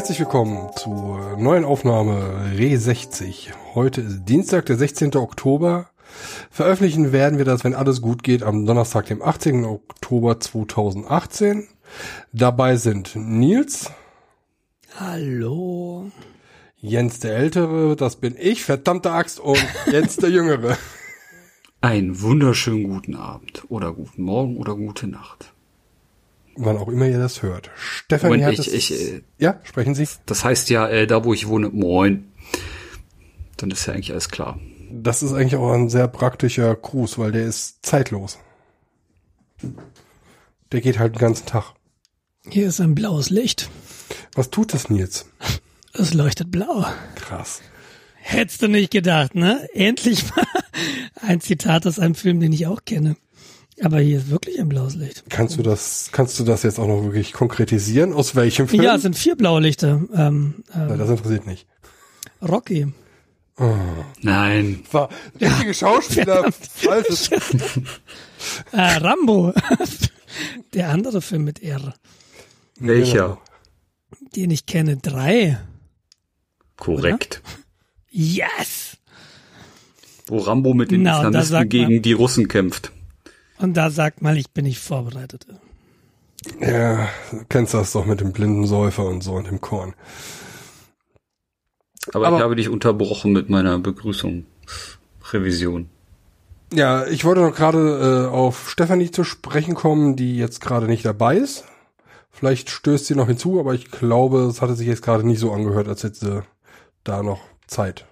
Herzlich willkommen zur neuen Aufnahme Re 60. Heute ist Dienstag, der 16. Oktober. Veröffentlichen werden wir das, wenn alles gut geht, am Donnerstag, dem 18. Oktober 2018. Dabei sind Nils. Hallo. Jens der Ältere, das bin ich, verdammte Axt, und Jens der Jüngere. Einen wunderschönen guten Abend oder guten Morgen oder gute Nacht. Wann auch immer ihr das hört. Stefanie Moment, hat ich, es, ich, äh, Ja, sprechen Sie. Das heißt ja, äh, da wo ich wohne, moin. Dann ist ja eigentlich alles klar. Das ist eigentlich auch ein sehr praktischer Gruß, weil der ist zeitlos. Der geht halt den ganzen Tag. Hier ist ein blaues Licht. Was tut das Nils? Es leuchtet blau. Krass. Hättest du nicht gedacht, ne? Endlich mal ein Zitat aus einem Film, den ich auch kenne. Aber hier ist wirklich ein blaues Licht. Kannst du das, kannst du das jetzt auch noch wirklich konkretisieren? Aus welchem Film? Ja, es sind vier blaue Lichter. Ähm, Nein, ähm, das interessiert nicht. Rocky. Nein. War richtige Schauspieler, falsches. Äh, Rambo. Der andere Film mit R, Welcher? den ich kenne. Drei. Korrekt. Yes! Wo Rambo mit den da Islamisten gegen die Russen kämpft. Und da sagt mal, ich bin nicht vorbereitet. Ja, du kennst das doch mit dem blinden Säufer und so und dem Korn. Aber, Aber- ich habe dich unterbrochen mit meiner Begrüßungsrevision. Ja, ich wollte noch gerade äh, auf Stefanie zu sprechen kommen, die jetzt gerade nicht dabei ist. Vielleicht stößt sie noch hinzu, aber ich glaube, es hatte sich jetzt gerade nicht so angehört, als hätte sie da noch Zeit.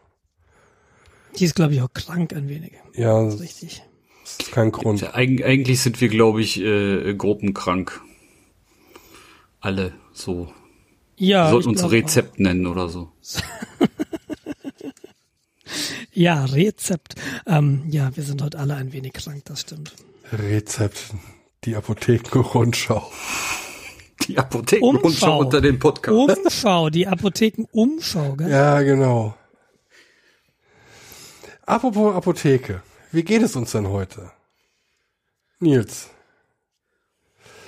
Die ist, glaube ich, auch krank ein wenig. Ja, das ist kein Grund. Ja, eig eigentlich sind wir, glaube ich, äh, gruppenkrank. Alle so. Ja, wir sollten uns Rezept nennen oder so. Ja, Rezept. Ähm, ja, wir sind heute alle ein wenig krank, das stimmt. Rezept, die Apothekenrundschau. Die Apothekenrundschau unter den Podcast. Umschau, die Apothekenumschau, gell? Ja, genau. Apropos Apotheke, wie geht es uns denn heute? Nils.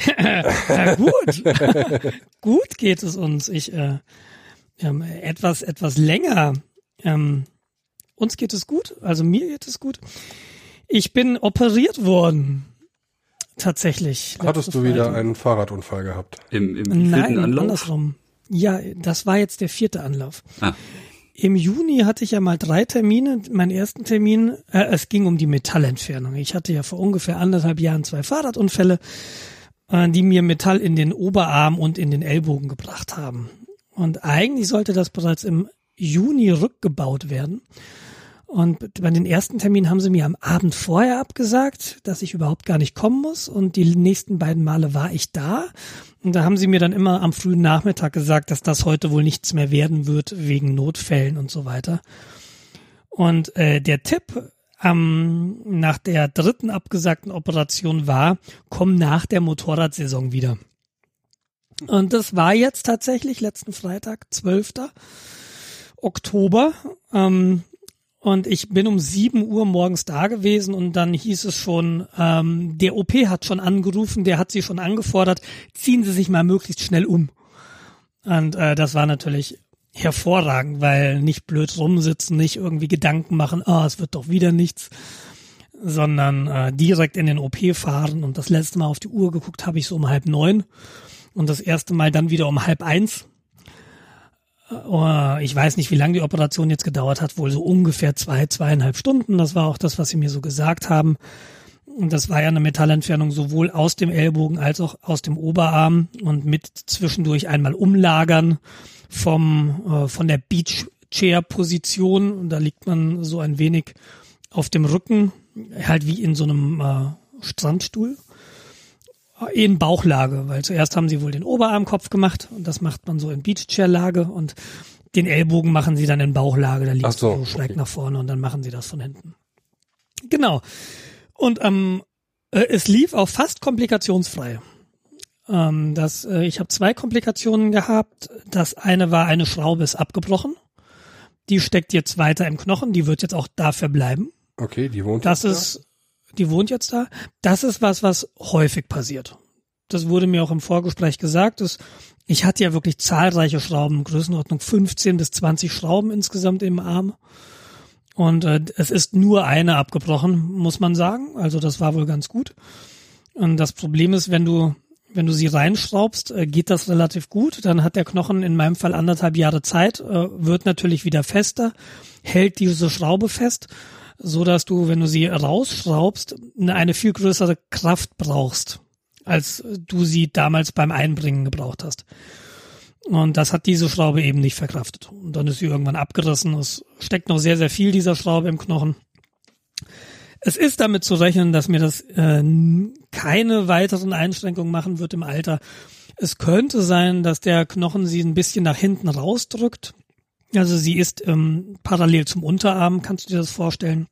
Ja, gut. gut geht es uns. Ich, äh, ähm, etwas, etwas länger. Ähm, uns geht es gut, also mir geht es gut. Ich bin operiert worden. Tatsächlich. Hattest du wieder Freitag. einen Fahrradunfall gehabt? Im, im vierten Nein, Anlauf. andersrum. Ja, das war jetzt der vierte Anlauf. Ah. Im Juni hatte ich ja mal drei Termine. Mein ersten Termin, äh, es ging um die Metallentfernung. Ich hatte ja vor ungefähr anderthalb Jahren zwei Fahrradunfälle, äh, die mir Metall in den Oberarm und in den Ellbogen gebracht haben. Und eigentlich sollte das bereits im Juni rückgebaut werden. Und bei den ersten Termin haben sie mir am Abend vorher abgesagt, dass ich überhaupt gar nicht kommen muss. Und die nächsten beiden Male war ich da. Und da haben sie mir dann immer am frühen Nachmittag gesagt, dass das heute wohl nichts mehr werden wird wegen Notfällen und so weiter. Und äh, der Tipp ähm, nach der dritten abgesagten Operation war, komm nach der Motorradsaison wieder. Und das war jetzt tatsächlich letzten Freitag, 12. Oktober. Ähm, und ich bin um 7 Uhr morgens da gewesen und dann hieß es schon, ähm, der OP hat schon angerufen, der hat sie schon angefordert, ziehen Sie sich mal möglichst schnell um. Und äh, das war natürlich hervorragend, weil nicht blöd rumsitzen, nicht irgendwie Gedanken machen, ah, es wird doch wieder nichts, sondern äh, direkt in den OP fahren. Und das letzte Mal auf die Uhr geguckt habe ich so um halb neun und das erste Mal dann wieder um halb eins. Äh, Ich weiß nicht, wie lange die Operation jetzt gedauert hat, wohl so ungefähr zwei, zweieinhalb Stunden. Das war auch das, was sie mir so gesagt haben. Und das war ja eine Metallentfernung sowohl aus dem Ellbogen als auch aus dem Oberarm und mit zwischendurch einmal umlagern vom, äh, von der Beach Chair Position. Und da liegt man so ein wenig auf dem Rücken, halt wie in so einem äh, Strandstuhl in Bauchlage, weil zuerst haben sie wohl den Oberarmkopf gemacht und das macht man so in Beachchair-Lage und den Ellbogen machen sie dann in Bauchlage, da Ach liegst so, du so schräg okay. nach vorne und dann machen sie das von hinten. Genau. Und ähm, äh, es lief auch fast komplikationsfrei. Ähm, das, äh, ich habe zwei Komplikationen gehabt. Das eine war, eine Schraube ist abgebrochen. Die steckt jetzt weiter im Knochen, die wird jetzt auch dafür bleiben. Okay, die wohnt Das ist, die wohnt jetzt da. Das ist was, was häufig passiert. das wurde mir auch im Vorgespräch gesagt, dass ich hatte ja wirklich zahlreiche Schrauben, Größenordnung 15 bis 20 Schrauben insgesamt im Arm. Und äh, es ist nur eine abgebrochen, muss man sagen. Also das war wohl ganz gut. Und das Problem ist, wenn du wenn du sie reinschraubst, äh, geht das relativ gut. Dann hat der Knochen in meinem Fall anderthalb Jahre Zeit, äh, wird natürlich wieder fester, hält diese Schraube fest, so dass du, wenn du sie rausschraubst, eine viel größere Kraft brauchst, als du sie damals beim Einbringen gebraucht hast. Und das hat diese Schraube eben nicht verkraftet. Und dann ist sie irgendwann abgerissen. Es steckt noch sehr, sehr viel dieser Schraube im Knochen. Es ist damit zu rechnen, dass mir das äh, keine weiteren Einschränkungen machen wird im Alter. Es könnte sein, dass der Knochen sie ein bisschen nach hinten rausdrückt. Also sie ist ähm, parallel zum Unterarm, kannst du dir das vorstellen.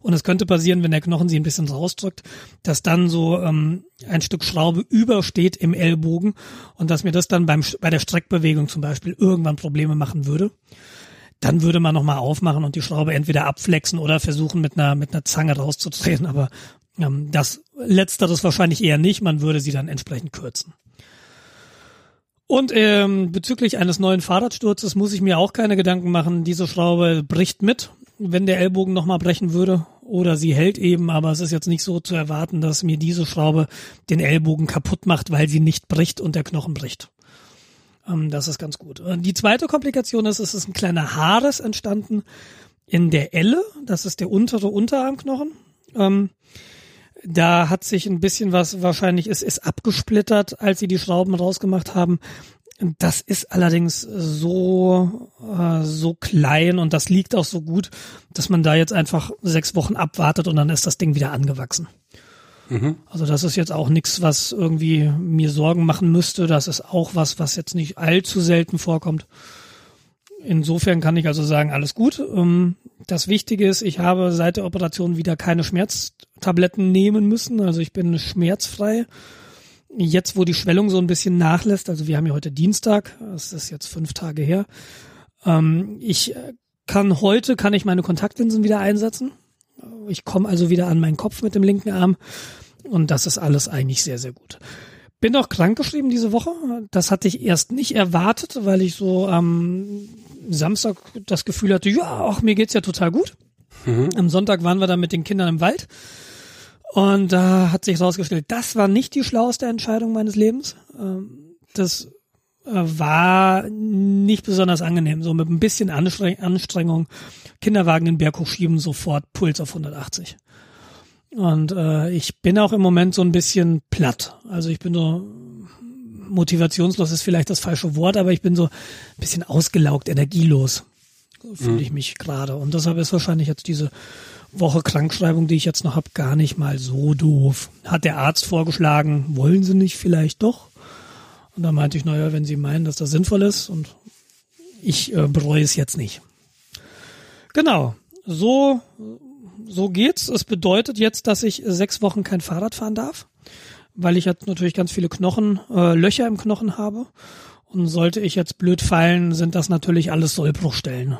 Und es könnte passieren, wenn der Knochen sie ein bisschen rausdrückt, dass dann so ähm, ein Stück Schraube übersteht im Ellbogen und dass mir das dann beim bei der Streckbewegung zum Beispiel irgendwann Probleme machen würde dann würde man nochmal aufmachen und die Schraube entweder abflexen oder versuchen mit einer, mit einer Zange rauszudrehen. Aber ähm, das letzteres wahrscheinlich eher nicht. Man würde sie dann entsprechend kürzen. Und ähm, bezüglich eines neuen Fahrradsturzes muss ich mir auch keine Gedanken machen. Diese Schraube bricht mit, wenn der Ellbogen nochmal brechen würde. Oder sie hält eben, aber es ist jetzt nicht so zu erwarten, dass mir diese Schraube den Ellbogen kaputt macht, weil sie nicht bricht und der Knochen bricht. Ähm, das ist ganz gut. Die zweite Komplikation ist, es ist ein kleiner Haares entstanden in der Elle. Das ist der untere Unterarmknochen. Ähm, da hat sich ein bisschen was wahrscheinlich ist, ist abgesplittert, als sie die Schrauben rausgemacht haben. Das ist allerdings so äh, so klein und das liegt auch so gut, dass man da jetzt einfach sechs Wochen abwartet und dann ist das Ding wieder angewachsen. Mhm. Also das ist jetzt auch nichts, was irgendwie mir Sorgen machen müsste. Das ist auch was, was jetzt nicht allzu selten vorkommt. Insofern kann ich also sagen, alles gut. Ähm, das Wichtige ist, ich habe seit der Operation wieder keine Schmerztabletten nehmen müssen. Also ich bin schmerzfrei. Jetzt, wo die Schwellung so ein bisschen nachlässt, also wir haben ja heute Dienstag, das ist jetzt fünf Tage her. Ähm, ich kann heute, kann ich meine Kontaktlinsen wieder einsetzen. Ich komme also wieder an meinen Kopf mit dem linken Arm und das ist alles eigentlich sehr, sehr gut. Bin auch krankgeschrieben diese Woche. Das hatte ich erst nicht erwartet, weil ich so am Samstag das Gefühl hatte, ja, ach, mir geht's ja total gut. Mhm. Am Sonntag waren wir dann mit den Kindern im Wald. Und da hat sich herausgestellt, das war nicht die schlauste Entscheidung meines Lebens. Ähm, das äh, war nicht besonders angenehm. So mit ein bisschen Anstrengung, Kinderwagen den Berg hochschieben, sofort Puls auf 180. Und äh, ich bin auch im Moment so ein bisschen platt. Also ich bin so motivationslos ist vielleicht das falsche Wort, aber ich bin so ein bisschen ausgelaugt, energielos. Fühle mhm. ich mich gerade. Und deshalb ist wahrscheinlich jetzt diese Woche Krankschreibung, die ich jetzt noch habe, gar nicht mal so doof. Hat der Arzt vorgeschlagen, wollen Sie nicht vielleicht doch? Und da meinte ich, naja, wenn Sie meinen, dass das sinnvoll ist und ich äh, bereue es jetzt nicht. Genau. So so geht's. Es bedeutet jetzt, dass ich sechs Wochen kein Fahrrad fahren darf, weil ich jetzt natürlich ganz viele Knochen, äh, Löcher im Knochen habe. Und sollte ich jetzt blöd fallen, sind das natürlich alles Sollbruchstellen.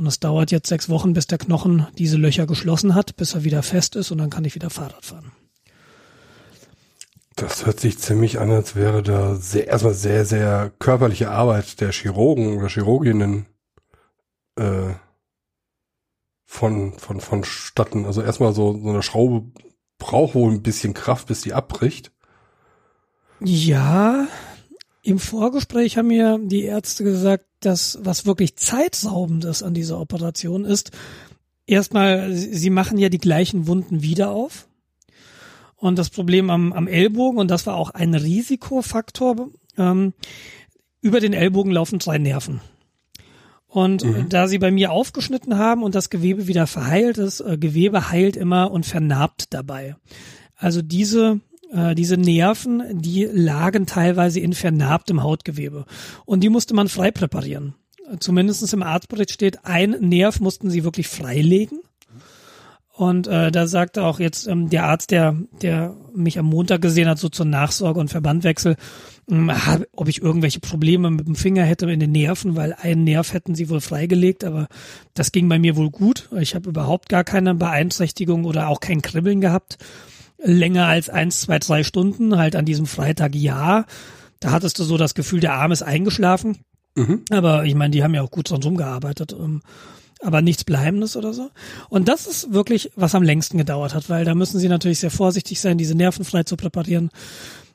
Und es dauert jetzt sechs Wochen, bis der Knochen diese Löcher geschlossen hat, bis er wieder fest ist und dann kann ich wieder Fahrrad fahren. Das hört sich ziemlich an, als wäre da sehr, erstmal sehr, sehr körperliche Arbeit der Chirurgen oder Chirurginnen äh, von, von, vonstatten. Also erstmal so, so eine Schraube braucht wohl ein bisschen Kraft, bis die abbricht. Ja, im Vorgespräch haben mir die Ärzte gesagt, dass was wirklich zeitsaubend ist an dieser Operation ist, erstmal, sie machen ja die gleichen Wunden wieder auf. Und das Problem am, am Ellbogen, und das war auch ein Risikofaktor, ähm, über den Ellbogen laufen drei Nerven. Und mhm. da sie bei mir aufgeschnitten haben und das Gewebe wieder verheilt ist, äh, Gewebe heilt immer und vernarbt dabei. Also diese äh, diese Nerven, die lagen teilweise in vernarbtem Hautgewebe und die musste man frei präparieren. Zumindestens im Arztbericht steht, ein Nerv mussten sie wirklich freilegen. Und äh, da sagte auch jetzt ähm, der Arzt, der, der mich am Montag gesehen hat, so zur Nachsorge und Verbandwechsel, ähm, ob ich irgendwelche Probleme mit dem Finger hätte in den Nerven, weil einen Nerv hätten sie wohl freigelegt, aber das ging bei mir wohl gut. Ich habe überhaupt gar keine Beeinträchtigung oder auch kein Kribbeln gehabt. Länger als eins, zwei, drei Stunden, halt an diesem Freitag ja. Da hattest du so das Gefühl, der Arm ist eingeschlafen. Mhm. Aber ich meine, die haben ja auch gut dran rumgearbeitet. Ähm, aber nichts Bleibendes oder so. Und das ist wirklich, was am längsten gedauert hat, weil da müssen sie natürlich sehr vorsichtig sein, diese Nerven frei zu präparieren,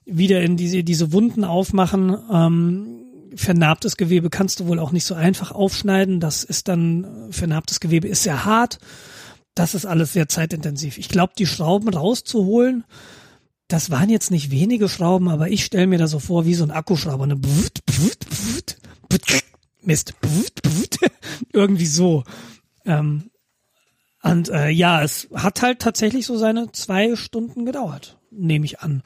wieder in diese, diese Wunden aufmachen. Ähm, vernarbtes Gewebe kannst du wohl auch nicht so einfach aufschneiden. Das ist dann, vernarbtes Gewebe ist sehr hart. Das ist alles sehr zeitintensiv. Ich glaube, die Schrauben rauszuholen, das waren jetzt nicht wenige Schrauben, aber ich stelle mir da so vor wie so ein Akkuschrauber. Eine Mist. Irgendwie so. Ähm, und äh, ja, es hat halt tatsächlich so seine zwei Stunden gedauert, nehme ich an.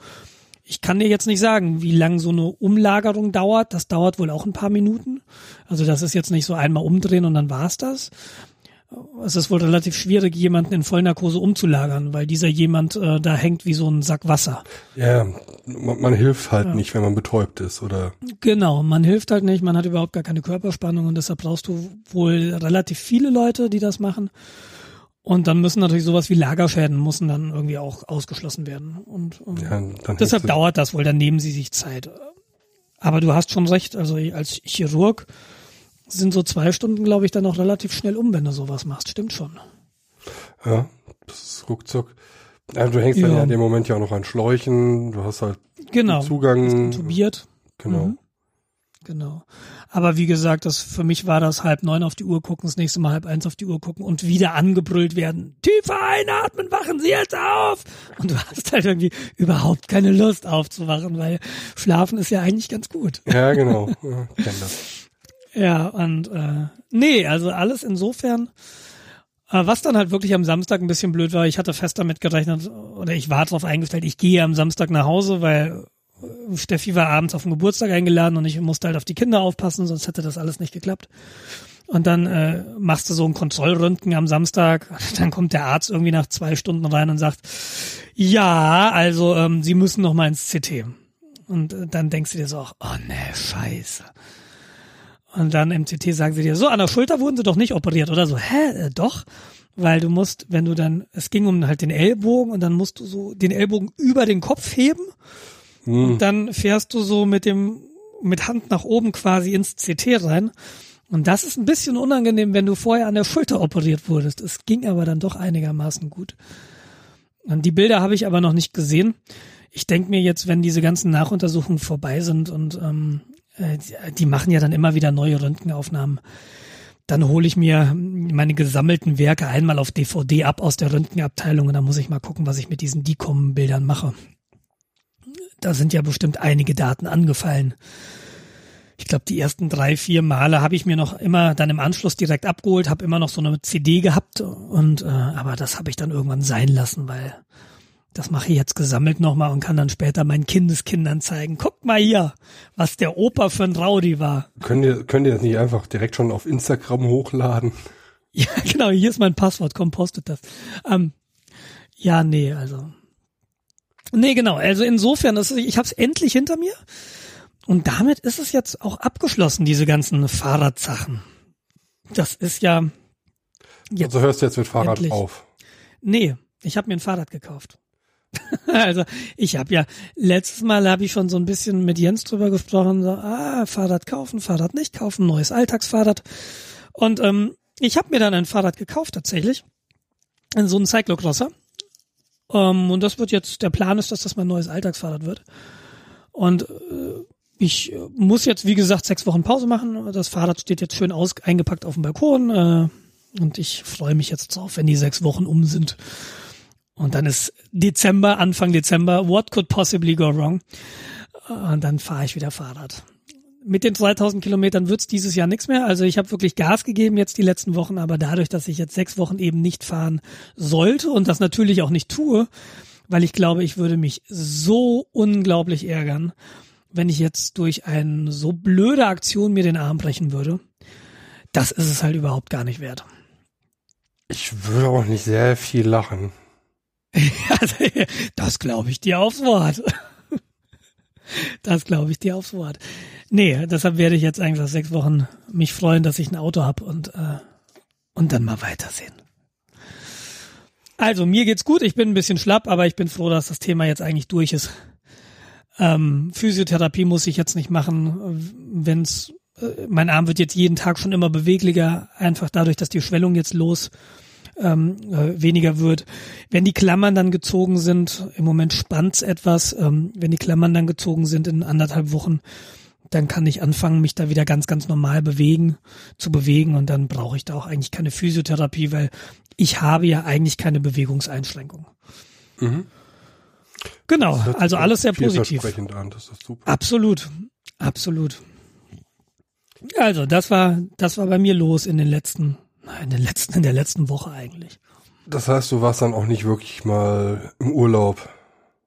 Ich kann dir jetzt nicht sagen, wie lang so eine Umlagerung dauert. Das dauert wohl auch ein paar Minuten. Also das ist jetzt nicht so einmal umdrehen und dann war's das es ist wohl relativ schwierig, jemanden in Vollnarkose umzulagern, weil dieser jemand äh, da hängt wie so ein Sack Wasser. Ja, man, man hilft halt ja. nicht, wenn man betäubt ist, oder? Genau, man hilft halt nicht, man hat überhaupt gar keine Körperspannung und deshalb brauchst du wohl relativ viele Leute, die das machen. Und dann müssen natürlich sowas wie Lagerschäden müssen dann irgendwie auch ausgeschlossen werden. Und, und ja, deshalb dauert das wohl, dann nehmen sie sich Zeit. Aber du hast schon recht, also als Chirurg sind so zwei Stunden, glaube ich, dann auch relativ schnell um, wenn du sowas machst. Stimmt schon. Ja, das ist ruckzuck. Also du hängst ja. dann ja in dem Moment ja auch noch an Schläuchen, du hast halt genau, Zugang. Intubiert. Genau. Mhm. Genau. Aber wie gesagt, das für mich war das halb neun auf die Uhr gucken, das nächste Mal halb eins auf die Uhr gucken und wieder angebrüllt werden. Tiefer einatmen, wachen Sie jetzt auf! Und du hast halt irgendwie überhaupt keine Lust aufzuwachen, weil Schlafen ist ja eigentlich ganz gut. Ja, genau. Ja, kenn das. Ja, und äh, nee, also alles insofern. Äh, was dann halt wirklich am Samstag ein bisschen blöd war, ich hatte fest damit gerechnet, oder ich war darauf eingestellt, ich gehe am Samstag nach Hause, weil äh, Steffi war abends auf den Geburtstag eingeladen und ich musste halt auf die Kinder aufpassen, sonst hätte das alles nicht geklappt. Und dann äh, machst du so ein Kontrollröntgen am Samstag, dann kommt der Arzt irgendwie nach zwei Stunden rein und sagt, ja, also ähm, Sie müssen noch mal ins CT. Und äh, dann denkst du dir so, oh ne, scheiße. Und dann im CT sagen sie dir, so, an der Schulter wurden sie doch nicht operiert oder so. Hä, äh, doch? Weil du musst, wenn du dann, es ging um halt den Ellbogen und dann musst du so den Ellbogen über den Kopf heben hm. und dann fährst du so mit dem, mit Hand nach oben quasi ins CT rein. Und das ist ein bisschen unangenehm, wenn du vorher an der Schulter operiert wurdest. Es ging aber dann doch einigermaßen gut. Und die Bilder habe ich aber noch nicht gesehen. Ich denke mir jetzt, wenn diese ganzen Nachuntersuchungen vorbei sind und ähm, äh, die machen ja dann immer wieder neue Röntgenaufnahmen. Dann hole ich mir meine gesammelten Werke einmal auf DVD ab aus der Röntgenabteilung und dann muss ich mal gucken, was ich mit diesen DICOM-Bildern mache. Da sind ja bestimmt einige Daten angefallen. Ich glaube, die ersten drei, vier Male habe ich mir noch immer dann im Anschluss direkt abgeholt, habe immer noch so eine CD gehabt und äh, aber das habe ich dann irgendwann sein lassen, weil das mache ich jetzt gesammelt nochmal und kann dann später meinen Kindeskindern zeigen. Guck mal hier, was der Opa für ein Rowdy war. Könnt ihr, könnt ihr das nicht einfach direkt schon auf Instagram hochladen? Ja, genau, hier ist mein Passwort, komm, postet das. Ähm, ja, nee, also. Nee, genau, also insofern, ist, ich habe es endlich hinter mir. Und damit ist es jetzt auch abgeschlossen, diese ganzen Fahrradsachen. Das ist ja. Jetzt also hörst du jetzt mit Fahrrad endlich. auf? Nee, ich habe mir ein Fahrrad gekauft. also ich habe ja letztes Mal habe ich schon so ein bisschen mit Jens drüber gesprochen, so ah Fahrrad kaufen, Fahrrad nicht kaufen, neues Alltagsfahrrad. Und ähm, ich habe mir dann ein Fahrrad gekauft tatsächlich, so ein Cyclocrosser. Ähm, und das wird jetzt der Plan ist, dass das mein neues Alltagsfahrrad wird. Und äh, ich muss jetzt wie gesagt sechs Wochen Pause machen. Das Fahrrad steht jetzt schön aus eingepackt auf dem Balkon äh, und ich freue mich jetzt drauf, wenn die sechs Wochen um sind und dann ist Dezember, Anfang Dezember, what could possibly go wrong? Und dann fahre ich wieder Fahrrad. Mit den 2000 Kilometern wird's dieses Jahr nichts mehr. Also ich habe wirklich Gas gegeben jetzt die letzten Wochen, aber dadurch, dass ich jetzt sechs Wochen eben nicht fahren sollte und das natürlich auch nicht tue, weil ich glaube, ich würde mich so unglaublich ärgern, wenn ich jetzt durch eine so blöde Aktion mir den Arm brechen würde. Das ist es halt überhaupt gar nicht wert. Ich würde auch nicht sehr viel lachen. das glaube ich dir aufs Wort. Das glaube ich dir aufs Wort. Nee, deshalb werde ich jetzt eigentlich nach sechs Wochen mich freuen, dass ich ein Auto habe und, äh, und dann mal weitersehen. Also, mir geht's gut. Ich bin ein bisschen schlapp, aber ich bin froh, dass das Thema jetzt eigentlich durch ist. Ähm, Physiotherapie muss ich jetzt nicht machen, wenn's äh, mein Arm wird jetzt jeden Tag schon immer beweglicher, einfach dadurch, dass die Schwellung jetzt los ähm, äh, weniger wird. Wenn die Klammern dann gezogen sind, im Moment spannt's etwas, ähm, wenn die Klammern dann gezogen sind in anderthalb Wochen, dann kann ich anfangen, mich da wieder ganz, ganz normal bewegen, zu bewegen und dann brauche ich da auch eigentlich keine Physiotherapie, weil ich habe ja eigentlich keine Bewegungseinschränkung. Mhm. Genau, also alles sehr positiv. An. Absolut, absolut. Also das war, das war bei mir los in den letzten, in den letzten, in der letzten Woche eigentlich. Das heißt, du warst dann auch nicht wirklich mal im Urlaub,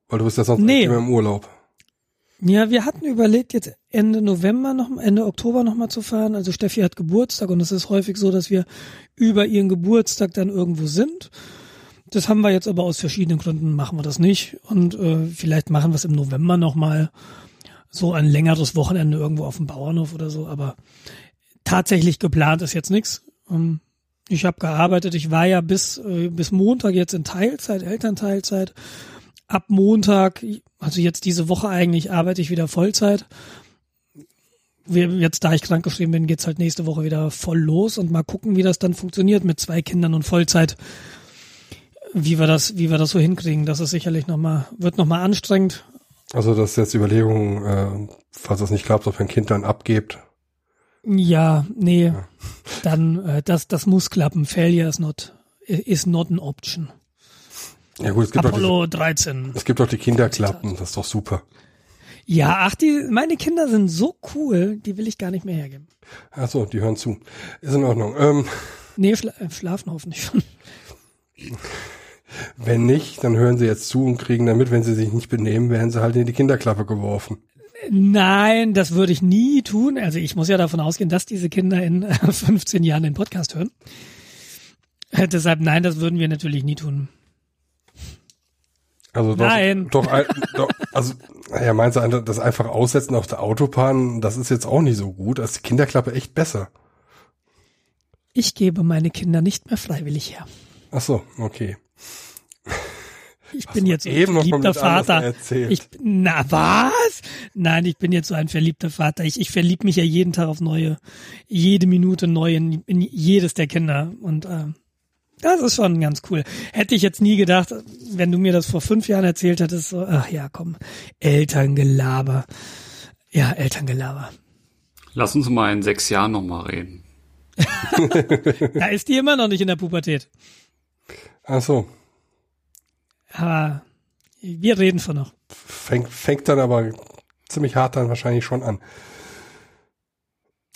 weil du bist ja sonst nee. immer im Urlaub. Ja, wir hatten überlegt, jetzt Ende November noch, Ende Oktober noch mal zu fahren. Also Steffi hat Geburtstag und es ist häufig so, dass wir über ihren Geburtstag dann irgendwo sind. Das haben wir jetzt aber aus verschiedenen Gründen machen wir das nicht und äh, vielleicht machen wir es im November noch mal so ein längeres Wochenende irgendwo auf dem Bauernhof oder so. Aber tatsächlich geplant ist jetzt nichts. Ähm, ich habe gearbeitet. Ich war ja bis äh, bis Montag jetzt in Teilzeit, Elternteilzeit ab Montag, also jetzt diese Woche eigentlich, arbeite ich wieder Vollzeit. Jetzt, da ich krankgeschrieben bin, geht's halt nächste Woche wieder voll los und mal gucken, wie das dann funktioniert mit zwei Kindern und Vollzeit. Wie wir das, wie wir das so hinkriegen. Das ist sicherlich nochmal, wird nochmal anstrengend. Also, das ist jetzt Überlegung, äh, falls das nicht klappt, ob ein Kind dann abgebt. Ja, nee. Ja. Dann, äh, das, das muss klappen. Failure is not, is not an option. Ja gut, es gibt Apollo auch die, 13. Es gibt auch die Kinderklappen, das ist doch super. Ja, ach, die, meine Kinder sind so cool, die will ich gar nicht mehr hergeben. Ach so, die hören zu. Ist in Ordnung. Ähm, nee, schla äh, schlafen hoffentlich schon. Wenn nicht, dann hören sie jetzt zu und kriegen damit, wenn sie sich nicht benehmen, werden sie halt in die Kinderklappe geworfen. Nein, das würde ich nie tun. Also ich muss ja davon ausgehen, dass diese Kinder in 15 Jahren den Podcast hören. Deshalb nein, das würden wir natürlich nie tun. Also doch, Nein. Doch, doch, also ja, meinst du, das einfach aussetzen auf der Autobahn, das ist jetzt auch nicht so gut. Ist die Kinderklappe echt besser. Ich gebe meine Kinder nicht mehr freiwillig her. Ach so, okay. Ich bin jetzt so ein verliebter Vater. Ich, na was? Nein, ich bin jetzt so ein verliebter Vater. Ich, ich verlieb mich ja jeden Tag auf neue, jede Minute neu in, in jedes der Kinder. Und äh, das ist schon ganz cool. Hätte ich jetzt nie gedacht, wenn du mir das vor fünf Jahren erzählt hättest, so, ach ja, komm, Elterngelaber. Ja, Elterngelaber. Lass uns mal in sechs Jahren nochmal reden. da ist die immer noch nicht in der Pubertät. Ach so. Aber wir reden von noch. Fängt, fängt dann aber ziemlich hart dann wahrscheinlich schon an.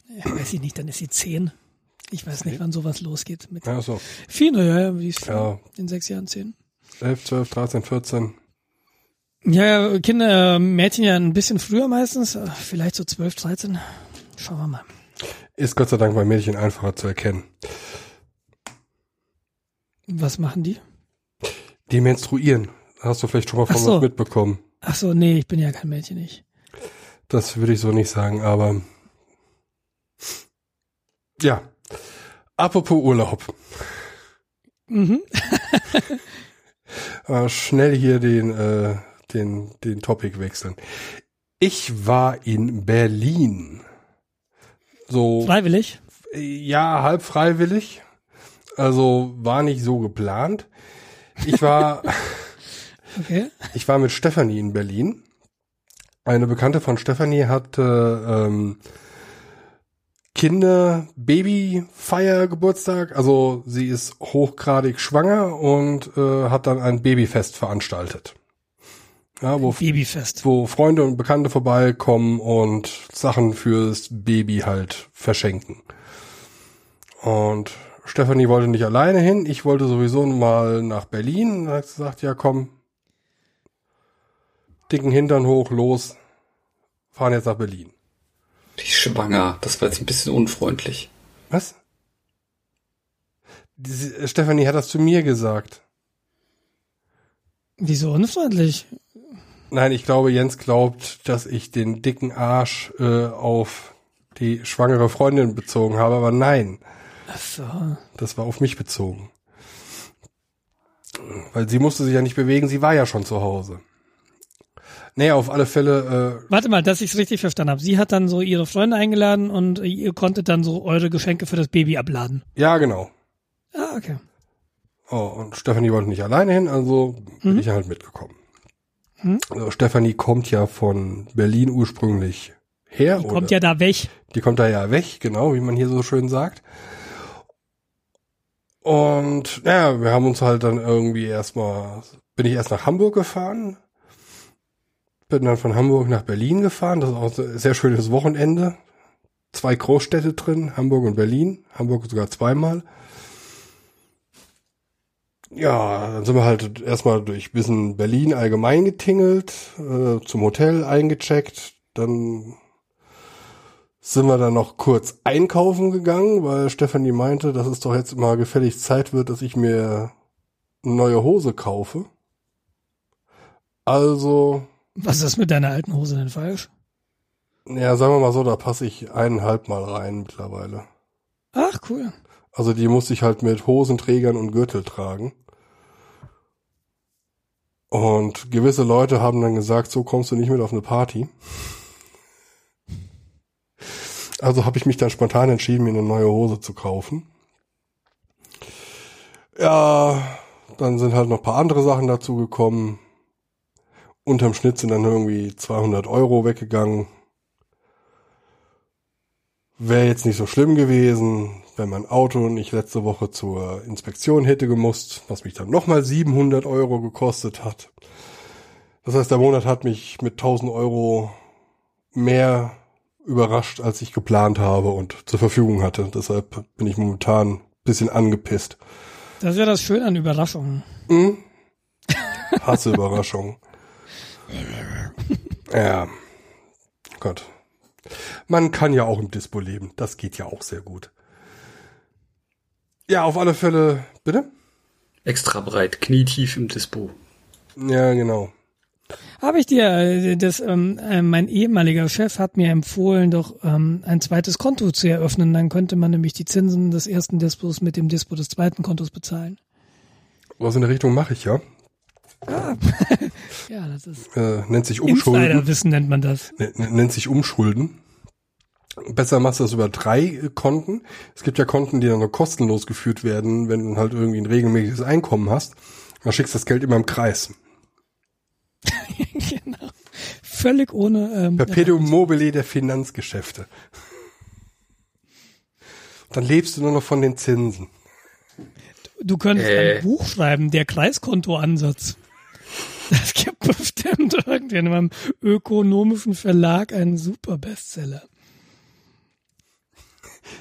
Ja, weiß ich nicht, dann ist sie zehn. Ich weiß nicht, wann sowas losgeht. Mit ja, so. Viele, ja, wie ist ja. in sechs Jahren, zehn? 11, 12, 13, 14. Ja, Kinder, Mädchen ja ein bisschen früher meistens, vielleicht so 12, 13. Schauen wir mal. Ist Gott sei Dank bei Mädchen einfacher zu erkennen. Was machen die? Die menstruieren. Hast du vielleicht schon mal von so. was mitbekommen? Ach so, nee, ich bin ja kein Mädchen, ich. Das würde ich so nicht sagen, aber ja, Apropos Urlaub. Mhm. äh, schnell hier den, äh, den, den Topic wechseln. Ich war in Berlin. So. Freiwillig? Ja, halb freiwillig. Also war nicht so geplant. Ich war, okay. ich war mit Stefanie in Berlin. Eine Bekannte von Stefanie hatte ähm, Kinder Baby Feier Geburtstag. Also sie ist hochgradig schwanger und äh, hat dann ein Babyfest veranstaltet. Ja, wo, Babyfest. wo Freunde und Bekannte vorbeikommen und Sachen fürs Baby halt verschenken. Und Stefanie wollte nicht alleine hin. Ich wollte sowieso mal nach Berlin. Und hat gesagt, ja komm, dicken Hintern hoch, los, fahren jetzt nach Berlin. Die schwanger. Das war jetzt ein bisschen unfreundlich. Was? Diese, Stefanie hat das zu mir gesagt. Wieso unfreundlich? Nein, ich glaube, Jens glaubt, dass ich den dicken Arsch äh, auf die schwangere Freundin bezogen habe, aber nein. Ach so. Das war auf mich bezogen. Weil sie musste sich ja nicht bewegen, sie war ja schon zu Hause. Naja, auf alle Fälle, äh, Warte mal, dass ich es richtig verstanden habe. Sie hat dann so ihre Freunde eingeladen und ihr konntet dann so eure Geschenke für das Baby abladen. ja genau. Ah, okay. Oh, und Stefanie wollte nicht alleine hin, also bin ich halt mitgekommen. Mhm. Also Stefanie kommt ja von Berlin ursprünglich her. Die kommt ja da weg. Die kommt da ja weg, genau, wie man hier so schön sagt. Und ja, wir haben uns halt dann irgendwie erstmal, bin ich erst nach Hamburg gefahren, bin dann von Hamburg nach Berlin gefahren, das ist auch ein sehr schönes Wochenende. Zwei Großstädte drin, Hamburg und Berlin, Hamburg sogar zweimal. Ja, dann sind wir halt erstmal durch bisschen Berlin allgemein getingelt, äh, zum Hotel eingecheckt, dann sind wir dann noch kurz einkaufen gegangen, weil Stefanie meinte, dass es doch jetzt mal gefällig Zeit wird, dass ich mir eine neue Hose kaufe. Also, Was ist mit deiner alten Hose denn falsch? ja, sagen wir mal so, da passe ich eineinhalb Mal rein mittlerweile. Ach, cool. Also die musste ich halt mit Hosenträgern und Gürtel tragen. Und gewisse Leute haben dann gesagt, so kommst du nicht mit auf eine Party. Also habe ich mich dann spontan entschieden, mir eine neue Hose zu kaufen. Ja, dann sind halt noch ein paar andere Sachen dazu gekommen. Unterm Schnitt sind dann irgendwie 200 Euro weggegangen. Wäre jetzt nicht so schlimm gewesen, wenn mein Auto nicht letzte Woche zur Inspektion hätte gemusst, was mich dann nochmal 700 Euro gekostet hat. Das heißt, der Monat hat mich mit 1000 Euro mehr überrascht, als ich geplant habe und zur Verfügung hatte. Deshalb bin ich momentan ein bisschen angepisst. Das ist ja das Schöne an Überraschungen. Hm? Hasse Überraschung. Ja. Gott. Man kann ja auch im Dispo leben. Das geht ja auch sehr gut. Ja, auf alle Fälle. Bitte? Extra breit, knietief im Dispo. Ja, genau. Habe ich dir, äh, das, ähm, äh, mein ehemaliger Chef hat mir empfohlen, doch ähm, ein zweites Konto zu eröffnen. Dann könnte man nämlich die Zinsen des ersten Dispos mit dem Dispo des zweiten Kontos bezahlen. Was in der Richtung mache ich ja. Ja, das ist Äh, nennt sich Umschulden. Insiderwissen nennt man das. Nennt sich Umschulden. Besser machst du das über drei Konten. Es gibt ja Konten, die dann nur kostenlos geführt werden, wenn du halt irgendwie ein regelmäßiges Einkommen hast. Dann schickst du das Geld immer im Kreis. genau. Völlig ohne. Ähm, Perpetuum mobile der Finanzgeschäfte. Dann lebst du nur noch von den Zinsen. Du könntest Äh. ein Buch schreiben, der Kreiskontoansatz. Das gibt bestimmt irgendjemandem ökonomischen Verlag einen super Bestseller.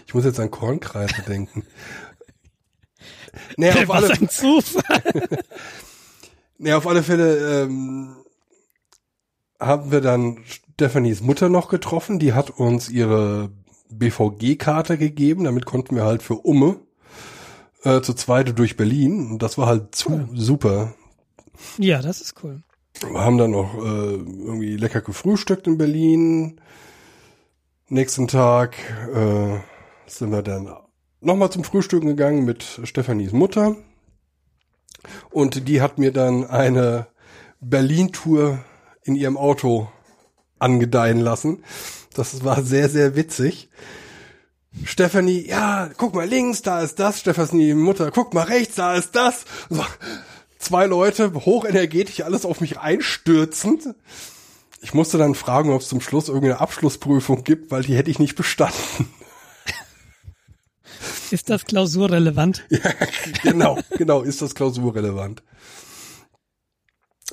Ich muss jetzt an Kornkreise denken. Nee, auf Was alle, ein Zufall. nee, auf alle Fälle ähm, haben wir dann Stephanies Mutter noch getroffen. Die hat uns ihre BVG-Karte gegeben. Damit konnten wir halt für Umme äh, zu zweite durch Berlin. Und das war halt zu super. Ja, das ist cool. Wir haben dann noch äh, irgendwie lecker gefrühstückt in Berlin. Nächsten Tag äh, sind wir dann nochmal zum Frühstücken gegangen mit Stephanies Mutter. Und die hat mir dann eine Berlin-Tour in ihrem Auto angedeihen lassen. Das war sehr, sehr witzig. Stephanie, ja, guck mal links, da ist das. Stephanie Mutter, guck mal rechts, da ist das. So, zwei Leute, hochenergetisch, alles auf mich einstürzend. Ich musste dann fragen, ob es zum Schluss irgendeine Abschlussprüfung gibt, weil die hätte ich nicht bestanden. Ist das klausurrelevant? genau, genau, ist das klausurrelevant.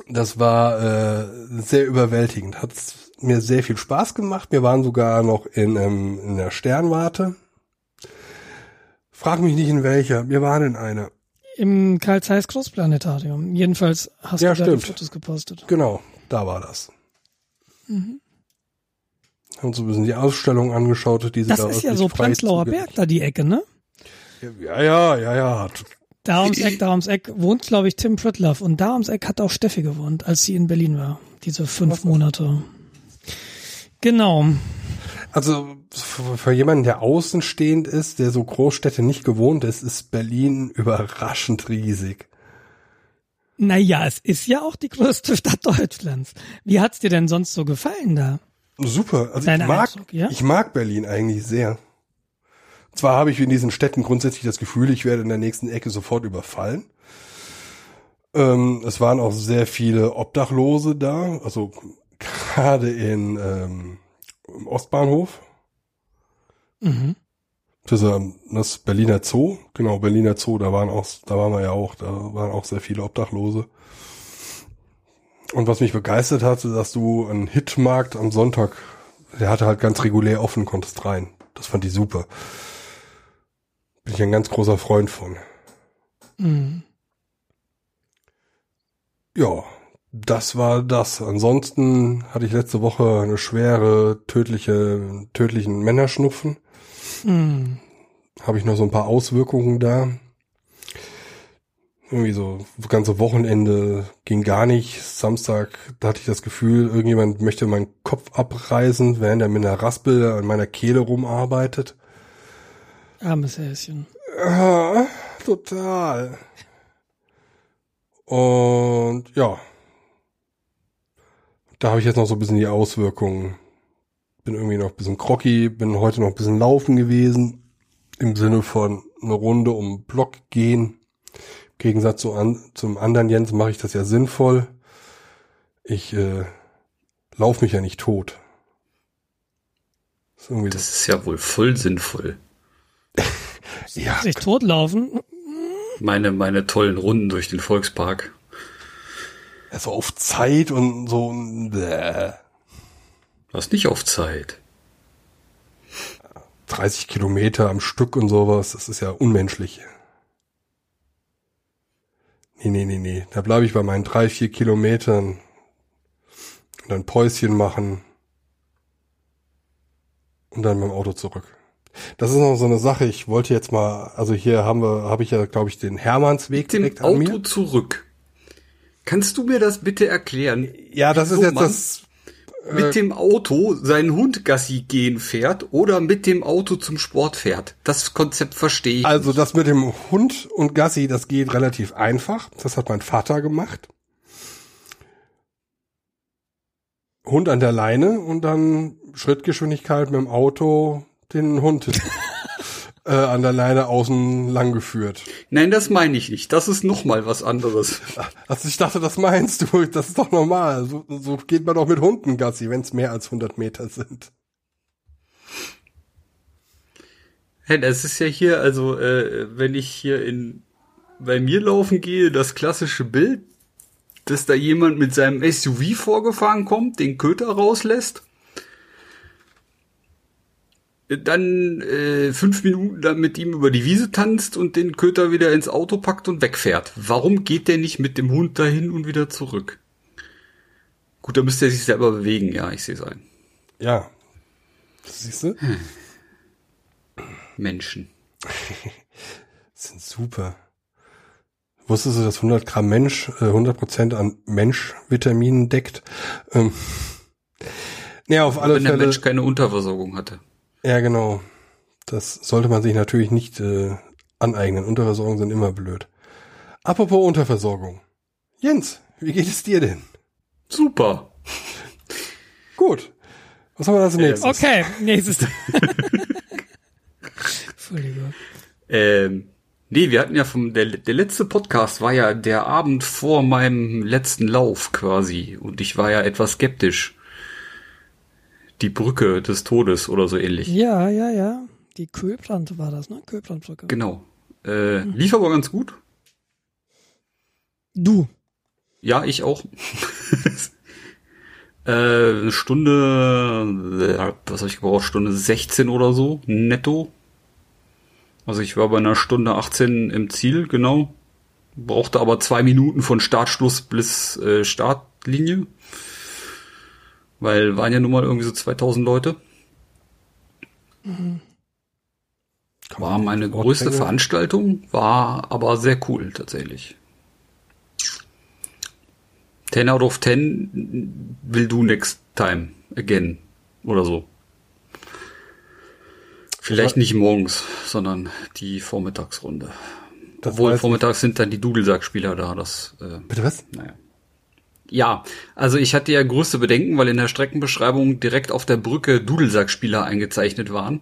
Das war äh, sehr überwältigend. Hat mir sehr viel Spaß gemacht. Wir waren sogar noch in, ähm, in der Sternwarte. Frag mich nicht in welcher. Wir waren in einer. Im Karl Zeiss Großplanetarium. Jedenfalls hast Ja, du da die stimmt. Fotos gepostet. Genau, da war das. Haben so ein bisschen die Ausstellung angeschaut, die sie Das da ist ja so Prenzlauer Berg, da die Ecke, ne? Ja, ja, ja, ja. Da ums Eck, da ums Eck wohnt, glaube ich, Tim Pritloff. Und da ums Eck hat auch Steffi gewohnt, als sie in Berlin war. Diese fünf Monate. Genau. Also für für jemanden, der außenstehend ist, der so Großstädte nicht gewohnt ist, ist Berlin überraschend riesig. Naja, es ist ja auch die größte Stadt Deutschlands. Wie hat's dir denn sonst so gefallen da? Super. Also ich mag, Eindruck, ja? ich mag Berlin eigentlich sehr. Zwar habe ich in diesen Städten grundsätzlich das Gefühl, ich werde in der nächsten Ecke sofort überfallen. Ähm, es waren auch sehr viele Obdachlose da, also gerade in ähm, im Ostbahnhof. Mhm. Das, ähm, das Berliner Zoo, genau, Berliner Zoo, da waren auch, da waren wir ja auch, da waren auch sehr viele Obdachlose. Und was mich begeistert hatte, dass du einen Hitmarkt am Sonntag, der hatte halt ganz regulär offen, konntest rein. Das fand ich super. Bin ich ein ganz großer Freund von. Mhm. Ja, das war das. Ansonsten hatte ich letzte Woche eine schwere, tödliche, tödlichen Männerschnupfen. Mhm. Habe ich noch so ein paar Auswirkungen da. Irgendwie so, das ganze Wochenende ging gar nicht. Samstag, da hatte ich das Gefühl, irgendjemand möchte meinen Kopf abreißen, während er mit einer Raspel an meiner Kehle rumarbeitet. Armes Häschen. Ja, total. Und ja, da habe ich jetzt noch so ein bisschen die Auswirkungen. Bin irgendwie noch ein bisschen groggy, bin heute noch ein bisschen laufen gewesen. Im Sinne von eine Runde um den Block gehen. Im Gegensatz zu an, zum anderen Jens mache ich das ja sinnvoll. Ich äh, laufe mich ja nicht tot. Das ist, irgendwie das ist ja wohl voll sinnvoll. ja, Sich totlaufen? Meine, meine tollen Runden durch den Volkspark. also auf Zeit und so. Bäh. Du hast nicht auf Zeit. 30 Kilometer am Stück und sowas, das ist ja unmenschlich. Nee, nee, nee, nee. Da bleibe ich bei meinen drei, vier Kilometern und dann Päuschen machen und dann mit dem Auto zurück. Das ist noch so eine Sache. Ich wollte jetzt mal, also hier haben wir, habe ich ja, glaube ich, den Hermannsweg Mit dem direkt an Auto mir. zurück. Kannst du mir das bitte erklären? Ja, das ist Wieso jetzt man das. Mit dem Auto seinen Hund Gassi gehen fährt oder mit dem Auto zum Sport fährt. Das Konzept verstehe ich. Also das mit dem Hund und Gassi, das geht relativ einfach. Das hat mein Vater gemacht. Hund an der Leine und dann Schrittgeschwindigkeit mit dem Auto den Hund äh, an der Leine außen lang geführt. Nein, das meine ich nicht. Das ist noch mal was anderes. Also ich dachte, das meinst du. Das ist doch normal. So, so geht man doch mit Hunden Gassi, wenn es mehr als 100 Meter sind. Hey, das ist ja hier, also äh, wenn ich hier in bei mir laufen gehe, das klassische Bild, dass da jemand mit seinem SUV vorgefahren kommt, den Köter rauslässt, dann äh, fünf Minuten dann mit ihm über die Wiese tanzt und den Köter wieder ins Auto packt und wegfährt. Warum geht der nicht mit dem Hund dahin und wieder zurück? Gut, da müsste er sich selber bewegen, ja, ich sehe es ein. Ja. Siehst du? Menschen. Das sind super. Wusstest du, dass 100 Gramm Mensch äh, 100 Prozent an Mensch-Vitaminen deckt? Ähm, ja, auf alle Wenn der Fälle. Mensch keine Unterversorgung hatte. Ja, genau. Das sollte man sich natürlich nicht äh, aneignen. Unterversorgung sind immer blöd. Apropos Unterversorgung. Jens, wie geht es dir denn? Super. Gut. Was haben wir als nächstes? Okay, nächstes. Entschuldigung. Ähm, nee, wir hatten ja vom, der, der letzte Podcast war ja der Abend vor meinem letzten Lauf quasi. Und ich war ja etwas skeptisch. Die Brücke des Todes oder so ähnlich. Ja, ja, ja. Die Köbrand war das, ne? Köbrandbrücke. Genau. Äh, lief aber ganz gut. Du. Ja, ich auch. äh, eine Stunde, äh, was habe ich gebraucht? Stunde 16 oder so, netto. Also ich war bei einer Stunde 18 im Ziel, genau. Brauchte aber zwei Minuten von Startschluss bis äh, Startlinie. Weil waren ja nun mal irgendwie so 2000 Leute. War meine größte Ortslänge? Veranstaltung, war aber sehr cool tatsächlich. 10 out of 10 will do next time again oder so. Vielleicht nicht morgens, sondern die Vormittagsrunde. Das Obwohl vormittags sind dann die Dudelsackspieler da. Das, äh, Bitte was? naja. Ja, also ich hatte ja größte Bedenken, weil in der Streckenbeschreibung direkt auf der Brücke Dudelsackspieler eingezeichnet waren.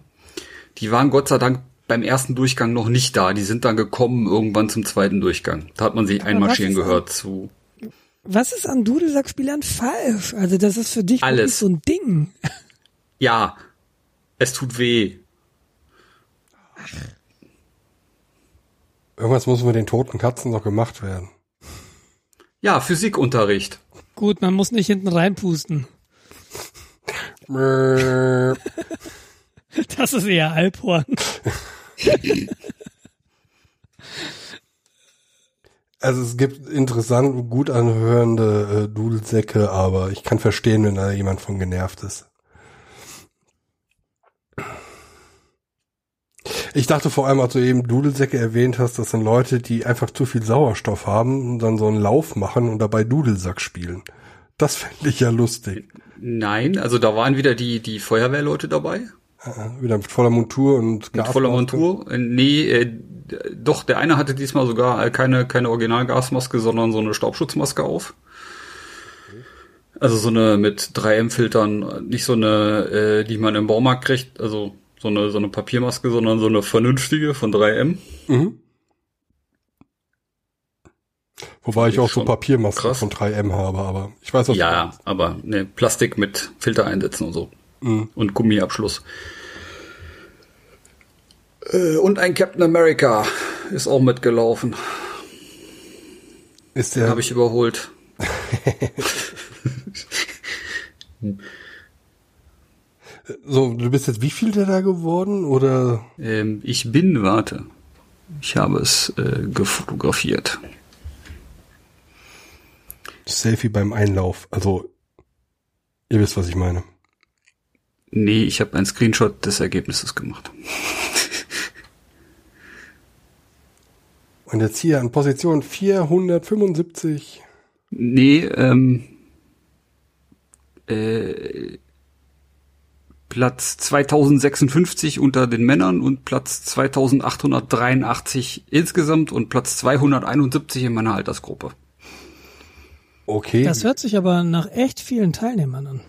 Die waren Gott sei Dank beim ersten Durchgang noch nicht da. Die sind dann gekommen irgendwann zum zweiten Durchgang. Da hat man sie einmarschieren gehört zu. Was ist an Dudelsackspielern falsch? Also das ist für dich Alles. so ein Ding. Ja, es tut weh. Irgendwas muss mit den toten Katzen noch gemacht werden. Ja, Physikunterricht. Gut, man muss nicht hinten reinpusten. Das ist eher Alphorn. Also es gibt interessant, gut anhörende äh, Dudelsäcke, aber ich kann verstehen, wenn da jemand von genervt ist. Ich dachte vor allem, als du eben Dudelsäcke erwähnt hast, das sind Leute, die einfach zu viel Sauerstoff haben und dann so einen Lauf machen und dabei Dudelsack spielen. Das fände ich ja lustig. Nein, also da waren wieder die, die Feuerwehrleute dabei. Äh, Wieder mit voller Montur und Mit voller. Montur. Äh, Nee, äh, doch, der eine hatte diesmal sogar äh, keine, keine Originalgasmaske, sondern so eine Staubschutzmaske auf. Also so eine mit 3M-Filtern, nicht so eine, äh, die man im Baumarkt kriegt, also so eine, so eine Papiermaske, sondern so eine vernünftige von 3M. Mhm. Wobei ich auch so schon Papiermasken krass. von 3M habe, aber ich weiß was Ja, aber ne, Plastik mit Filtereinsätzen und so. Mhm. Und Gummiabschluss. Äh, und ein Captain America ist auch mitgelaufen. Ist der, Habe ich überholt. so, du bist jetzt wie viel der da geworden oder? Ähm, ich bin, warte. Ich habe es äh, gefotografiert. Selfie beim Einlauf. Also, ihr wisst, was ich meine. Nee, ich habe einen Screenshot des Ergebnisses gemacht. Und jetzt hier an Position 475. Nee, ähm, äh, Platz 2056 unter den Männern und Platz 2883 insgesamt und Platz 271 in meiner Altersgruppe. Okay. Das hört sich aber nach echt vielen Teilnehmern an.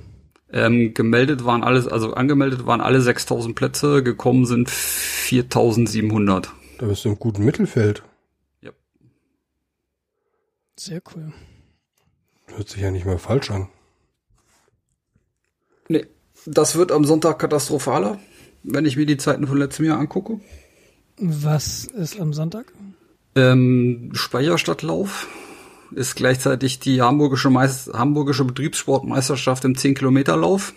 Ähm, gemeldet waren alles, also angemeldet waren alle 6000 Plätze, gekommen sind 4700. da bist du im guten Mittelfeld. Sehr cool. Hört sich ja nicht mal falsch an. Das wird am Sonntag katastrophaler, wenn ich mir die Zeiten von letztem Jahr angucke. Was ist am Sonntag? Ähm, Speierstadtlauf ist gleichzeitig die hamburgische, Meist hamburgische Betriebssportmeisterschaft im 10-Kilometer-Lauf.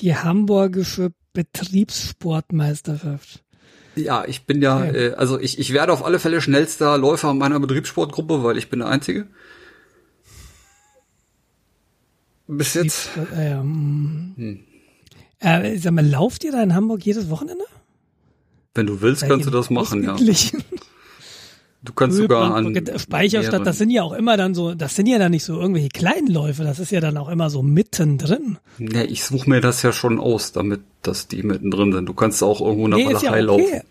Die hamburgische Betriebssportmeisterschaft. Ja, ich bin ja, Okay. äh, also ich, ich werde auf alle Fälle schnellster Läufer meiner Betriebssportgruppe, weil ich bin der Einzige. Bis jetzt. Äh, ja, mm. äh, sag mal, lauft ihr da in Hamburg jedes Wochenende? Wenn du willst, Seid kannst du das machen, ja. Du kannst sogar an Speicherstadt, mehreren- das sind ja auch immer dann so, das sind ja dann nicht so irgendwelche kleinen Läufe, das ist ja dann auch immer so mittendrin. Ja, ich suche mir das ja schon aus, damit, dass die mittendrin sind. Du kannst auch irgendwo in der Nee, ist ja Walachei okay. laufen.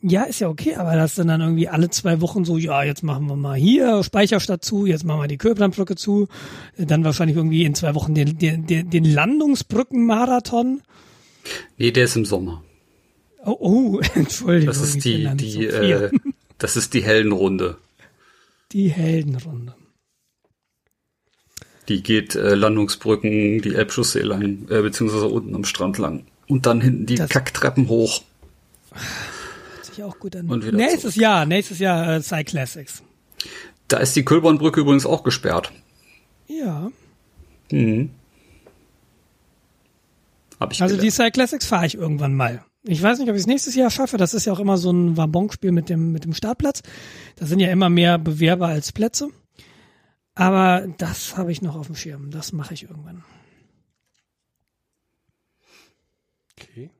Ja, ist ja okay, aber das sind dann irgendwie alle zwei Wochen so, ja, jetzt machen wir mal hier Speicherstadt zu, jetzt machen wir die Köblandbrücke zu, dann wahrscheinlich irgendwie in zwei Wochen den, den, den, Landungsbrückenmarathon. Nee, der ist im Sommer. Oh, oh, Entschuldigung. Das ist die, die, so äh, das ist die Heldenrunde. die Heldenrunde. Die geht äh, Landungsbrücken, die Elbchaussee lang, äh, beziehungsweise unten am Strand lang. Und dann hinten die Das- Kacktreppen hoch. Sich auch gut an. Nächstes Jahr, nächstes Jahr äh, Cyclassics. Da ist die Kölbornbrücke übrigens auch gesperrt. Ja. Mhm. Hab ich Also die gelernt. Cyclassics fahre ich irgendwann mal. Ich weiß nicht, ob ich es nächstes Jahr schaffe. Das ist ja auch immer so ein Wabonspiel mit dem, mit dem Startplatz. Da sind ja immer mehr Bewerber als Plätze. Aber das habe ich noch auf dem Schirm. Das mache ich irgendwann. Okay.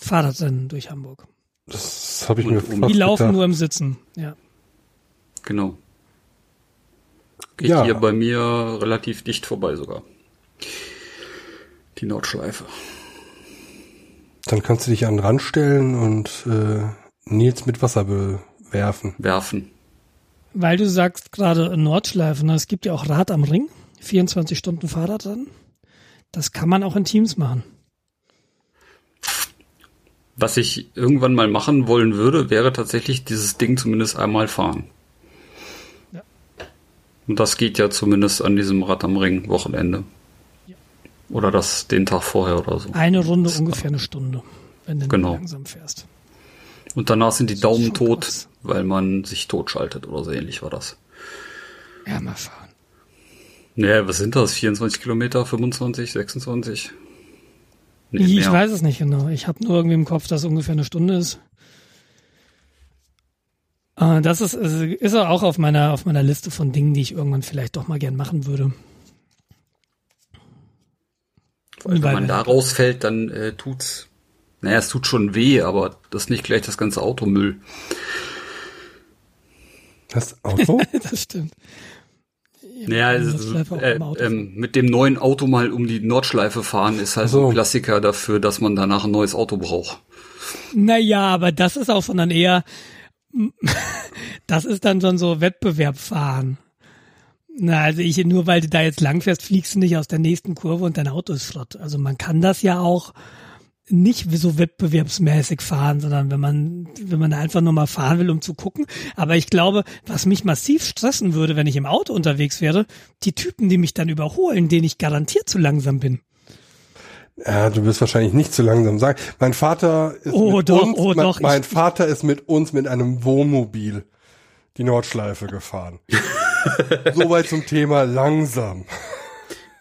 Fahrradrennen durch Hamburg. Das habe ich Und mir fast Die laufen gedacht. nur im Sitzen. Ja. Genau. Geht Ja. hier bei mir relativ dicht vorbei sogar. Die Nordschleife. Dann kannst du dich an den Rand stellen und äh, Nils mit Wasser bewerfen. werfen. Weil du sagst gerade Nordschleife, ne? es gibt ja auch Rad am Ring, 24 Stunden Fahrrad dran. Das kann man auch in Teams machen. Was ich irgendwann mal machen wollen würde, wäre tatsächlich dieses Ding zumindest einmal fahren. Ja. Und das geht ja zumindest an diesem Rad am Ring Wochenende. Ja. Oder das den Tag vorher oder so. Eine Runde ungefähr eine Stunde, wenn du Genau. langsam fährst. Und danach sind die Daumen tot, krass. weil man sich totschaltet oder so ähnlich war das. Ja, mal fahren. Naja, was sind das? 24 Kilometer, 25, 26? Ich mehr. weiß es nicht genau. Ich habe nur irgendwie im Kopf, dass es ungefähr eine Stunde ist. Äh, Das ist, ist auch auf meiner, auf meiner Liste von Dingen, die ich irgendwann vielleicht doch mal gern machen würde. Weil wenn man da rausfällt, dann äh, tut's. Naja, es tut schon weh, aber das ist nicht gleich das ganze Automüll. Das Auto? Das stimmt. Naja, auch äh, ähm, mit dem neuen Auto mal um die Nordschleife fahren ist halt so. ein Klassiker dafür, dass man danach ein neues Auto braucht. Naja, aber das ist auch schon dann eher, das ist dann schon so Wettbewerb fahren. Na, also ich, nur weil du da jetzt langfährst, fliegst du nicht aus der nächsten Kurve und dein Auto ist flott. Also man kann das ja auch nicht so wettbewerbsmäßig fahren, sondern wenn man, wenn man einfach nur mal fahren will, um zu gucken. Aber ich glaube, was mich massiv stressen würde, wenn ich im Auto unterwegs wäre, die Typen, die mich dann überholen, denen ich garantiert zu langsam bin. Ja, du bist wahrscheinlich nicht zu langsam sagen. Mein Vater ist Oh, mit doch, uns, oh, mein, doch, mein Vater ist mit uns mit einem Wohnmobil die Nordschleife gefahren. Soweit zum Thema langsam.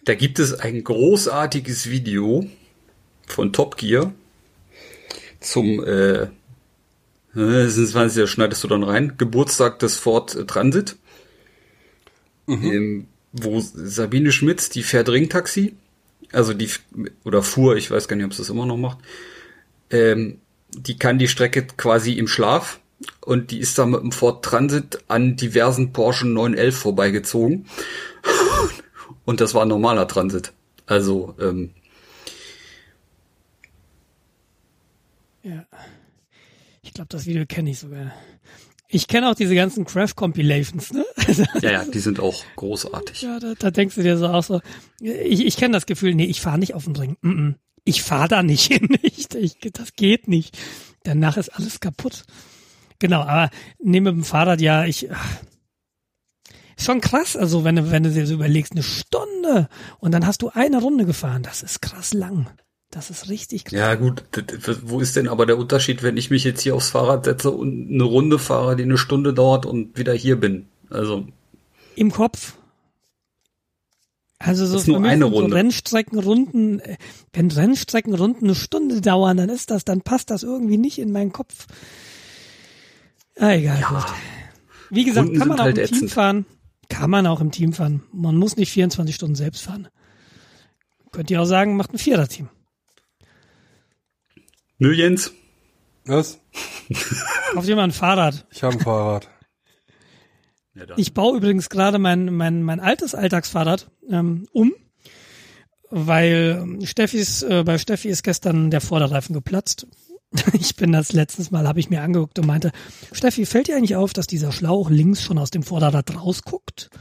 Da gibt es ein großartiges Video von Top Gear zum äh, äh, 26. schneidest du dann rein, Geburtstag des Ford Transit, ähm, wo Sabine Schmitz, die fährt Ringtaxi, also die, oder fuhr, ich weiß gar nicht, ob sie das immer noch macht, ähm, die kann die Strecke quasi im Schlaf und die ist da mit dem Ford Transit an diversen Porsche 911 vorbeigezogen. Und das war ein normaler Transit. Also, ähm, Ja. Ich glaube, das Video kenne ich sogar. Ich kenne auch diese ganzen Crash-Compilations, ne? Also, ja, ja, die sind auch großartig. ja, da, da denkst du dir so auch so, ich, ich kenne das Gefühl, nee, ich fahre nicht auf den Ring. Mm -mm. Ich fahre da nicht hin. Ich, ich, das geht nicht. Danach ist alles kaputt. Genau, aber neben dem Fahrrad, ja, ich, ach, ist schon krass, also wenn du, wenn du dir so überlegst, eine Stunde und dann hast du eine Runde gefahren, das ist krass lang. Das ist richtig krass. Ja, gut, wo ist denn aber der Unterschied, wenn ich mich jetzt hier aufs Fahrrad setze und eine Runde fahre, die eine Stunde dauert und wieder hier bin? Also, Im Kopf. Also so ist nur eine sind so Runde. Rennstreckenrunden, äh, wenn Rennstreckenrunden eine Stunde dauern, dann ist das, dann passt das irgendwie nicht in meinen Kopf. Ah, egal. gut. Wie gesagt, Runden kann man auch halt im Team ätzend. fahren. Kann man auch im Team fahren. Man muss nicht 24 Stunden selbst fahren. Könnt ihr auch sagen, macht ein Viererteam. Nö, Jens. Was? Ihr mal ein Fahrrad. Ich habe ein Fahrrad. Ja, dann. Ich baue übrigens gerade mein, mein, mein altes Alltagsfahrrad ähm, um, weil ähm, Steffis, äh, bei Steffi ist gestern der Vorderreifen geplatzt. Ich bin das letztes Mal, habe ich mir angeguckt und meinte, Steffi, fällt dir eigentlich auf, dass dieser Schlauch links schon aus dem Vorderrad rausguckt?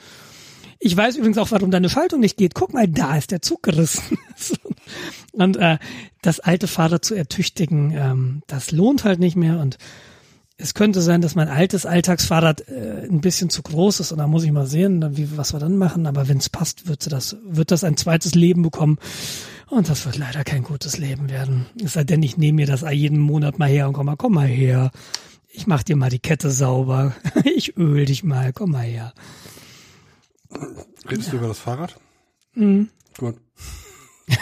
Ich weiß übrigens auch, warum deine Schaltung nicht geht. Guck mal, da ist der Zug gerissen. und äh, das alte Fahrrad zu ertüchtigen, ähm, das lohnt halt nicht mehr. Und es könnte sein, dass mein altes Alltagsfahrrad äh, ein bisschen zu groß ist und da muss ich mal sehen, wie, was wir dann machen. Aber wenn es passt, wird, sie das, wird das ein zweites Leben bekommen. Und das wird leider kein gutes Leben werden. Es sei denn, ich nehme mir das jeden Monat mal her und komm mal, komm mal her. Ich mach dir mal die Kette sauber. Ich öl dich mal, komm mal her. Redest du über das Fahrrad? Mhm. Gut.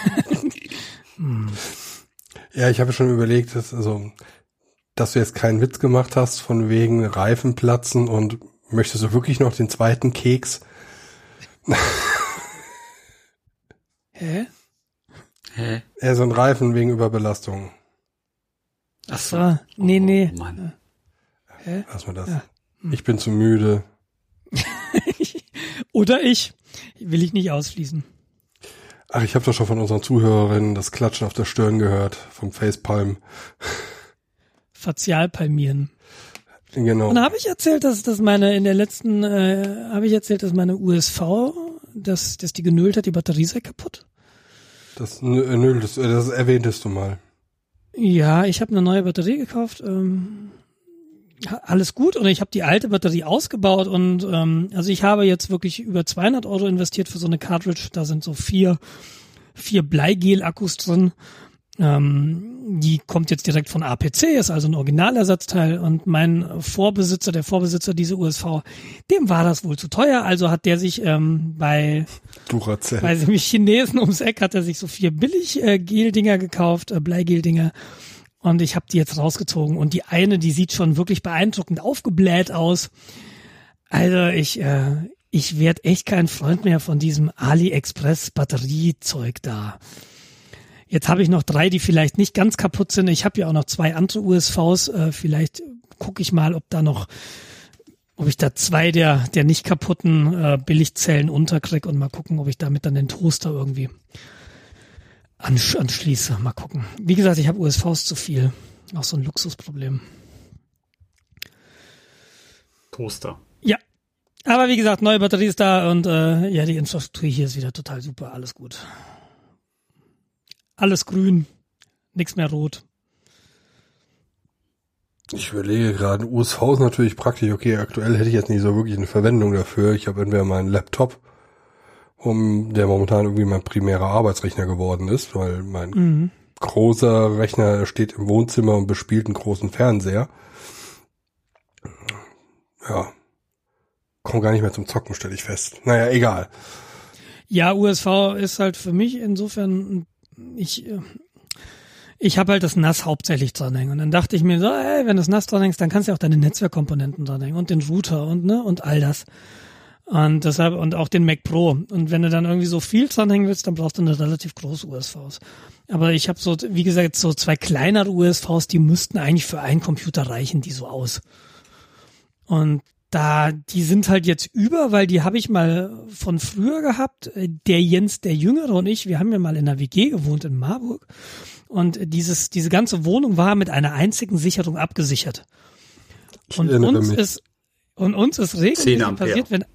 ja, ich habe schon überlegt, dass, also, dass du jetzt keinen Witz gemacht hast von wegen Reifen platzen und möchtest du wirklich noch den zweiten Keks? Hä? Hä? Äh, so ein Reifen wegen Überbelastung. Ach So, nee, nee. Oh, Mann. Lass mal das. Ja. Ich bin zu müde. Oder ich. Will ich nicht ausschließen. Ach, ich habe doch schon von unseren Zuhörerinnen das Klatschen auf der Stirn gehört, vom Facepalm. Fazialpalmieren. Genau. Und habe ich erzählt, dass, dass meine in der letzten äh, habe ich erzählt, dass meine USV, dass, dass die genölt hat, die Batterie sei kaputt. Das, nö, das, das erwähntest du mal. Ja, ich habe eine neue Batterie gekauft. Ähm, alles gut und ich habe die alte Batterie ausgebaut und ähm, also ich habe jetzt wirklich über 200 Euro investiert für so eine Cartridge. Da sind so vier vier Bleigel-Akkus drin ähm, die kommt jetzt direkt von APC, ist also ein Originalersatzteil und mein Vorbesitzer, der Vorbesitzer dieser USV, dem war das wohl zu teuer, also hat der sich ähm, bei Duracell. bei nämlich Chinesen ums Eck hat er sich so vier billig äh, Gel-Dinger gekauft, äh, Bleigel-Dinger und ich habe die jetzt rausgezogen und die eine, die sieht schon wirklich beeindruckend aufgebläht aus. Also ich äh, ich werd echt kein Freund mehr von diesem AliExpress Batteriezeug da. Jetzt habe ich noch drei, die vielleicht nicht ganz kaputt sind. Ich habe ja auch noch zwei andere USVs. Äh, vielleicht gucke ich mal, ob da noch, ob ich da zwei der, der nicht kaputten äh, Billigzellen unterkrieg und mal gucken, ob ich damit dann den Toaster irgendwie ansch anschließe. Mal gucken. Wie gesagt, ich habe USVs zu viel. Auch so ein Luxusproblem. Toaster. Ja. Aber wie gesagt, neue Batterie ist da und äh, ja, die Infrastruktur hier ist wieder total super. Alles gut alles grün, nichts mehr rot. Ich überlege gerade, USV ist natürlich praktisch, okay, aktuell hätte ich jetzt nicht so wirklich eine Verwendung dafür. Ich habe entweder meinen Laptop, um, der momentan irgendwie mein primärer Arbeitsrechner geworden ist, weil mein mhm. großer Rechner steht im Wohnzimmer und bespielt einen großen Fernseher. Ja. Komm gar nicht mehr zum Zocken, stelle ich fest. Naja, egal. Ja, USV ist halt für mich insofern ich, äh, ich habe halt das NAS hauptsächlich dranhängen. Und dann dachte ich mir so, ey, wenn du das NAS dranhängst, dann kannst du auch deine Netzwerkkomponenten dranhängen und den Router und, ne, und all das. Und deshalb, und auch den Mac Pro. Und wenn du dann irgendwie so viel dranhängen willst, dann brauchst du eine relativ große USVs. Aber ich habe so, wie gesagt, so zwei kleinere USVs, die müssten eigentlich für einen Computer reichen, die so aus. Und da, die sind halt jetzt über, weil die habe ich mal von früher gehabt. Der Jens, der Jüngere und ich, wir haben ja mal in der WG gewohnt in Marburg. Und dieses, diese ganze Wohnung war mit einer einzigen Sicherung abgesichert. Und uns mich. ist, und uns ist regelmäßig passiert, wenn,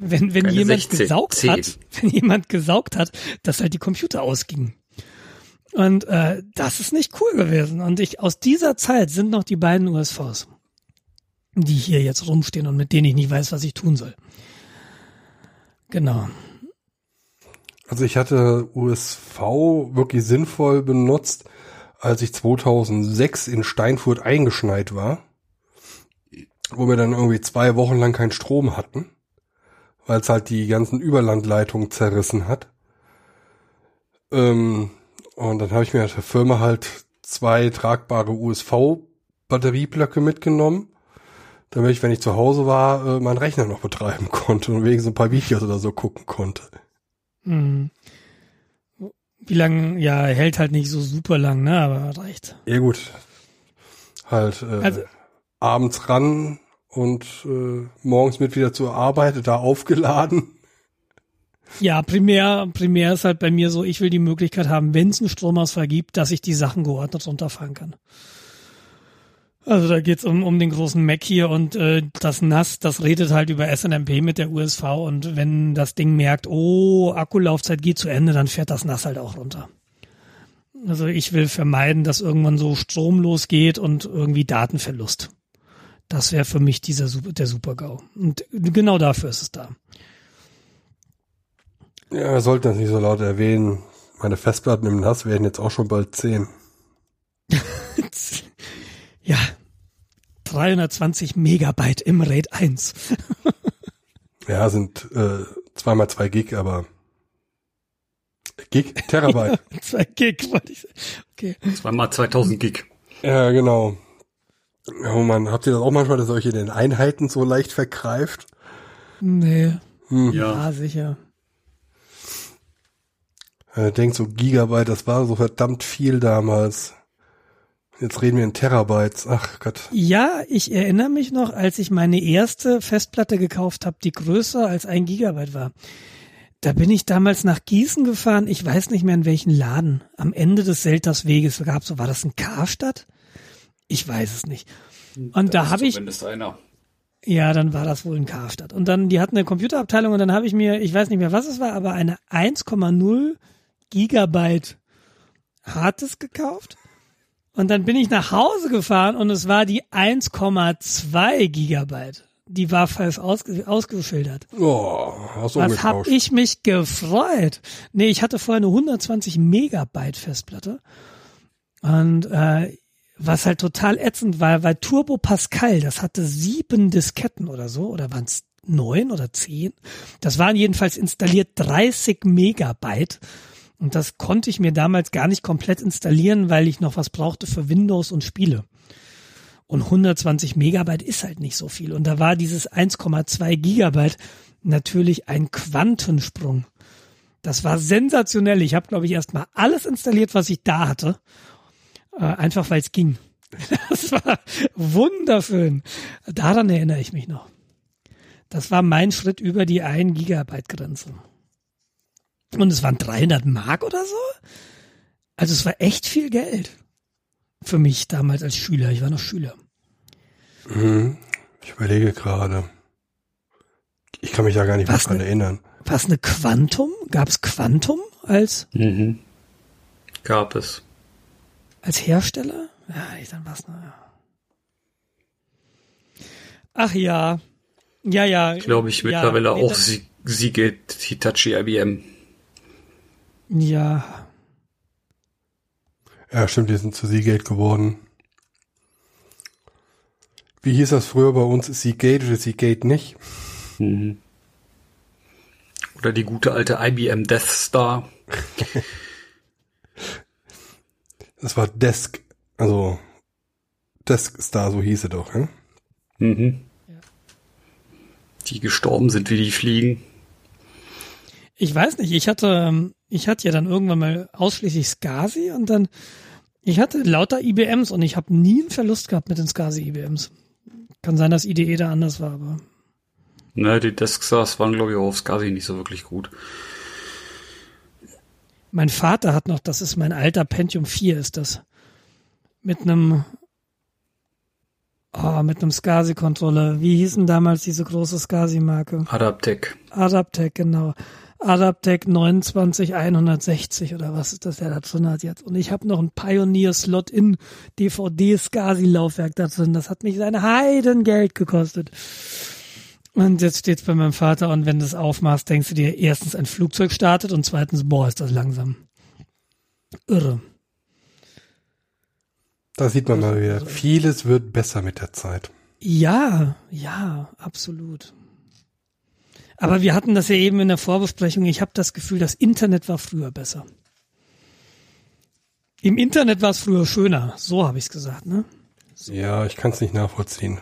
wenn, wenn jemand 16, gesaugt 10. hat, wenn jemand gesaugt hat, dass halt die Computer ausgingen. Und äh, das ist nicht cool gewesen. Und ich aus dieser Zeit sind noch die beiden USVs die hier jetzt rumstehen und mit denen ich nicht weiß, was ich tun soll. Genau. Also ich hatte USV wirklich sinnvoll benutzt, als ich 2006 in Steinfurt eingeschneit war, wo wir dann irgendwie zwei Wochen lang keinen Strom hatten, weil es halt die ganzen Überlandleitungen zerrissen hat. Ähm, und dann habe ich mir der Firma halt zwei tragbare USV-Batterieblöcke mitgenommen damit ich, wenn ich zu Hause war, äh, meinen Rechner noch betreiben konnte und wegen so ein paar Videos oder so gucken konnte. Mhm. Wie lang, ja, hält halt nicht so super lang, ne, aber reicht. Ja gut. Halt äh, also, abends ran und äh, morgens mit wieder zur Arbeit, da aufgeladen. Ja, primär, primär ist halt bei mir so, ich will die Möglichkeit haben, wenn es einen Stromausfall gibt, dass ich die Sachen geordnet runterfahren kann. Also da geht's um, um den großen Mac hier und äh, das NAS, das redet halt über SNMP mit der USV und wenn das Ding merkt, oh, Akkulaufzeit geht zu Ende, dann fährt das NAS halt auch runter. Also ich will vermeiden, dass irgendwann so Strom losgeht und irgendwie Datenverlust. Das wäre für mich dieser der Super-GAU. Und genau dafür ist es da. Ja, wir sollten das nicht so laut erwähnen. Meine Festplatten im NAS werden jetzt auch schon bald zehn. ja, 320 Megabyte im RAID 1. ja, sind äh, zweimal zwei Gig, aber Gig, Terabyte. ja, zwei Gig, wollte ich sagen. Okay. Zweimal 2000 Gig. Ja, genau. Oh man, habt ihr das auch manchmal, dass euch in den Einheiten so leicht vergreift? Nee. Hm. Ja. ja, sicher. Äh, denkt so Gigabyte, das war so verdammt viel damals. Jetzt reden wir in Terabytes. Ach Gott. Ja, ich erinnere mich noch, als ich meine erste Festplatte gekauft habe, die größer als ein Gigabyte war. Da bin ich damals nach Gießen gefahren. Ich weiß nicht mehr in welchen Laden. Am Ende des Selters Weges gab so, war das ein Karstadt? Ich weiß es nicht. Und da habe ich, Zumindest einer. ja, dann war das wohl in Karstadt. Und dann, die hatten eine Computerabteilung und dann habe ich mir, ich weiß nicht mehr, was es war, aber eine 1,0 Gigabyte Harddisk gekauft. Und dann bin ich nach Hause gefahren und es war die 1,2 Gigabyte. Die war falsch ausge ausgeschildert. Oh, hast du Was hab umgetauscht. ich mich gefreut? Nee, ich hatte vorher eine 120 Megabyte Festplatte. Und äh, was halt total ätzend war, weil Turbo Pascal, das hatte sieben Disketten oder so, oder waren es neun oder zehn? Das waren jedenfalls installiert 30 Megabyte. Und das konnte ich mir damals gar nicht komplett installieren, weil ich noch was brauchte für Windows und Spiele. Und 120 Megabyte ist halt nicht so viel. Und da war dieses 1,2 Gigabyte natürlich ein Quantensprung. Das war sensationell. Ich habe, glaube ich, erst mal alles installiert, was ich da hatte. Äh, einfach weil es ging. Das war wunderschön. Daran erinnere ich mich noch. Das war mein Schritt über die 1 Gigabyte Grenze. Und es waren 300 Mark oder so. Also es war echt viel Geld. Für mich damals als Schüler. Ich war noch Schüler. Mhm. Ich überlege gerade. Ich kann mich da gar nicht mehr Was dran ne- erinnern. Was eine Quantum? Gab es Quantum als, Mhm. Gab es. Als Hersteller? Ja, ich dann was. Ne? Ach ja. Ja, ja. Glaube ich ja, mittlerweile nee, auch Sie- Seagate, Hitachi, IBM. Ja. Ja, stimmt, die sind zu Seagate geworden. Wie hieß das früher bei uns? Seagate oder Seagate nicht? Mhm. Oder die gute alte IBM Death Star. Das war Desk, also Desk Star, so hieß er doch, ne? Mhm. Ja. Die gestorben sind wie die Fliegen. Ich weiß nicht, ich hatte, ähm, ich hatte ja dann irgendwann mal ausschließlich SCSI und dann, ich hatte lauter IBMs und ich habe nie einen Verlust gehabt mit den SCSI IBMs. Kann sein, dass IDE da anders war, aber Ne, die Desk Stars waren, glaube ich, auch auf SCSI nicht so wirklich gut. Mein Vater hat noch, das ist mein alter Pentium 4 ist das. Mit einem, oh, mit einem SCSI-Controller. Wie hießen damals diese große SCSI-Marke? Adaptec. Adaptec, genau. Adaptec 29160 oder was ist das, der da drin hat jetzt. Und ich habe noch ein Pioneer-Slot in DVD-SCSI-Laufwerk da drin. Das hat mich sein Heidengeld gekostet. Und jetzt steht's bei meinem Vater und wenn du es aufmachst, denkst du dir erstens, ein Flugzeug startet und zweitens, boah, ist das langsam. Irre. Da sieht man mal wieder. Vieles wird besser mit der Zeit. Ja, ja, absolut. Aber wir hatten das ja eben in der Vorbesprechung. Ich habe das Gefühl, das Internet war früher besser. Im Internet war es früher schöner. So habe ich es gesagt, ne? Ja, ich kann es nicht nachvollziehen.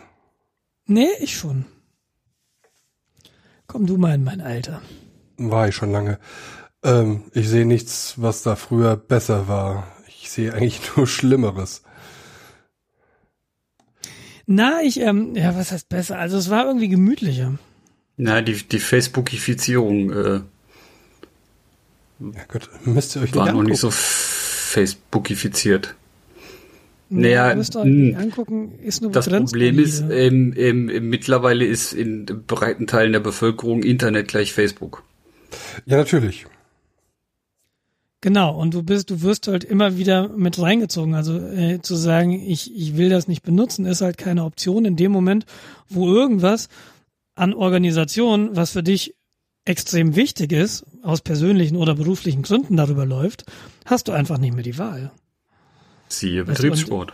Nee, ich schon. Komm du mal in mein Alter. War ich schon lange. Ähm, ich sehe nichts, was da früher besser war. Ich sehe eigentlich nur Schlimmeres. Na, ich, ähm, ja, was heißt besser? Also es war irgendwie gemütlicher. Na, die, die Facebookifizierung äh, Ja Gott, müsst ihr euch war noch nicht so. Facebookifiziert. Naja, müsst ihr euch mh. nicht angucken, ist nur Das Problem ist, valide. ähm, ähm, mittlerweile ist in breiten Teilen der Bevölkerung Internet gleich Facebook. Ja, natürlich. Genau, und du bist, du wirst halt immer wieder mit reingezogen. Also äh, zu sagen, ich, ich will das nicht benutzen, ist halt keine Option in dem Moment, wo irgendwas an Organisation, was für dich extrem wichtig ist, aus persönlichen oder beruflichen Gründen darüber läuft, hast du einfach nicht mehr die Wahl. Siehe Betriebssport.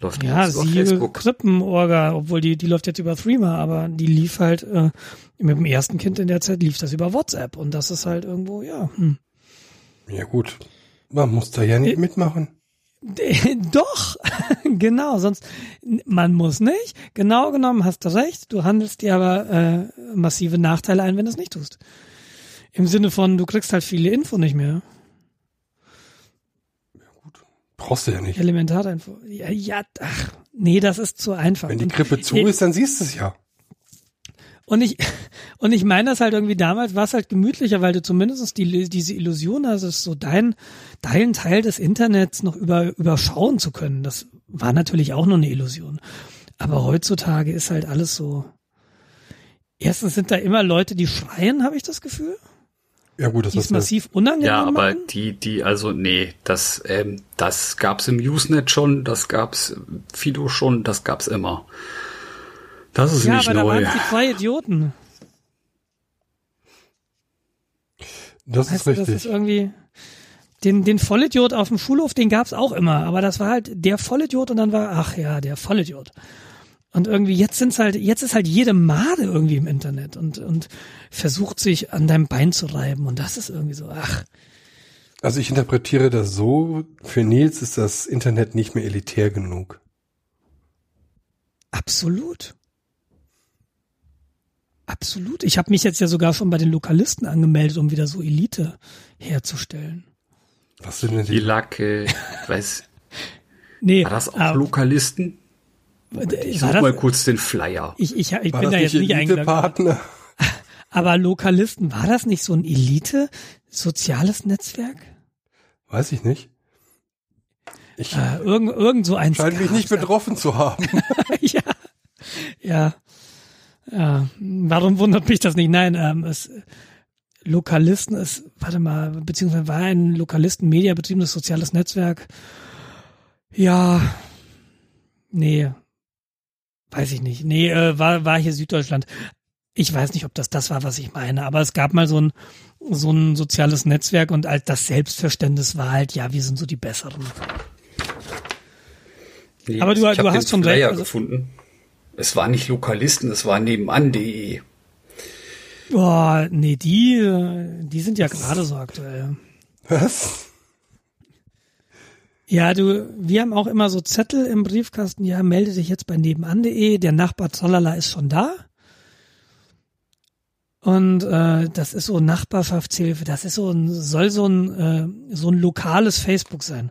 Läuft Ja, jetzt über siehe. Krippenorga, obwohl die, die läuft jetzt über Threema, aber die lief halt äh, mit dem ersten Kind in der Zeit lief das über WhatsApp und das ist halt irgendwo, ja, hm. Ja gut. Man muss da ja nicht Äh, mitmachen. Doch, genau, sonst man muss nicht. Genau genommen hast du recht, du handelst dir aber äh, massive Nachteile ein, wenn du es nicht tust. Im Sinne von, du kriegst halt viele Info nicht mehr. Brauchst du ja nicht. Elementarinfo. Ja, ja, ach, nee, das ist zu einfach. Wenn die Und- Krippe zu äh, ist, dann siehst du es ja. Und ich, und ich meine das halt irgendwie damals war es halt gemütlicher, weil du zumindest die, diese Illusion hast, es so dein, deinen Teil des Internets noch über, überschauen zu können. Das war natürlich auch nur eine Illusion. Aber heutzutage ist halt alles so. Erstens sind da immer Leute, die schreien, habe ich das Gefühl. Ja gut, das Die ist ist massiv unangenehm. Ja, aber machen. die, die, also nee, das, ähm, das gab's im Usenet schon, das gab's Fido schon, das gab's immer. Das ist ja, nicht aber da neu. waren die zwei Idioten. Das ist Weißt das richtig. ist irgendwie den den Vollidiot auf dem Schulhof, den gab's auch immer, aber das war halt der Vollidiot und dann war ach ja, der Vollidiot. Und irgendwie jetzt sind's halt jetzt ist halt jede Made irgendwie im Internet und und versucht sich an deinem Bein zu reiben und das ist irgendwie so ach Also ich interpretiere das so, für Nils ist das Internet nicht mehr elitär genug. absolut. Absolut. Ich habe mich jetzt ja sogar schon bei den Lokalisten angemeldet, um wieder so Elite herzustellen. Was sind denn Die die? Lacke, weiß, Nee, war das auch aber- Lokalisten? Ich war such das- mal kurz den Flyer. ich, ich, ich War bin da jetzt nicht. Elite-Partner? Aber Lokalisten, war das nicht so ein Elite-soziales Netzwerk? Weiß ich nicht. Ich Äh, irgend, irgend so ein scheine mich nicht betroffen zu haben. ja. Ja. Ja. Warum wundert mich das nicht? Nein, ähm, es, Lokalisten ist, warte mal, beziehungsweise war ein Lokalisten-Media betriebenes soziales Netzwerk. Ja. Nee. Weiß ich nicht. Nee, äh, war, war hier Süddeutschland. Ich weiß nicht, ob das das war, was ich meine, aber es gab mal so ein, so ein soziales Netzwerk und halt das Selbstverständnis war halt, ja, wir sind so die Besseren. Nee, Aber du- ich du hast den schon Flyer recht, also- gefunden. Es war nicht Lokalisten, es war nebenan.de. Boah, nee, die, äh, die sind ja gerade so aktuell. Was? Ja, du, wir haben auch immer so Zettel im Briefkasten, ja, melde dich jetzt bei nebenan.de, der Nachbar Tralala ist schon da. Und äh, das ist so Nachbarschaftshilfe, das ist so ein, soll so ein, äh, so ein lokales Facebook sein.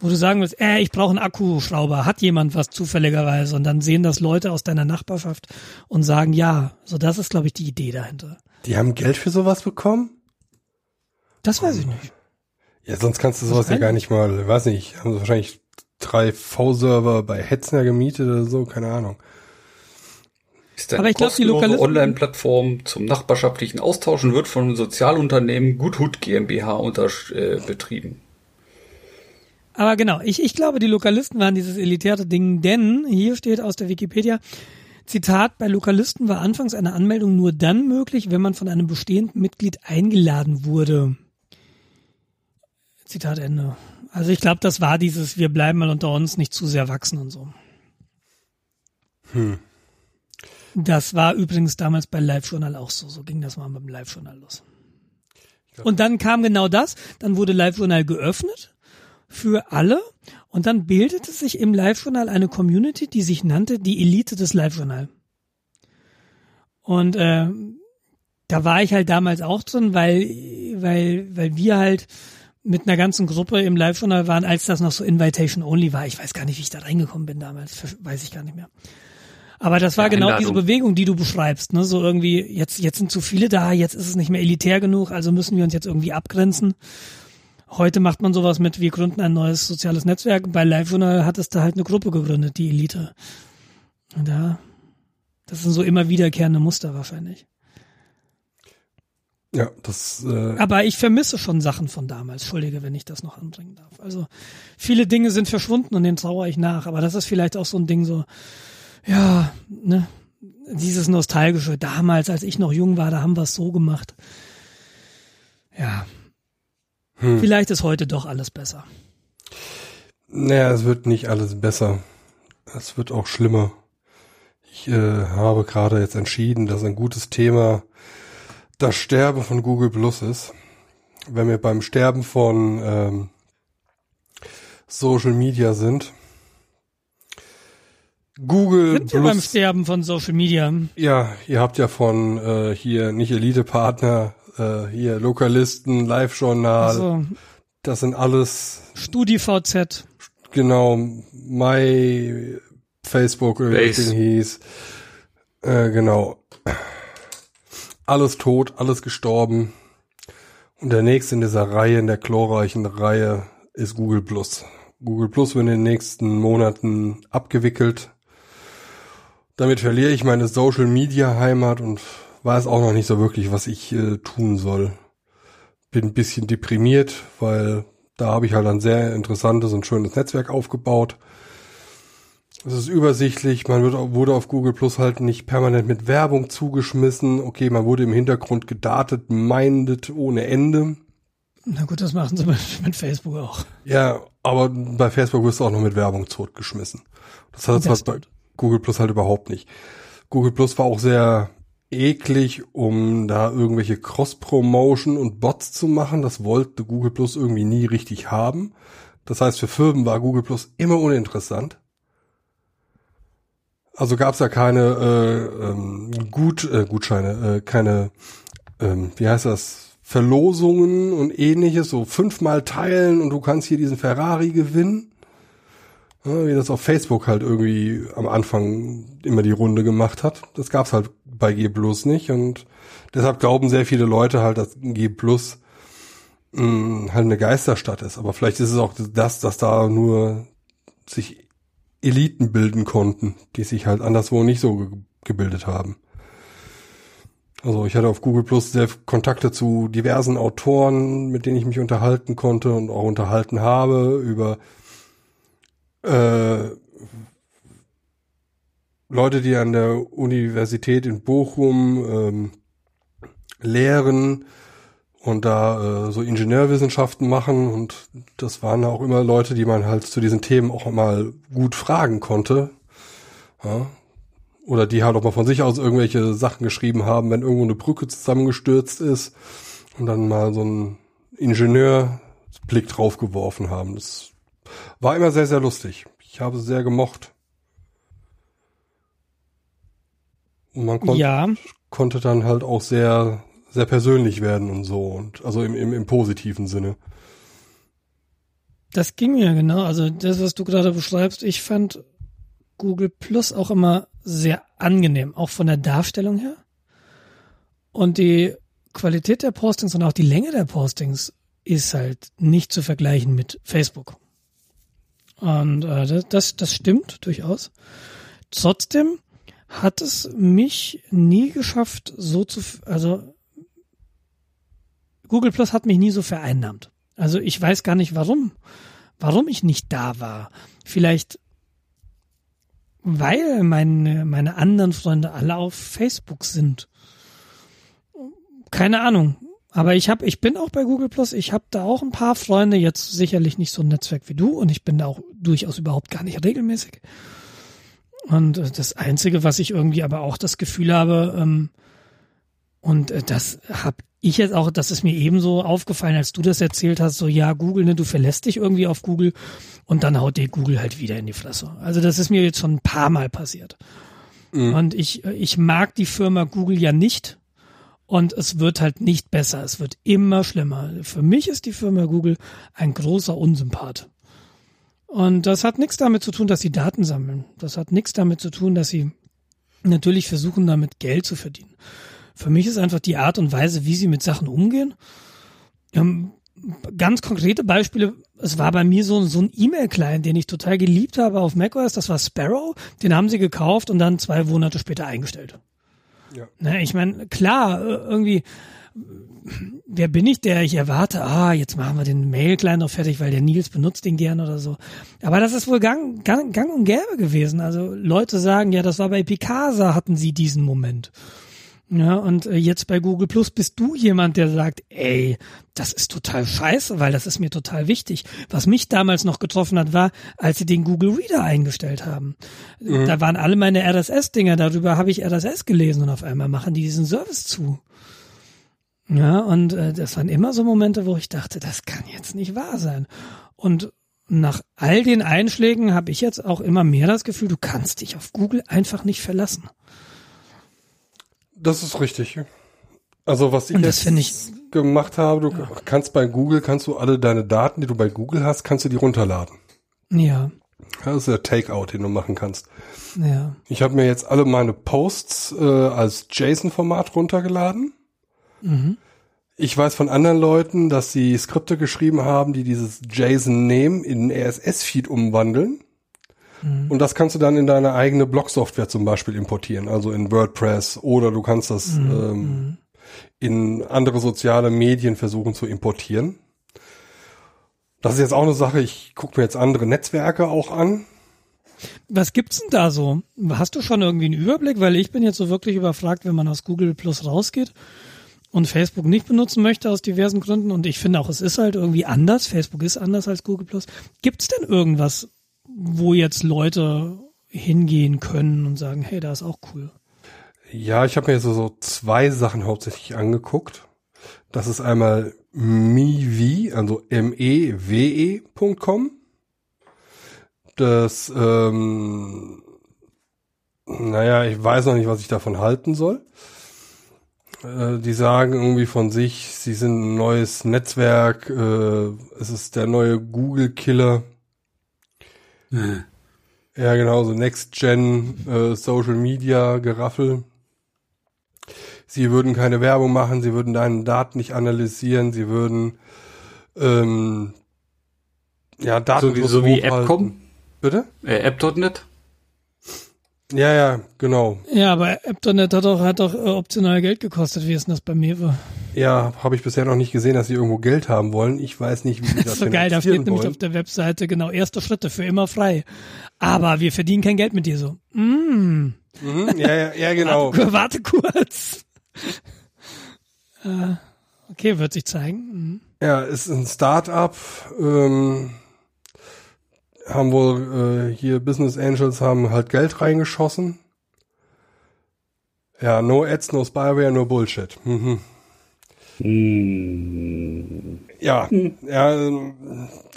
Wo du sagen willst, äh, ich brauche einen Akkuschrauber, hat jemand was zufälligerweise? Und dann sehen das Leute aus deiner Nachbarschaft und sagen ja. So, das ist, glaube ich, die Idee dahinter. Die haben Geld für sowas bekommen? Das weiß ich nicht. Ja, sonst kannst du sowas ja gar nicht mal, weiß nicht, haben sie wahrscheinlich drei V-Server bei Hetzner gemietet oder so, keine Ahnung. Ist eine Aber ich kostenlose Online-Plattform zum nachbarschaftlichen Austausch und wird von Sozialunternehmen Guthut GmbH unter, äh, betrieben. Aber genau, ich, ich glaube, die Lokalisten waren dieses elitäre Ding, denn hier steht aus der Wikipedia, Zitat, bei Lokalisten war anfangs eine Anmeldung nur dann möglich, wenn man von einem bestehenden Mitglied eingeladen wurde. Zitat Ende. Also ich glaube, das war dieses, wir bleiben mal unter uns, nicht zu sehr wachsen und so. Hm. Das war übrigens damals bei Live-Journal auch so. So ging das mal beim Live-Journal los. Und dann kam genau das. Dann wurde Live-Journal geöffnet für alle. Und dann bildete sich im Live-Journal eine Community, die sich nannte die Elite des Live-Journal. Und äh, da war ich halt damals auch drin, weil, weil, weil wir halt mit einer ganzen Gruppe im Live-Journal waren, als das noch so Invitation-Only war. Ich weiß gar nicht, wie ich da reingekommen bin damals. Weiß ich gar nicht mehr. Aber das war Ja, genau Einladung. diese Bewegung, die du beschreibst, ne? So irgendwie, jetzt, jetzt sind zu viele da, jetzt ist es nicht mehr elitär genug, also müssen wir uns jetzt irgendwie abgrenzen. Heute macht man sowas mit, wir gründen ein neues soziales Netzwerk. Bei Live-Journal hat es da halt eine Gruppe gegründet, die Elite. Und da, das sind so immer wiederkehrende Muster wahrscheinlich. Ja, das, äh, Aber ich vermisse schon Sachen von damals. Entschuldige, wenn ich das noch anbringen darf. Also viele Dinge sind verschwunden und denen trauere ich nach. Aber das ist vielleicht auch so ein Ding so, ja, ne, dieses nostalgische. Damals, als ich noch jung war, da haben wir es so gemacht. Ja. Hm. Vielleicht ist heute doch alles besser. naja, es wird nicht alles besser. Es wird auch schlimmer. Ich äh, habe gerade jetzt entschieden, dass ein gutes Thema das Sterben von Google Plus ist. Wenn wir beim Sterben von ähm, Social Media sind. Google Sind wir beim Plus. Sterben von Social Media? Ja, ihr habt ja von äh, hier nicht Elite-Partner, äh, hier Lokalisten, Live-Journal. Also Das sind alles StudiVZ. genau My Facebook oder wie das. Ding hieß. Äh, genau. Alles tot, alles gestorben. Und der nächste in dieser Reihe, in der chlorreichen Reihe, ist Google Plus. Google Plus wird in den nächsten Monaten abgewickelt. Damit verliere ich meine Social Media Heimat und weiß auch noch nicht so wirklich, was ich äh, tun soll. Bin ein bisschen deprimiert, weil da habe ich halt ein sehr interessantes und schönes Netzwerk aufgebaut. Es ist übersichtlich, man wird, wurde auf Google Plus halt nicht permanent mit Werbung zugeschmissen. Okay, man wurde im Hintergrund gedatet, minded ohne Ende. Na gut, das machen sie mit, Facebook auch. Ja, aber bei Facebook wirst du auch noch mit Werbung zurückgeschmissen. Das hat das bei Google Plus halt überhaupt nicht. Google Plus war auch sehr eklig, um da irgendwelche Cross-Promotion und Bots zu machen. Das wollte Google Plus irgendwie nie richtig haben. Das heißt, für Firmen war Google Plus immer uninteressant. Also gab es da keine äh, ähm, Gut, äh, Gutscheine, äh, keine, ähm, wie heißt das, Verlosungen und ähnliches, so fünfmal teilen und du kannst hier diesen Ferrari gewinnen. Ja, wie das auf Facebook halt irgendwie am Anfang immer die Runde gemacht hat. Das gab's halt bei G Plus nicht und deshalb glauben sehr viele Leute halt, dass G Plus mh, hm, halt eine Geisterstadt ist. Aber vielleicht ist es auch das, dass da nur sich Eliten bilden konnten, die sich halt anderswo nicht so ge gebildet haben. Also ich hatte auf Google Plus sehr Kontakte zu diversen Autoren, mit denen ich mich unterhalten konnte und auch unterhalten habe über äh, Leute, die an der Universität in Bochum ähm, lehren und da äh, so Ingenieurwissenschaften machen und das waren auch immer Leute, die man halt zu diesen Themen auch mal gut fragen konnte. Ja. Oder die halt auch mal von sich aus irgendwelche Sachen geschrieben haben, wenn irgendwo eine Brücke zusammengestürzt ist und dann mal so ein Ingenieurblick drauf geworfen haben. Das war immer sehr, sehr lustig. Ich habe es sehr gemocht. Und man kon ja. konnte dann halt auch sehr sehr persönlich werden und so und also im, im, im positiven Sinne. Das ging mir genau. Also das, was du gerade beschreibst, ich fand Google Plus auch immer sehr angenehm, auch von der Darstellung her. Und die Qualität der Postings und auch die Länge der Postings ist halt nicht zu vergleichen mit Facebook. Und äh, das, das, das stimmt durchaus. Trotzdem hat es mich nie geschafft, so zu, also Google Plus hat mich nie so vereinnahmt. Also ich weiß gar nicht warum, warum ich nicht da war. Vielleicht weil meine, meine anderen Freunde alle auf Facebook sind. Keine Ahnung. Aber ich habe, ich bin auch bei Google Plus. Ich habe da auch ein paar Freunde. Jetzt sicherlich nicht so ein Netzwerk wie du und ich bin da auch durchaus überhaupt gar nicht regelmäßig. Und äh, das Einzige, was ich irgendwie aber auch das Gefühl habe, ähm, und äh, das habe ich jetzt auch, das ist mir ebenso aufgefallen, als du das erzählt hast, so ja, Google, ne, du verlässt dich irgendwie auf Google und dann haut dir Google halt wieder in die Fresse. Also das ist mir jetzt schon ein paar Mal passiert. Mhm. Und ich, ich mag die Firma Google ja nicht und es wird halt nicht besser. Es wird immer schlimmer. Für mich ist die Firma Google ein großer Unsympath. Und das hat nichts damit zu tun, dass sie Daten sammeln. Das hat nichts damit zu tun, dass sie natürlich versuchen, damit Geld zu verdienen. Für mich ist einfach die Art und Weise, wie sie mit Sachen umgehen. Ähm, ganz konkrete Beispiele. Es war bei mir so, so ein E-Mail-Client, den ich total geliebt habe auf macOS. Das war Sparrow. Den haben sie gekauft und dann zwei Monate später eingestellt. Ja. Ne, ich meine, klar, äh, irgendwie, wer bin ich, der ich erwarte, ah, jetzt machen wir den Mail-Client noch fertig, weil der Nils benutzt den gern oder so. Aber das ist wohl gang, gang, gang und gäbe gewesen. Also Leute sagen, ja, das war bei Picasa hatten sie diesen Moment. Ja, und äh, jetzt bei Google Plus bist du jemand, der sagt, ey, das ist total scheiße, weil das ist mir total wichtig. Was mich damals noch getroffen hat, war, als sie den Google Reader eingestellt haben. Mhm. Da waren alle meine RSS-Dinger, darüber habe ich RSS gelesen und auf einmal machen die diesen Service zu. Ja, und äh, das waren immer so Momente, wo ich dachte, das kann jetzt nicht wahr sein. Und nach all den Einschlägen habe ich jetzt auch immer mehr das Gefühl, du kannst dich auf Google einfach nicht verlassen. Das ist richtig. Also was ich jetzt ich gemacht habe, du ja. kannst bei Google, kannst du alle deine Daten, die du bei Google hast, kannst du die runterladen. Ja. Das ist der Takeout, den du machen kannst. Ja. Ich habe mir jetzt alle meine Posts äh, als JSON-Format runtergeladen. Mhm. Ich weiß von anderen Leuten, dass sie Skripte geschrieben haben, die dieses JSON nehmen, in RSS-Feed umwandeln. Und das kannst du dann in deine eigene Blog-Software zum Beispiel importieren, also in WordPress oder du kannst das ähm, in andere soziale Medien versuchen zu importieren. Das ist jetzt auch eine Sache, ich gucke mir jetzt andere Netzwerke auch an. Was gibt's denn da so? Hast du schon irgendwie einen Überblick? Weil ich bin jetzt so wirklich überfragt, wenn man aus Google Plus rausgeht und Facebook nicht benutzen möchte aus diversen Gründen. Und ich finde auch, es ist halt irgendwie anders. Facebook ist anders als Google Plus. Gibt's denn irgendwas, wo jetzt Leute hingehen können und sagen, hey, da ist auch cool? Ja, ich habe mir so, so zwei Sachen hauptsächlich angeguckt. Das ist einmal mewe, also m-e-w-e.com. Das, ähm, naja, ich weiß noch nicht, was ich davon halten soll. Äh, die sagen irgendwie von sich, sie sind ein neues Netzwerk, äh, es ist der neue Google-Killer. Äh. Ja, genau, so Next-Gen äh, Social Media Geraffel. Sie würden keine Werbung machen, sie würden deine Daten nicht analysieren, sie würden ähm, ja Daten So wie, so wie Appcom, Bitte? äh, App.net. Ja, ja, genau. Ja, aber AppNet hat auch, hat auch äh, optional Geld gekostet. Wie ist denn das bei mir? war? Ja, habe ich bisher noch nicht gesehen, dass sie irgendwo Geld haben wollen. Ich weiß nicht, wie sie Das das ist so geil, da steht finanzieren nämlich wollen. auf der Webseite genau erste Schritte für immer frei. Aber wir verdienen kein Geld mit dir so. Mm. Mhm, ja, ja, ja, genau. Warte, warte kurz. äh, okay, wird sich zeigen. Mhm. Ja, ist ein Start-up. Ähm, haben wohl äh, hier Business Angels haben halt Geld reingeschossen. Ja, no ads, no spyware, no bullshit. Mhm. Ja, ja, ähm,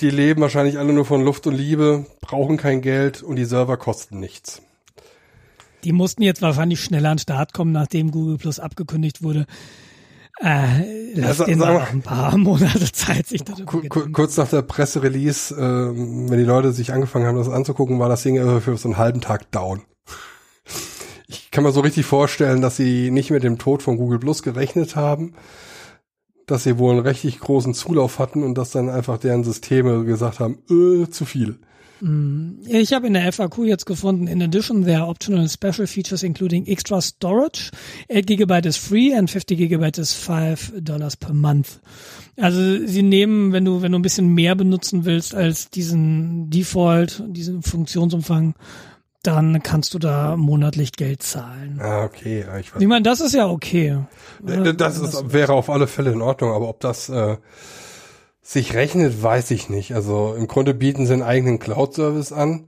die leben wahrscheinlich alle nur von Luft und Liebe, brauchen kein Geld und die Server kosten nichts. Die mussten jetzt wahrscheinlich schneller an den Start kommen, nachdem Google Plus abgekündigt wurde. Äh, lass sa- denen sag da mal- noch ein paar Monate Zeit, sich darüber Ku- ku- Gedanken kurz nach der Presserelease, ähm, wenn die Leute sich angefangen haben, das anzugucken, war das Ding für so einen halben Tag down. Ich kann mir so richtig vorstellen, dass sie nicht mit dem Tod von Google Plus gerechnet haben, dass sie wohl einen richtig großen Zulauf hatten und dass dann einfach deren Systeme gesagt haben, äh, zu viel. Ich habe in der FAQ jetzt gefunden, in addition there are optional special features including extra storage. 8 GB is free and 50 GB is 5 Dollars per month. Also sie nehmen, wenn du, wenn du ein bisschen mehr benutzen willst als diesen Default, diesen Funktionsumfang, dann kannst du da monatlich Geld zahlen. Ah, okay, ja, ich weiß. Ich meine, das ist ja okay. Äh, Das ist, wäre auf alle Fälle in Ordnung, aber ob das äh, sich rechnet, weiß ich nicht. Also im Grunde bieten sie einen eigenen Cloud-Service an.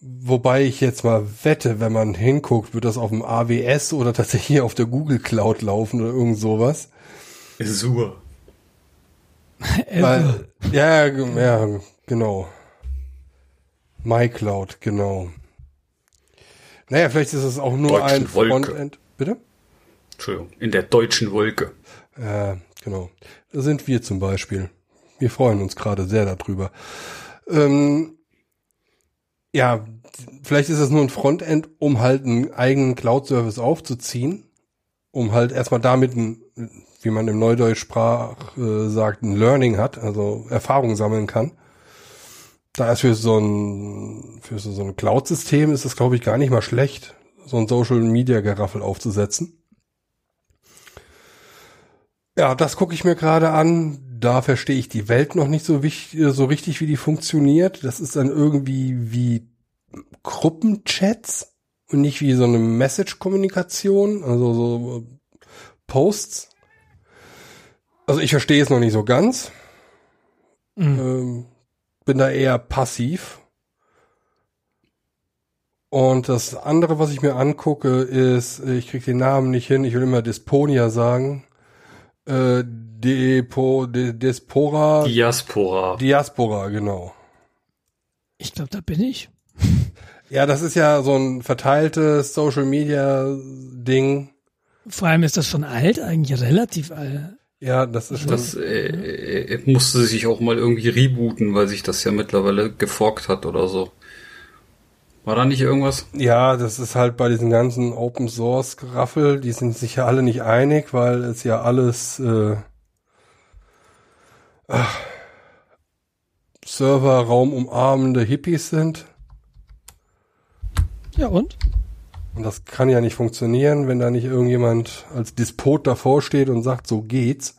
Wobei ich jetzt mal wette, wenn man hinguckt, wird das auf dem AWS oder tatsächlich auf der Google Cloud laufen oder irgend sowas. Azure. Weil, ja, ja, genau. MyCloud, genau. Naja, vielleicht ist es auch nur Deutschen ein Wolke. Frontend. Bitte? Entschuldigung. In der deutschen Wolke. Ja, genau. Da sind wir zum Beispiel. Wir freuen uns gerade sehr darüber. Ähm, ja, vielleicht ist es nur ein Frontend, um halt einen eigenen Cloud-Service aufzuziehen, um halt erstmal damit, ein, wie man im Neudeutschsprach äh, sagt, ein Learning hat, also Erfahrung sammeln kann. Da ist für so ein, für so, so ein Cloud-System ist es, glaube ich, gar nicht mal schlecht, so ein Social-Media-Geraffel aufzusetzen. Ja, das gucke ich mir gerade an. Da verstehe ich die Welt noch nicht so, wichtig, so richtig, wie die funktioniert. Das ist dann irgendwie wie Gruppenchats und nicht wie so eine Message-Kommunikation, also so äh, Posts. Also ich verstehe es noch nicht so ganz. Mhm. Ähm, bin da eher passiv. Und das andere, was ich mir angucke, ist, ich krieg den Namen nicht hin, ich will immer Desponia sagen. Äh, Depo, De, Despora, Diaspora. Diaspora, genau. Ich glaube, da bin ich. Ja, das ist ja so ein verteiltes Social Media Ding. Vor allem ist das schon alt, eigentlich relativ alt. Ja, das ist schon. Das äh, äh, musste sich auch mal irgendwie rebooten, weil sich das ja mittlerweile geforkt hat oder so. War da nicht irgendwas? Ja, das ist halt bei diesen ganzen Open Source Geraffel, die sind sich ja alle nicht einig, weil es ja alles äh, ach, Serverraum umarmende Hippies sind. Ja, und? Und das kann ja nicht funktionieren, wenn da nicht irgendjemand als Despot davor steht und sagt, so geht's.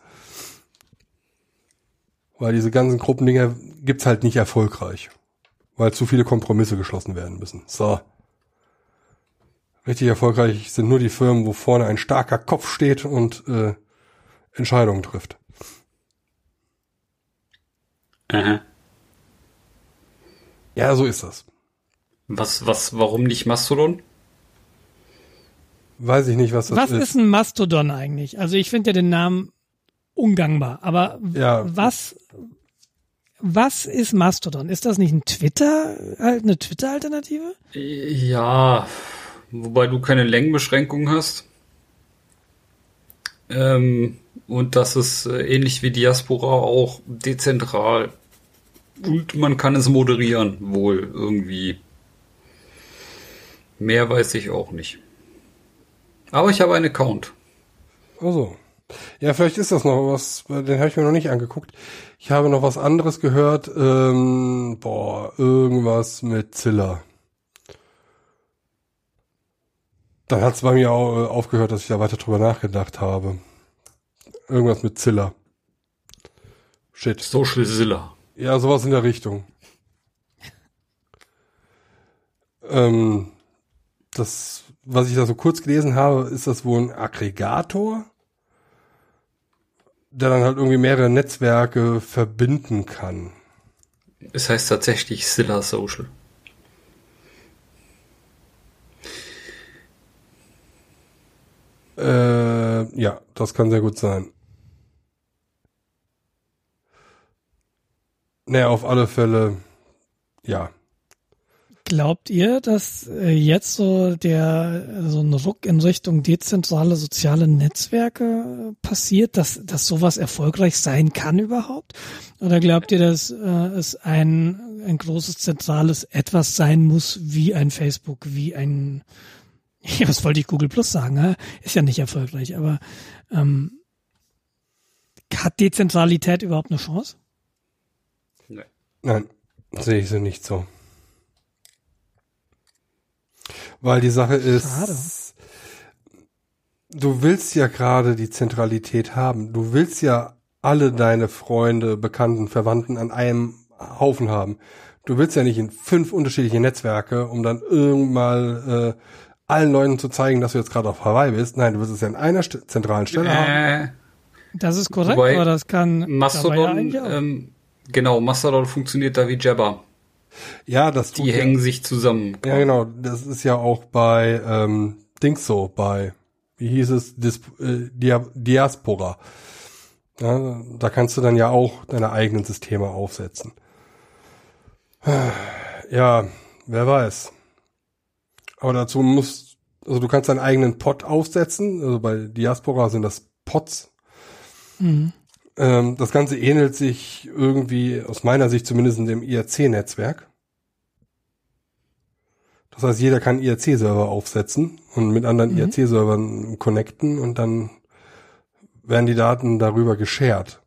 Weil diese ganzen Gruppendinger gibt's halt nicht erfolgreich. Weil zu viele Kompromisse geschlossen werden müssen. So. Richtig erfolgreich sind nur die Firmen, wo vorne ein starker Kopf steht und äh, Entscheidungen trifft. Aha. Ja, so ist das. Was, was, warum nicht Mastodon? Weiß ich nicht, was das Was ist. ist ein Mastodon eigentlich? Also ich finde ja den Namen ungangbar, aber Ja. was was ist Mastodon? Ist das nicht ein Twitter, halt eine Twitter-Alternative? Ja, wobei du keine Längenbeschränkung hast. Ähm, und das ist äh, ähnlich wie Diaspora auch dezentral. Und man kann es moderieren, wohl irgendwie. Mehr weiß ich auch nicht. Aber ich habe einen Account. Also. Ja, vielleicht ist das noch was, den habe ich mir noch nicht angeguckt. Ich habe noch was anderes gehört. Ähm, boah, irgendwas mit Zilla. Dann hat es bei mir auch, äh, aufgehört, dass ich da weiter drüber nachgedacht habe. Irgendwas mit Zilla. Shit. Social Zilla. Ja, sowas in der Richtung. Ähm, das, was ich da so kurz gelesen habe, ist das wohl ein Aggregator, der dann halt irgendwie mehrere Netzwerke verbinden kann. Es heißt tatsächlich Zilla Social. Äh, ja, das kann sehr gut sein. Naja, auf alle Fälle, ja. Glaubt ihr, dass äh, jetzt so der so ein Ruck in Richtung dezentrale soziale Netzwerke äh, passiert, dass dass sowas erfolgreich sein kann überhaupt? Oder glaubt ihr, dass äh, es ein ein großes zentrales etwas sein muss, wie ein Facebook, wie ein ja, was wollte ich Google Plus sagen? Ist ja nicht erfolgreich, aber ähm, hat Dezentralität überhaupt eine Chance? Nee. Nein, sehe ich sie nicht so. Weil die Sache ist, Schade. du willst ja gerade die Zentralität haben. Du willst ja alle deine Freunde, Bekannten, Verwandten an einem Haufen haben. Du willst ja nicht in fünf unterschiedliche Netzwerke, um dann irgendwann äh, allen Leuten zu zeigen, dass du jetzt gerade auf Hawaii bist. Nein, du willst es ja an einer St zentralen Stelle haben. Äh, Das ist korrekt, Wobei aber das kann ja Mastodon, auch. ähm, genau, Mastodon funktioniert da wie Jabber. Ja, das Die tut ja- hängen sich zusammen. Ja, genau. Das ist ja auch bei ähm, Dings so, bei, wie hieß es, Dis äh, Dia Diaspora. Ja, da kannst du dann ja auch deine eigenen Systeme aufsetzen. Ja, wer weiß. Aber dazu musst, also du kannst deinen eigenen Pod aufsetzen. Also bei Diaspora sind das Pods. Mhm. Ähm, das Ganze ähnelt sich irgendwie, aus meiner Sicht zumindest, in dem IRC-Netzwerk. Das heißt, jeder kann IRC-Server aufsetzen und mit anderen Mhm. IRC-Servern connecten und dann werden die Daten darüber geshared.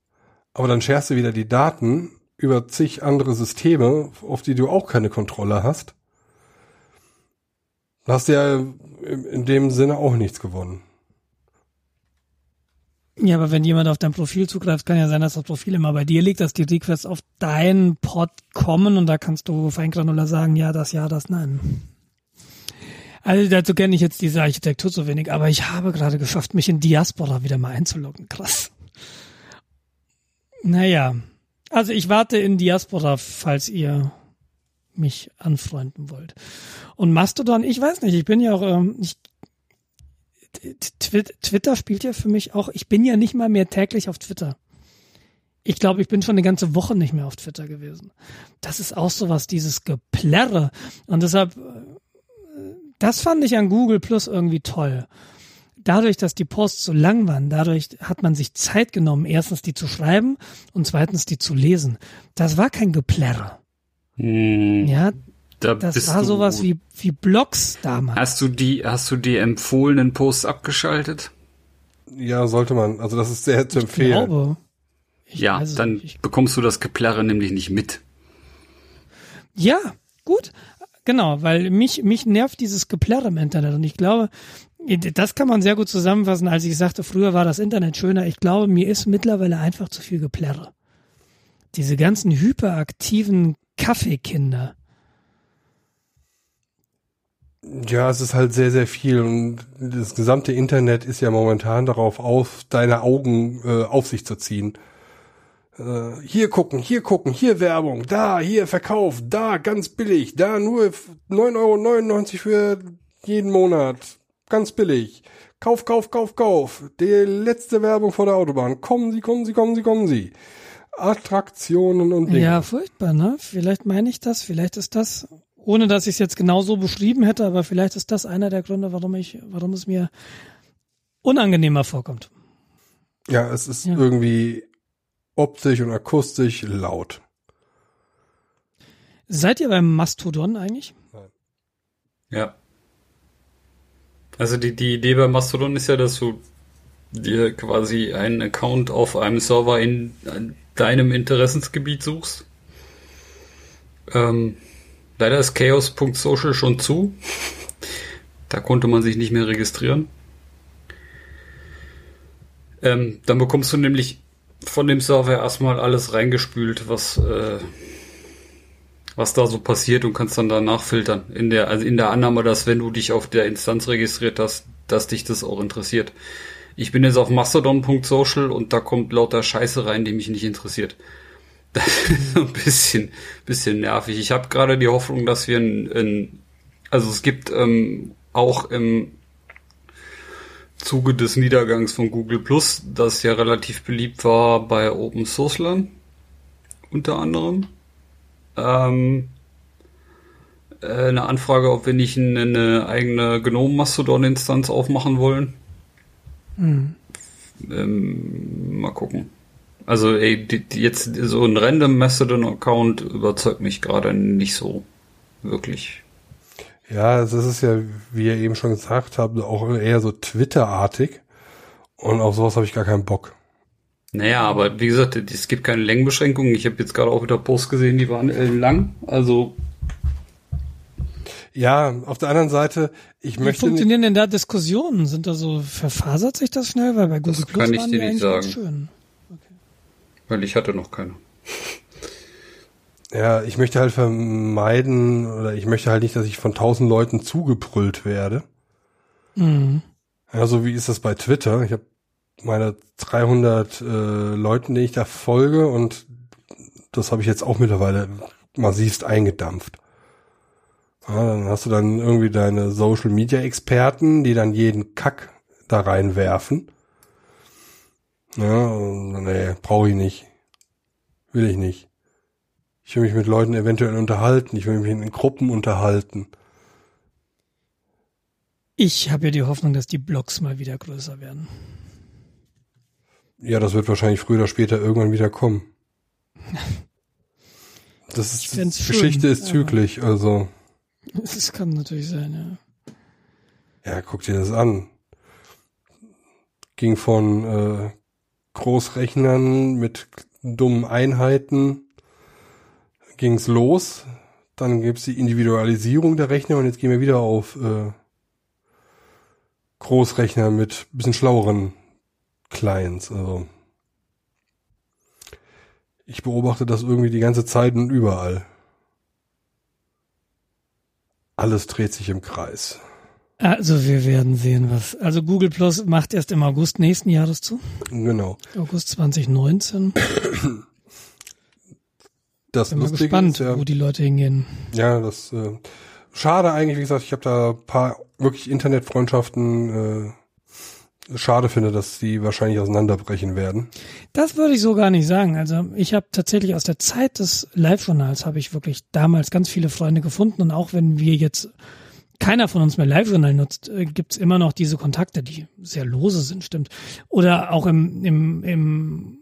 Aber dann sharest du wieder die Daten über zig andere Systeme, auf die du auch keine Kontrolle hast. Da hast du ja in in dem Sinne auch nichts gewonnen. Ja, aber wenn jemand auf dein Profil zugreift, kann ja sein, dass das Profil immer bei dir liegt, dass die Requests auf deinen Pod kommen und da kannst du feingranular sagen, ja, das, ja, das, nein. Also dazu kenne ich jetzt diese Architektur so wenig, aber ich habe gerade geschafft, mich in Diaspora wieder mal einzuloggen. Krass. Naja, also ich warte in Diaspora, falls ihr mich anfreunden wollt. Und Mastodon, ich weiß nicht, ich bin ja auch, ähm, ich Twi- Twitter spielt ja für mich auch, ich bin ja nicht mal mehr täglich auf Twitter. Ich glaube, ich bin schon eine ganze Woche nicht mehr auf Twitter gewesen. Das ist auch sowas, dieses Geplärre. Und deshalb, äh, das fand ich an Google Plus irgendwie toll. dadurch, dass die Posts so lang waren, dadurch hat man sich Zeit genommen, erstens die zu schreiben und zweitens die zu lesen. Das war kein Geplärre. Hm, Ja, da das war du, sowas wie, wie Blogs damals. Hast du die, hast du die empfohlenen Posts abgeschaltet? Ja, sollte man. Also das ist sehr zu Ich empfehlen. glaube. Ich ja, dann nicht. Ich- bekommst du das Geplärre nämlich nicht mit. Ja, gut. Genau, weil mich, mich nervt dieses Geplärre im Internet und ich glaube, das kann man sehr gut zusammenfassen, als ich sagte, früher war das Internet schöner. Ich glaube, mir ist mittlerweile einfach zu viel Geplärre. Diese ganzen hyperaktiven Kaffeekinder. Ja, es ist halt sehr, sehr viel und das gesamte Internet ist ja momentan darauf auf, deine Augen äh, auf sich zu ziehen. Äh, hier gucken, hier gucken, hier Werbung, da, hier Verkauf, da ganz billig, da nur 9,99 Euro für jeden Monat. Ganz billig. Kauf, kauf, kauf, kauf. Die letzte Werbung vor der Autobahn. Kommen Sie, kommen Sie, kommen Sie, kommen Sie. Attraktionen und Dinge. Ja, furchtbar, ne? Vielleicht meine ich das, vielleicht ist das, ohne dass ich es jetzt genau so beschrieben hätte, aber vielleicht ist das einer der Gründe, warum ich, warum es mir unangenehmer vorkommt. Ja, es ist Ja. irgendwie optisch und akustisch laut. Seid ihr beim Mastodon eigentlich? Ja. Also die, die Idee bei Mastodon ist ja, dass du dir quasi einen Account auf einem Server in deinem Interessensgebiet suchst. Ähm, leider ist chaos.social schon zu. Da konnte man sich nicht mehr registrieren. Ähm, dann bekommst du nämlich von dem Server erstmal alles reingespült, was äh, was da so passiert und kannst dann danach filtern. In der, also in der Annahme, dass wenn du dich auf der Instanz registriert hast, dass dich das auch interessiert. Ich bin jetzt auf mastodon.social und da kommt lauter Scheiße rein, die mich nicht interessiert. Das ist ein bisschen, bisschen nervig. Ich habe gerade die Hoffnung, dass wir ein, ein also es gibt ähm, auch im Zuge des Niedergangs von Google Plus, das ja relativ beliebt war bei Open Sourcelern, unter anderem, ähm, äh, eine Anfrage, ob wir nicht eine, eine eigene GNOME-Mastodon-Instanz aufmachen wollen. Hm. Ähm, mal gucken. Also ey, die, die jetzt so ein random Mastodon-Account überzeugt mich gerade nicht so wirklich. Ja, das ist ja, wie ihr eben schon gesagt habt, auch eher so Twitter-artig. Und auf sowas habe ich gar keinen Bock. Naja, aber wie gesagt, es gibt keine Längenbeschränkungen. Ich habe jetzt gerade auch wieder Posts gesehen, die waren lang. Also Ja, auf der anderen Seite, ich Wie möchte nicht, funktionieren denn da Diskussionen? Sind da so, verfasert sich das schnell? Weil bei Google Das Plus kann ich waren dir die nicht sagen. schön. weil ich hatte noch keine. Ja, ich möchte halt vermeiden oder ich möchte halt nicht, dass ich von tausend Leuten zugebrüllt werde. Mhm. Ja, so wie ist das bei Twitter? Ich habe meine 300 äh, Leuten, denen ich da folge und das habe ich jetzt auch mittlerweile massivst eingedampft. Ja, dann hast du dann irgendwie deine Social Media Experten, die dann jeden Kack da reinwerfen. Ja, und, nee, brauche ich nicht. Will ich nicht. Ich will mich mit Leuten eventuell unterhalten. Ich will mich in Gruppen unterhalten. Ich habe ja die Hoffnung, dass die Blogs mal wieder größer werden. Ja, das wird wahrscheinlich früher oder später irgendwann wieder kommen. Das ist, schön, Geschichte ist zyklisch, also, Das kann natürlich sein, ja. ja, guck dir das an. Ging von äh, Großrechnern mit dummen Einheiten, ging's los. Dann gibt's die Individualisierung der Rechner und jetzt gehen wir wieder auf äh, Großrechner mit bisschen schlaueren Clients. Also ich beobachte das irgendwie die ganze Zeit und überall. Alles dreht sich im Kreis. Also wir werden sehen, was. Also Google Plus macht erst im August nächsten Jahres zu. Genau. August 2019. Das Bin mal Lustige gespannt, ist ja, wo die Leute hingehen. ja, das äh, schade eigentlich, wie gesagt, ich habe da ein paar wirklich Internetfreundschaften. Äh, schade finde, dass die wahrscheinlich auseinanderbrechen werden. Das würde ich so gar nicht sagen. Also ich habe tatsächlich aus der Zeit des Live-Journals habe ich wirklich damals ganz viele Freunde gefunden und auch wenn wir jetzt keiner von uns mehr Live-Journal nutzt, äh, gibt's immer noch diese Kontakte, die sehr lose sind, stimmt. Oder auch im, im, im,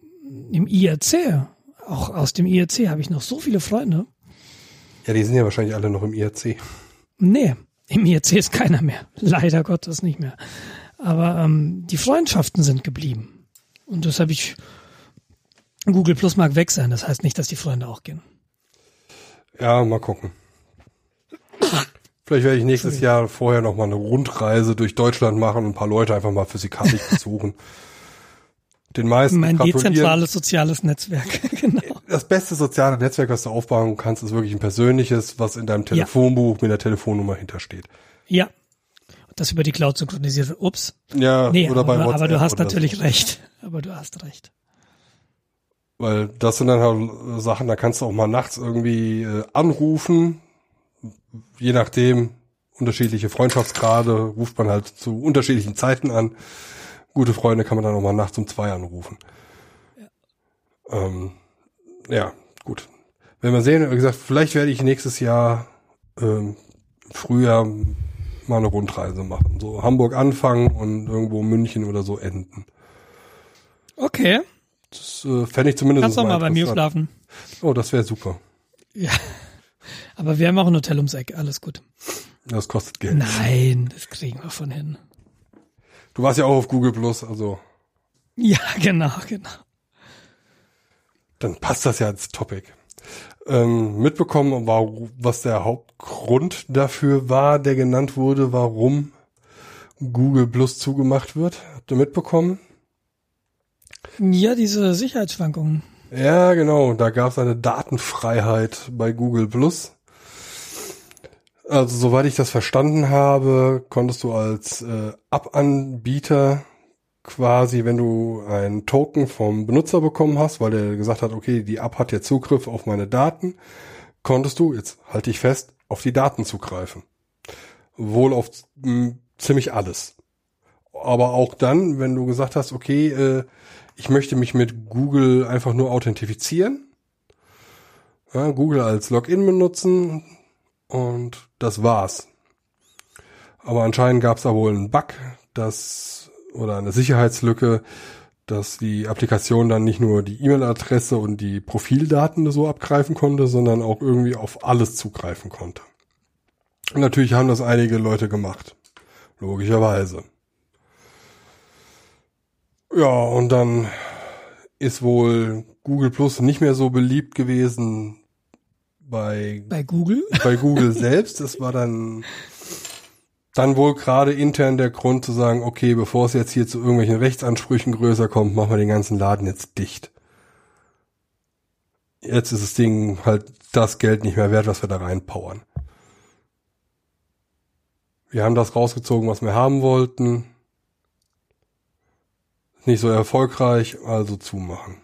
im IRC, auch aus dem IRC habe ich noch so viele Freunde. Ja, die sind ja wahrscheinlich alle noch im IRC. Nee, im IRC ist keiner mehr. Leider Gottes nicht mehr. Aber ähm, die Freundschaften sind geblieben. Und das habe ich. Google Plus mag weg sein, das heißt nicht, dass die Freunde auch gehen. Ja, mal gucken. Vielleicht werde ich nächstes Jahr vorher noch mal eine Rundreise durch Deutschland machen und ein paar Leute einfach mal physikalisch besuchen. Den meisten Mein dezentrales soziales Netzwerk, genau. Das beste soziale Netzwerk, was du aufbauen kannst, ist wirklich ein persönliches, was in deinem Telefonbuch mit der Telefonnummer hintersteht. Ja. Das über die Cloud synchronisiert wird. Ups. Ja, Nee, oder bei aber, WhatsApp aber du hast natürlich so. recht. Aber du hast recht. Weil das sind dann halt Sachen, da kannst du auch mal nachts irgendwie äh, anrufen. Je nachdem, unterschiedliche Freundschaftsgrade, ruft man halt zu unterschiedlichen Zeiten an. Gute Freunde kann man dann auch mal nachts um zwei anrufen. Ja, ähm, ja gut. Wenn wir sehen, wie gesagt, vielleicht werde ich nächstes Jahr ähm, Frühjahr mal eine Rundreise machen. So Hamburg anfangen und irgendwo München oder so enden. Okay. Das äh, fände ich zumindest Kannst doch mal bei mir schlafen. Oh, das wäre super. Ja. Aber wir haben auch ein Hotel ums Eck. Alles gut. Das kostet Geld. Nein, das kriegen wir von hin. Du warst ja auch auf Google Plus, also Ja, genau, genau. dann passt das ja als Topic. Ähm, mitbekommen war, was der Hauptgrund dafür war, der genannt wurde, warum Google Plus zugemacht wird. Habt ihr mitbekommen? Ja, diese Sicherheitsschwankungen. Ja, genau. Da gab es eine Datenfreiheit bei Google Plus. Also soweit ich das verstanden habe, konntest du als äh, App-Anbieter quasi, wenn du einen Token vom Benutzer bekommen hast, weil der gesagt hat, okay, die App hat jetzt Zugriff auf meine Daten, konntest du, jetzt halte ich fest, auf die Daten zugreifen. Wohl auf mh, ziemlich alles. Aber auch dann, wenn du gesagt hast, okay, äh, ich möchte mich mit Google einfach nur authentifizieren, ja, Google als Login benutzen und das war's. Aber anscheinend gab es da wohl einen Bug, dass oder eine Sicherheitslücke, dass die Applikation dann nicht nur die E-Mail-Adresse und die Profildaten so abgreifen konnte, sondern auch irgendwie auf alles zugreifen konnte. Und natürlich haben das einige Leute gemacht. Logischerweise. Ja, und dann ist wohl Google Plus nicht mehr so beliebt gewesen bei, Bei Google? bei Google selbst. Es war dann, dann wohl gerade intern der Grund zu sagen, okay, bevor es jetzt hier zu irgendwelchen Rechtsansprüchen größer kommt, machen wir den ganzen Laden jetzt dicht. Jetzt ist das Ding halt das Geld nicht mehr wert, was wir da reinpowern. Wir haben das rausgezogen, was wir haben wollten. Nicht so erfolgreich, also zumachen.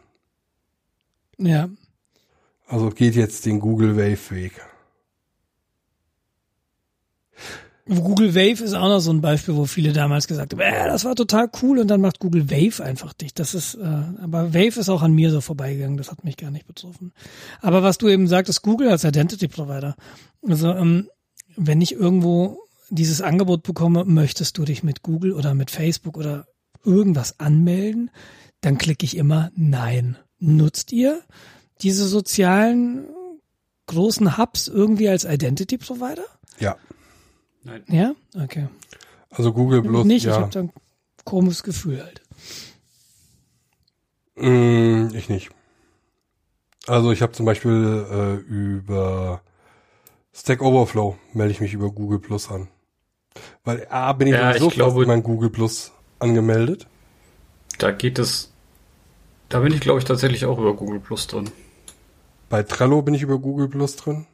Ja. Also geht jetzt den Google Wave Weg. Google Wave ist auch noch so ein Beispiel, wo viele damals gesagt haben, äh, das war total cool und dann macht Google Wave einfach dicht. Das ist, äh, aber Wave ist auch an mir so vorbeigegangen, das hat mich gar nicht betroffen. Aber was du eben sagtest, Google als Identity Provider. Also ähm, wenn ich irgendwo dieses Angebot bekomme, möchtest du dich mit Google oder mit Facebook oder irgendwas anmelden, dann klicke ich immer Nein. Nutzt ihr diese sozialen großen Hubs irgendwie als Identity Provider? Ja. Nein. Ja? Okay. Also Google Plus, nicht, ich ja. habe da ein komisches Gefühl halt. Mm, ich nicht. Also ich habe zum Beispiel äh, über Stack Overflow melde ich mich über Google Plus an. Weil A, bin ich Ja, sowieso ich glaube- mein Google Plus angemeldet. Da geht es. Da bin ich, glaube ich, tatsächlich auch über Google Plus drin. Bei Trello bin ich über Google Plus drin.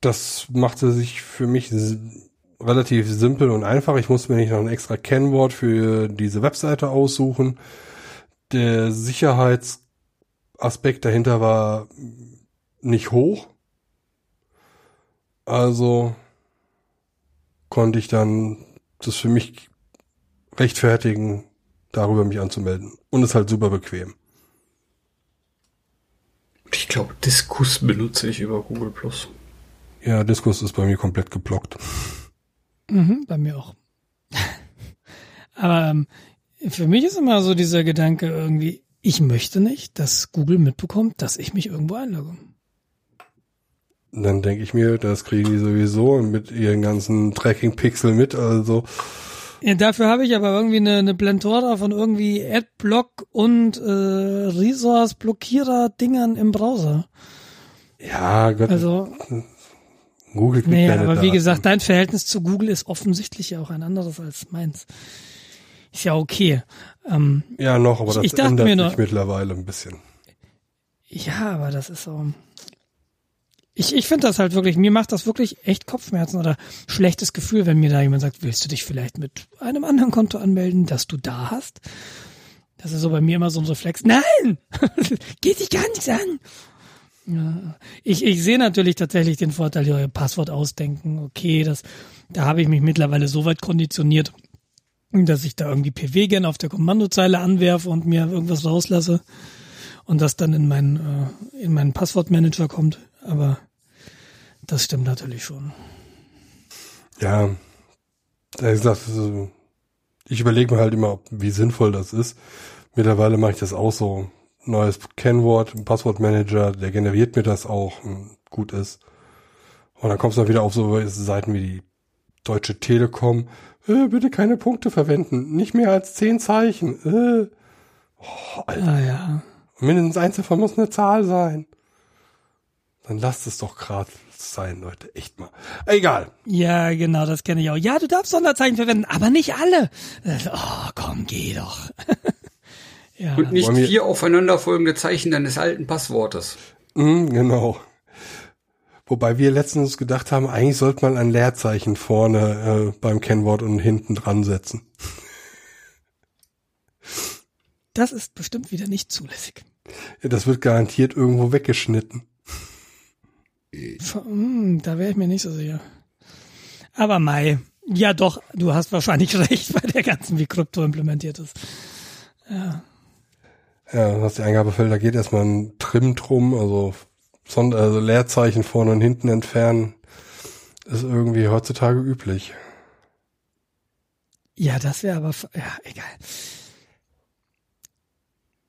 Das machte sich für mich relativ simpel und einfach. Ich musste mir nicht noch ein extra Kennwort für diese Webseite aussuchen. Der Sicherheitsaspekt dahinter war nicht hoch. Also konnte ich dann das für mich rechtfertigen, darüber mich anzumelden. Und ist halt super bequem. Ich glaube, Diskus benutze ich über Google Plus. Ja, Diskus ist bei mir komplett geblockt. Mhm, bei mir auch. Aber ähm, für mich ist immer so dieser Gedanke irgendwie, ich möchte nicht, dass Google mitbekommt, dass ich mich irgendwo einlogge. Dann denke ich mir, das kriegen die sowieso mit ihren ganzen Tracking-Pixel mit, also. Ja, dafür habe ich aber irgendwie eine, eine Blentora von irgendwie Adblock und äh, Resource-Blockierer-Dingern im Browser. Ja, Gott, Also, Google kriegt deine aber wie Daten. gesagt, dein Verhältnis zu Google ist offensichtlich ja auch ein anderes als meins. Ist ja okay. Ähm, Ja, noch, aber Ich- das ich dachte ändert mir sich nur- mittlerweile ein bisschen. Ja, aber das ist so. Ich, ich finde das halt wirklich, mir macht das wirklich echt Kopfschmerzen oder schlechtes Gefühl, wenn mir da jemand sagt, willst du dich vielleicht mit einem anderen Konto anmelden, das du da hast? Das ist so bei mir immer so ein Reflex. Nein! Geht dich gar nichts an! Ja. Ich, ich sehe natürlich tatsächlich den Vorteil, ihr Passwort ausdenken. Okay, das, da habe ich mich mittlerweile so weit konditioniert, dass ich da irgendwie PW gern auf der Kommandozeile anwerfe und mir irgendwas rauslasse und das dann in meinen äh, in meinen Passwortmanager kommt. Aber das stimmt natürlich schon. Ja, wie gesagt, also, ich überlege mir halt immer, wie sinnvoll das ist. Mittlerweile mache ich das auch so. Neues Kennwort, ein Passwortmanager, der generiert mir das auch, und gut ist. Und dann kommst du dann wieder auf so Seiten wie die Deutsche Telekom. Äh, bitte keine Punkte verwenden, nicht mehr als zehn Zeichen. Äh. Oh, Alter. Ah ja. Mindestens eins davon muss eine Zahl sein. Dann lasst es doch gerade sein, Leute. Echt mal. Egal. Ja, genau, das kenne ich auch. Ja, du darfst Sonderzeichen verwenden, aber nicht alle. Oh, komm, geh doch. ja. Und nicht vier aufeinanderfolgende Zeichen deines alten Passwortes. Mhm, genau. Wobei wir letztens gedacht haben, eigentlich sollte man ein Leerzeichen vorne äh, beim Kennwort und hinten dran setzen. Das ist bestimmt wieder nicht zulässig. Ja, das wird garantiert irgendwo weggeschnitten. Hm, da wäre ich mir nicht so sicher. Aber Mai, ja doch, du hast wahrscheinlich recht bei der ganzen, wie Krypto implementiert ist. Ja. Ja, was die Eingabefelder geht, erstmal ein Trim drum, also, Sonder also Leerzeichen vorne und hinten entfernen, ist irgendwie heutzutage üblich. Ja, das wäre aber, ja, egal.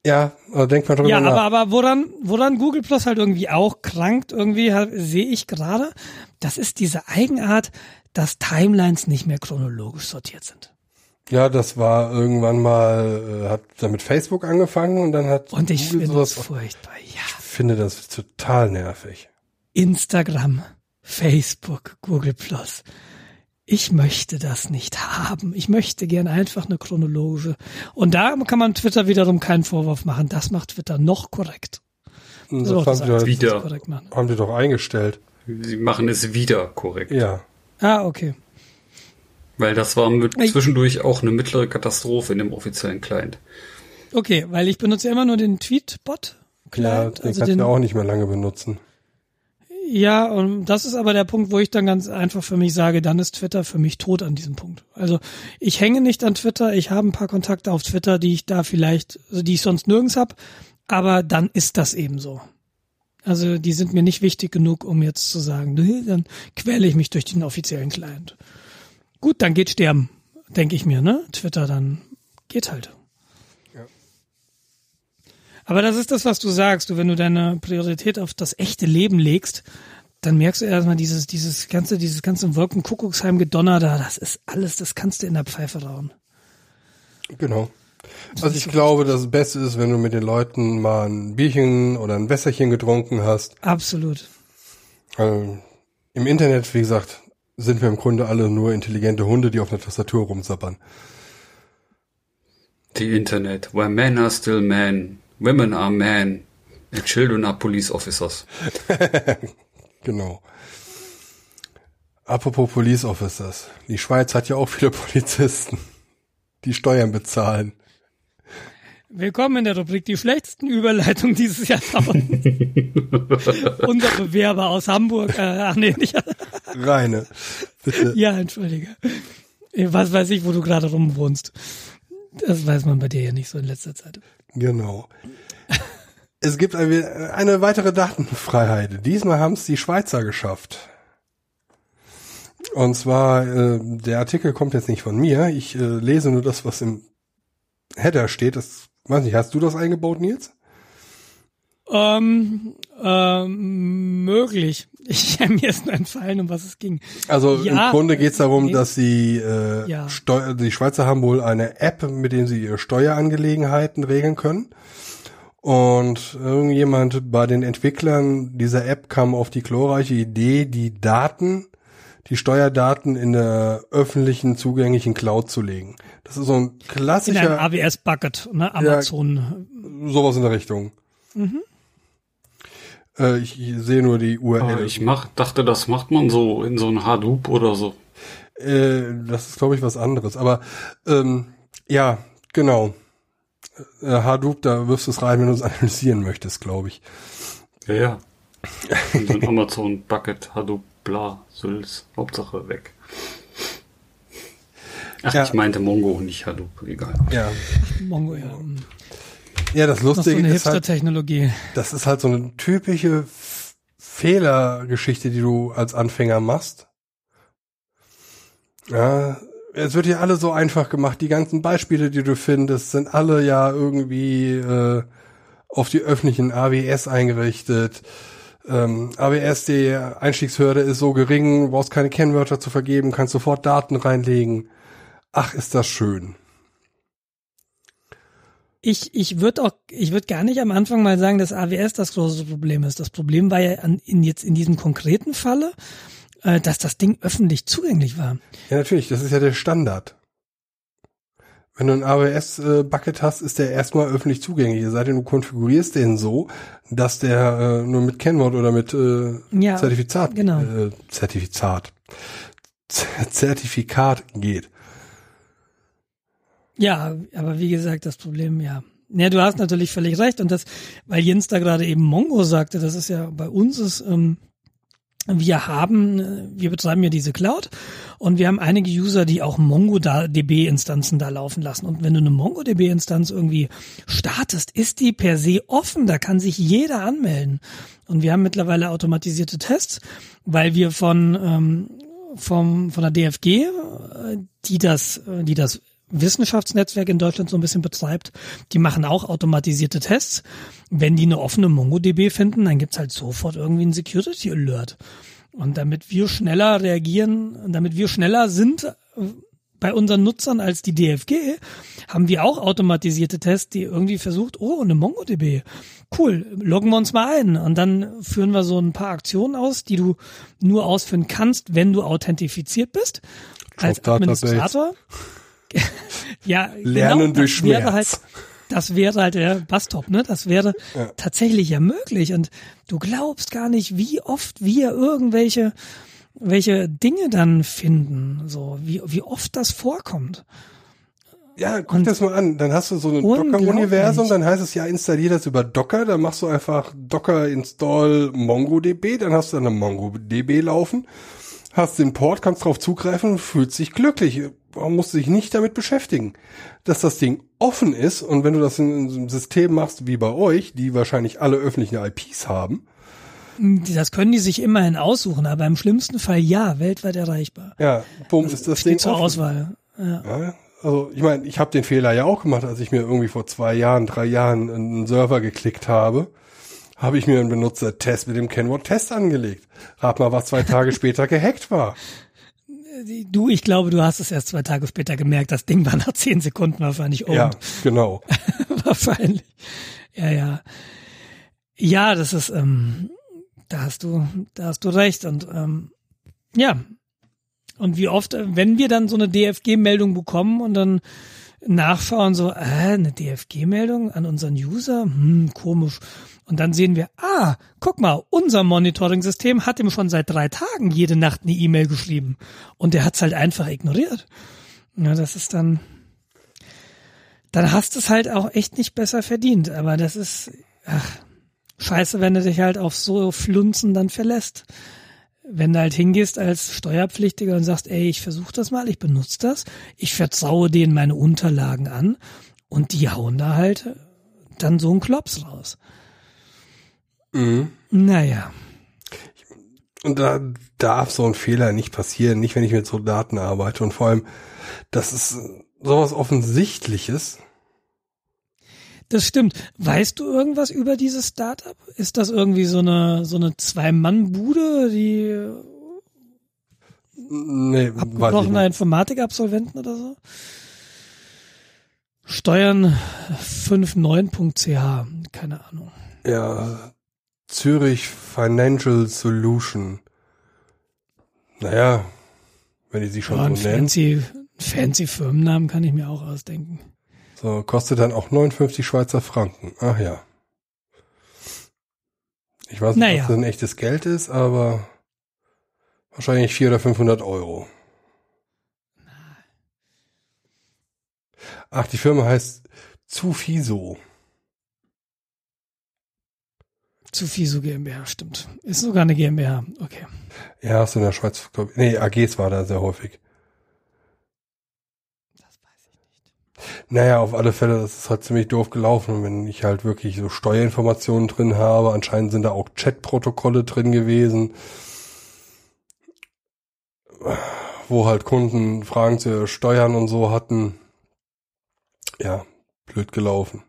Ja, denkt mal drüber Ja, nach. aber, aber woran, woran Google Plus halt irgendwie auch krankt, irgendwie sehe ich gerade, das ist diese Eigenart, dass Timelines nicht mehr chronologisch sortiert sind. Ja, das war irgendwann mal, äh, hat damit Facebook angefangen und dann hat Und ich Google finde sowas. furchtbar. Ja. Ich finde das total nervig. Instagram, Facebook, Google Plus. Ich möchte das nicht haben. Ich möchte gern einfach eine chronologische. Und da kann man Twitter wiederum keinen Vorwurf machen. Das macht Twitter noch korrekt. So, das haben, das die Wie- doch, Wieder. korrekt machen. haben die doch eingestellt. Sie machen es wieder korrekt. Ja. Ah, okay. Weil das war mit zwischendurch auch eine mittlere Katastrophe in dem offiziellen Client. Okay, weil ich benutze immer nur den Tweetbot. Ja, Client, den also kannst den, du auch nicht mehr lange benutzen. Ja, und das ist aber der Punkt, wo ich dann ganz einfach für mich sage, dann ist Twitter für mich tot an diesem Punkt. Also ich hänge nicht an Twitter, ich habe ein paar Kontakte auf Twitter, die ich da vielleicht, also die ich sonst nirgends hab, aber dann ist das eben so. Also die sind mir nicht wichtig genug, um jetzt zu sagen, nee, dann quäle ich mich durch den offiziellen Client. Gut, dann geht sterben, denke ich mir, ne? Twitter, dann geht halt. Aber das ist das, was du sagst. Du, wenn du deine Priorität auf das echte Leben legst, dann merkst du erstmal dieses, dieses ganze, dieses ganze Wolkenkuckucksheim-Gedonner da, das ist alles, das kannst du in der Pfeife rauchen. Genau. Also ich glaube, das Beste ist, wenn du mit den Leuten mal ein Bierchen oder ein Wässerchen getrunken hast. Absolut. Also Im Internet, wie gesagt, sind wir im Grunde alle nur intelligente Hunde, die auf einer Tastatur rumsappern. The Internet, where men are still men, women are men, and children are police officers. Genau. Apropos Police Officers. Die Schweiz hat ja auch viele Polizisten, die Steuern bezahlen. Willkommen in der Rubrik die schlechtesten Überleitungen dieses Jahrtausends. Unser Bewerber aus Hamburg, äh, ach nee, nicht, Reine. Bitte. ja, entschuldige. Äh, Was weiß ich, wo du gerade rumwohnst. Das weiß man bei dir ja nicht so in letzter Zeit. Genau. Es gibt eine, eine weitere Datenfreiheit. Diesmal haben es die Schweizer geschafft. Und zwar, äh, der Artikel kommt jetzt nicht von mir. Ich äh, lese nur das, was im Header steht. Das weiß nicht, hast du das eingebaut, Nils? Ähm, ähm, möglich. Ich mir ist nur entfallen, um was es ging. Also Ja, im Grunde geht es darum, nee. dass sie äh, Ja. Steu die Schweizer haben wohl eine App, mit der sie ihre Steuerangelegenheiten regeln können. Und irgendjemand bei den Entwicklern dieser App kam auf die glorreiche Idee, die Daten, die Steuerdaten in der öffentlichen zugänglichen Cloud zu legen. Das ist so ein In einem klassischer, AWS-Bucket, ne? Amazon. sowas in der Richtung. Äh, ich, ich sehe nur die URL. Aber ich mach, dachte, das macht man so in so ein Hadoop oder so. Äh, das ist, glaube ich, was anderes. Aber ähm, ja, genau. Äh, Hadoop, da wirfst du es rein, wenn du es analysieren möchtest, glaube ich. Ja, ja. So ein Amazon Bucket, Hadoop, bla, Sülz, Hauptsache weg. Ach, Ja. ich meinte Mongo, nicht Hadoop, egal. Ja, Mongo, ja. Ja das so Lustige eine ist halt, das ist halt so eine typische Fehlergeschichte, die du als Anfänger machst. Ja, es wird ja alle so einfach gemacht. Die ganzen Beispiele, die du findest, sind alle ja irgendwie äh, auf die öffentlichen AWS eingerichtet. Ähm, AWS, die Einstiegshürde ist so gering, du brauchst keine Kennwörter zu vergeben, kannst sofort Daten reinlegen. Ach, ist das schön. Ich, ich würde auch, ich würde gar nicht am Anfang mal sagen, dass AWS das große Problem ist. Das Problem war ja an, in jetzt in diesem konkreten Falle, äh, dass das Ding öffentlich zugänglich war. Ja, natürlich, das ist ja der Standard. Wenn du ein AWS-Bucket hast, ist der erstmal öffentlich zugänglich. Es sei denn, du konfigurierst den so, dass der äh, nur mit Kennwort oder mit äh, Ja, Zertifikat, genau. äh, Zertifikat, Z Zertifikat geht. Ja, aber wie gesagt, das Problem, ja. Ja, du hast natürlich völlig recht und das, weil Jens da gerade eben Mongo sagte, das ist ja bei uns ist, ähm, wir haben, äh, wir betreiben ja diese Cloud und wir haben einige User, die auch MongoDB-Instanzen da laufen lassen. Und wenn du eine MongoDB-Instanz irgendwie startest, ist die per se offen, da kann sich jeder anmelden. Und wir haben mittlerweile automatisierte Tests, weil wir von, ähm, vom, von der DFG, äh, die das, äh, die das Wissenschaftsnetzwerk in Deutschland so ein bisschen betreibt, die machen auch automatisierte Tests. Wenn die eine offene MongoDB finden, dann gibt's halt sofort irgendwie einen Security Alert. Und damit wir schneller reagieren, damit wir schneller sind äh, bei unseren Nutzern als die DFG, haben wir auch automatisierte Tests, die irgendwie versucht, oh, eine MongoDB. Cool, loggen wir uns mal ein. Und dann führen wir so ein paar Aktionen aus, die du nur ausführen kannst, wenn du authentifiziert bist. Als Administrator. ja, Lernen genau, durch das wäre Schmerz. halt, das wäre halt der Bastop, ne? Das wäre tatsächlich ja möglich. Und du glaubst gar nicht, wie oft wir irgendwelche welche Dinge dann finden, so wie wie oft das vorkommt. Ja, guck Und- das mal an. Dann hast du so ein. Docker-Universum, dann heißt es ja, installier das über Docker, dann machst du einfach Docker install MongoDB, dann hast du eine MongoDB laufen, hast den Port, kannst drauf zugreifen und fühlst dich glücklich. Man muss sich nicht damit beschäftigen. Dass das Ding offen ist und wenn du das in so einem System machst wie bei euch, die wahrscheinlich alle öffentlichen IPs haben, Das können die sich immerhin aussuchen, aber im schlimmsten Fall ja, weltweit erreichbar. ja, bumm, ist das Ding Steht zur offen. Auswahl. Ja. Ja, also ich meine, ich habe den Fehler ja auch gemacht, als ich mir irgendwie vor zwei Jahren, drei Jahren einen Server geklickt habe, habe ich mir einen Benutzertest mit dem Kennwort Test angelegt. Rat mal, was zwei Tage später gehackt war. Du, ich glaube, du hast es erst zwei Tage später gemerkt. Das Ding war nach zehn Sekunden wahrscheinlich owned. Ja, genau. wahrscheinlich. Ja, ja. Ja, das ist, ähm, da hast du, da hast du recht. Und ähm, ja. Und wie oft, äh, wenn wir dann so eine DFG-Meldung bekommen und dann nachschauen, so, äh, eine DFG-Meldung an unseren User? Hm, komisch. Und dann sehen wir, ah, guck mal, unser Monitoring-System hat ihm schon seit drei Tagen jede Nacht eine E-Mail geschrieben. Und der hat's halt einfach ignoriert. Ja, das ist dann, dann hast du es halt auch echt nicht besser verdient. Aber das ist, ach, scheiße, wenn du dich halt auf so Flunzen dann verlässt. Wenn du halt hingehst als Steuerpflichtiger und sagst, ey, ich versuche das mal, ich benutze das, ich vertraue denen meine Unterlagen an und die hauen da halt dann so einen Klops raus. Mhm. Naja, Und da darf so ein Fehler nicht passieren, nicht wenn ich mit so Daten arbeite. Und vor allem, das ist sowas Offensichtliches. Das stimmt. Weißt du irgendwas über dieses Startup? Ist das irgendwie so eine so eine Zwei-Mann-Bude, die Nee, abgebrochener. Informatikabsolventen oder so? Steuern 59.ch, keine Ahnung. Ja, Zürich Financial Solution. Naja, wenn die sich schon Ja, so nennen. fancy, fancy Firmennamen kann ich mir auch ausdenken. So, kostet dann auch 59 Schweizer Franken. Ach ja. Ich weiß nicht, Naja. ob das ein echtes Geld ist, aber wahrscheinlich 400 oder 500 Euro. Ach, die Firma heißt Zufiso. Zu Fiso GmbH, stimmt. Ist sogar eine GmbH. Okay. Ja, hast du in der Schweiz, nee, AGs war da sehr häufig. Das weiß ich nicht. Naja, auf alle Fälle, das ist halt ziemlich doof gelaufen, wenn ich halt wirklich so Steuerinformationen drin habe. Anscheinend sind da auch Chatprotokolle drin gewesen, wo halt Kunden Fragen zu Steuern und so hatten. Ja, blöd gelaufen.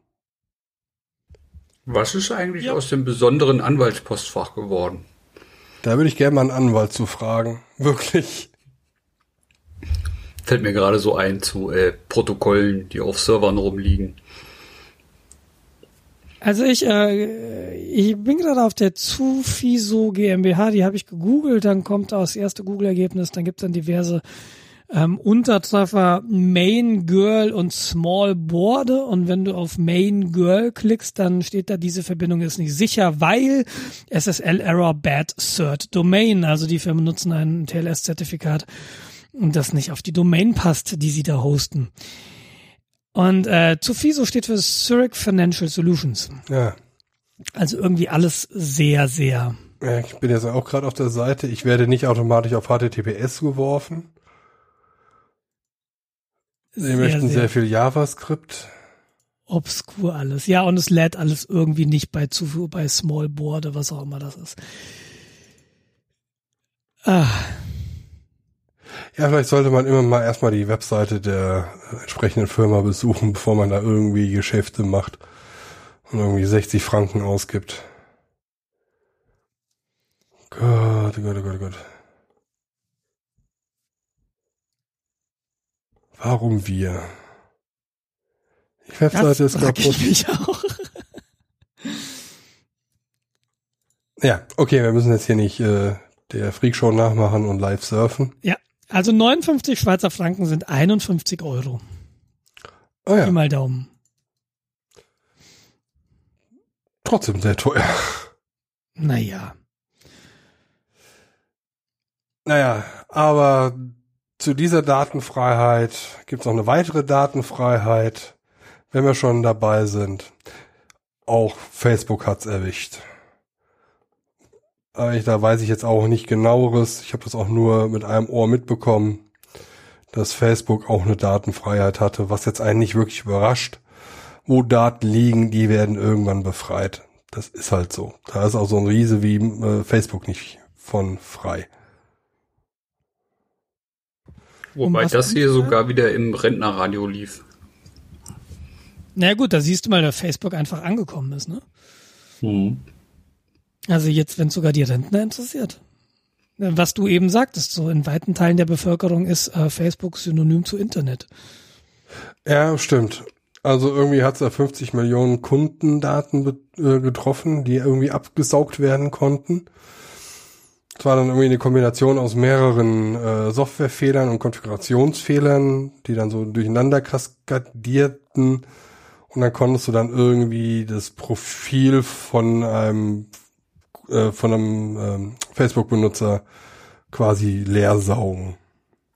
Was ist eigentlich Ja. aus dem besonderen Anwaltspostfach geworden? Da würde ich gerne mal einen Anwalt zu fragen. Wirklich. Fällt mir gerade so ein zu äh, Protokollen, die auf Servern rumliegen. Also ich, äh, ich bin gerade auf der Zufiso GmbH, die habe ich gegoogelt, dann kommt das erste Google-Ergebnis, dann gibt's dann diverse ähm, Untertreffer Main Girl und Small Board und wenn du auf Main Girl klickst, dann steht da, diese Verbindung ist nicht sicher, weil SSL Error Bad Cert Domain, also die Firmen nutzen ein TLS-Zertifikat und das nicht auf die Domain passt, die sie da hosten. Und äh, Zufiso steht für Zurich Financial Solutions. Ja. Also irgendwie alles sehr, sehr. Ja, Ich bin jetzt auch gerade auf der Seite. Ich werde nicht automatisch auf HTTPS geworfen. Sie möchten sehr viel JavaScript. obskur alles. Ja, und es lädt alles irgendwie nicht bei zu bei Small Board, was auch immer das ist. Ah, Ja, vielleicht sollte man immer mal erstmal die Webseite der entsprechenden Firma besuchen, bevor man da irgendwie Geschäfte macht und irgendwie 60 Franken ausgibt. Gott, Gott, Gott, Gott. Warum wir? Die Webseite ist frag ich kaputt. mich auch. Ja, okay, wir müssen jetzt hier nicht äh, der Freakshow nachmachen und live surfen. Ja, also 59 Schweizer Franken sind 51 Euro. Oh ja, mal Daumen. trotzdem sehr teuer. Naja. Naja, aber zu dieser Datenfreiheit gibt's noch eine weitere Datenfreiheit, wenn wir schon dabei sind. Auch Facebook hat's erwischt. Aber ich, da weiß ich jetzt auch nicht genaueres. Ich habe das auch nur mit einem Ohr mitbekommen, dass Facebook auch eine Datenfreiheit hatte, was jetzt einen nicht wirklich überrascht. Wo Daten liegen, die werden irgendwann befreit. Das ist halt so. Da ist auch so ein Riese wie äh, Facebook nicht von frei. Wobei das hier sogar wieder im Rentnerradio lief. Na gut, da siehst du mal, dass Facebook einfach angekommen ist, ne? Also jetzt, wenn sogar die Rentner interessiert. Was du eben sagtest, so in weiten Teilen der Bevölkerung ist äh, Facebook synonym zu Internet. Ja, stimmt. Also irgendwie hat es da 50 Millionen Kundendaten äh, getroffen, die irgendwie abgesaugt werden konnten. Es war dann irgendwie eine Kombination aus mehreren äh, Softwarefehlern und Konfigurationsfehlern, die dann so durcheinander kaskadierten. Und dann konntest du dann irgendwie das Profil von einem äh, von einem ähm, Facebook-Benutzer quasi leer saugen.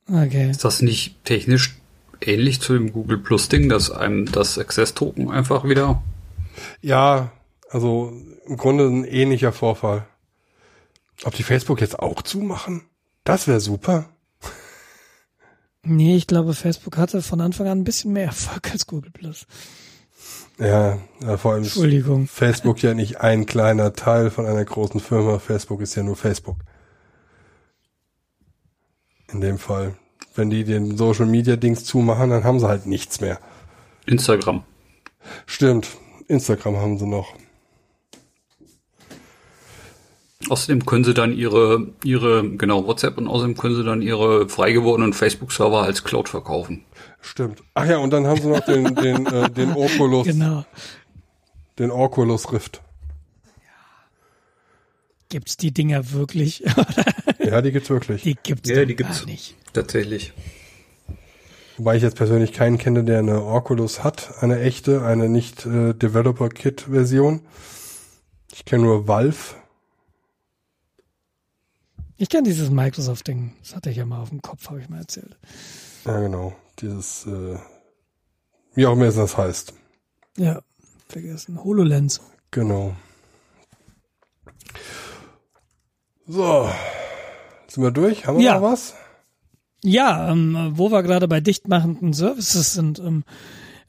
Okay. Ist das nicht technisch ähnlich zu dem Google Plus Ding, dass einem das Access Token einfach wieder Ja, also im Grunde ein ähnlicher Vorfall. Ob die Facebook jetzt auch zumachen? Das wäre super. Nee, ich glaube, Facebook hatte von Anfang an ein bisschen mehr Erfolg als Google Plus. Ja, ja vor allem ist Entschuldigung. Facebook ja nicht ein kleiner Teil von einer großen Firma. Facebook ist ja nur Facebook. In dem Fall. Wenn die den Social Media Dings zumachen, dann haben sie halt nichts mehr. Instagram. Stimmt. Instagram haben sie noch. Außerdem können sie dann ihre, ihre, genau, WhatsApp und außerdem können sie dann ihre frei gewordenen Facebook-Server als Cloud verkaufen. Stimmt. Ach ja, und dann haben sie noch den, den, äh, den Oculus, Genau. den Oculus Rift. Gibt's die Dinger wirklich? Ja, die gibt's wirklich. die gibt's Ja, die gibt's. gar nicht. Tatsächlich. Wobei ich jetzt persönlich keinen kenne, der eine Oculus hat, eine echte, eine nicht äh, Developer Kit Version. Ich kenne nur Valve. Ich kenne dieses Microsoft-Ding. Das hatte ich ja mal auf dem Kopf, habe ich mal erzählt. Ja, genau. Dieses, äh, wie auch immer es das heißt. Ja, vergessen. HoloLens. Genau. So. Sind wir durch? Haben wir Ja. noch was? Ja, ähm, wo wir gerade bei dichtmachenden Services sind, ähm,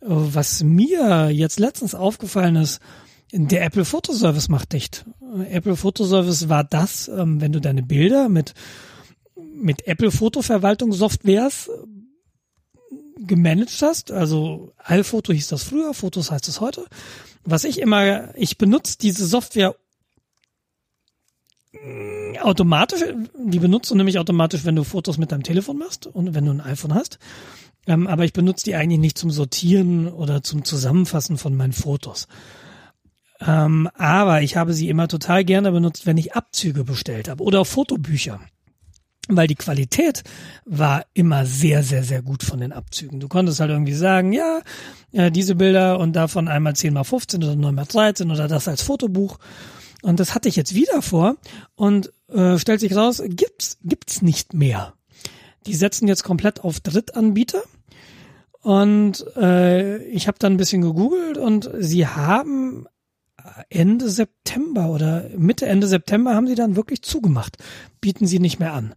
äh, was mir jetzt letztens aufgefallen ist, der Apple Fotoservice macht dicht. Äh, Apple Fotoservice war das, ähm, wenn du deine Bilder mit, mit Apple Fotoverwaltungssoftwares äh, gemanagt hast, also iPhoto hieß das früher, Fotos heißt es heute. Was ich immer, ich benutze diese Software mh, automatisch, die benutzt du nämlich automatisch, wenn du Fotos mit deinem Telefon machst und wenn du ein iPhone hast. Ähm, aber ich benutze die eigentlich nicht zum Sortieren oder zum Zusammenfassen von meinen Fotos. Ähm, aber ich habe sie immer total gerne benutzt, wenn ich Abzüge bestellt habe oder Fotobücher. Weil die Qualität war immer sehr, sehr, sehr gut von den Abzügen. Du konntest halt irgendwie sagen, ja, äh, diese Bilder und davon einmal 10 mal 15 oder 9 mal 13 oder das als Fotobuch. Und das hatte ich jetzt wieder vor und äh, stellt sich raus, gibt's, gibt's nicht mehr. Die setzen jetzt komplett auf Drittanbieter. Und äh, ich habe dann ein bisschen gegoogelt und sie haben Ende September oder Mitte, Ende September haben sie dann wirklich zugemacht. Bieten sie nicht mehr an.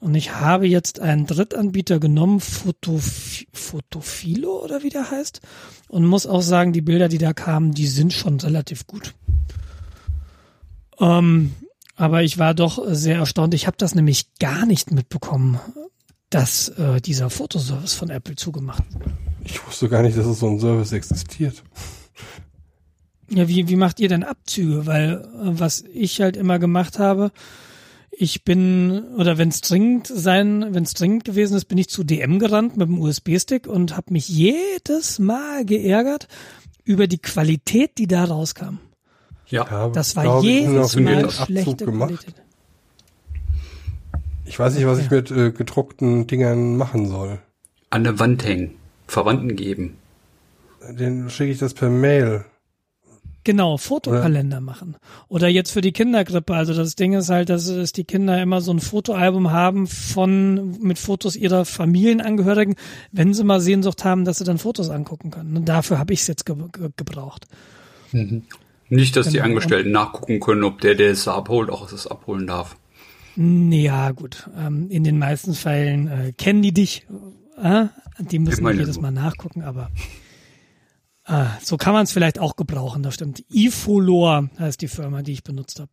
Und ich habe jetzt einen Drittanbieter genommen, Fotof Fotofilo oder wie der heißt. Und muss auch sagen, die Bilder, die da kamen, die sind schon relativ gut. Ähm, aber ich war doch sehr erstaunt. Ich habe das nämlich gar nicht mitbekommen, dass äh, dieser Fotoservice von Apple zugemacht wurde. Ich wusste gar nicht, dass es so ein Service existiert. Ja, wie, wie macht ihr denn Abzüge? Weil äh, was ich halt immer gemacht habe, ich bin, oder wenn es dringend sein, wenn es dringend gewesen ist, bin ich zu DM gerannt mit dem USB-Stick und habe mich jedes Mal geärgert über die Qualität, die da rauskam. Ja. Ja, Das war glaub ich, nur jedes Mal Abzug schlechte gemacht. Qualität. Ich weiß nicht, was ich mit äh, gedruckten Dingern machen soll. An der Wand hängen. Verwandten geben. Den schicke ich das per Mail. Genau, Fotokalender machen. Oder jetzt für die Kindergrippe. Also das Ding ist halt, dass, dass die Kinder immer so ein Fotoalbum haben von mit Fotos ihrer Familienangehörigen, wenn sie mal Sehnsucht haben, dass sie dann Fotos angucken können. Und dafür habe ich es jetzt ge ge gebraucht. Nicht, dass die Genau. Angestellten nachgucken können, ob der, der es abholt, auch es abholen darf. Ja, gut. Ähm, in den meisten Fällen äh, kennen die dich. Äh, die müssen jedes Mal nachgucken, aber äh, so kann man es vielleicht auch gebrauchen, das stimmt. iFolor heißt die Firma, die ich benutzt habe.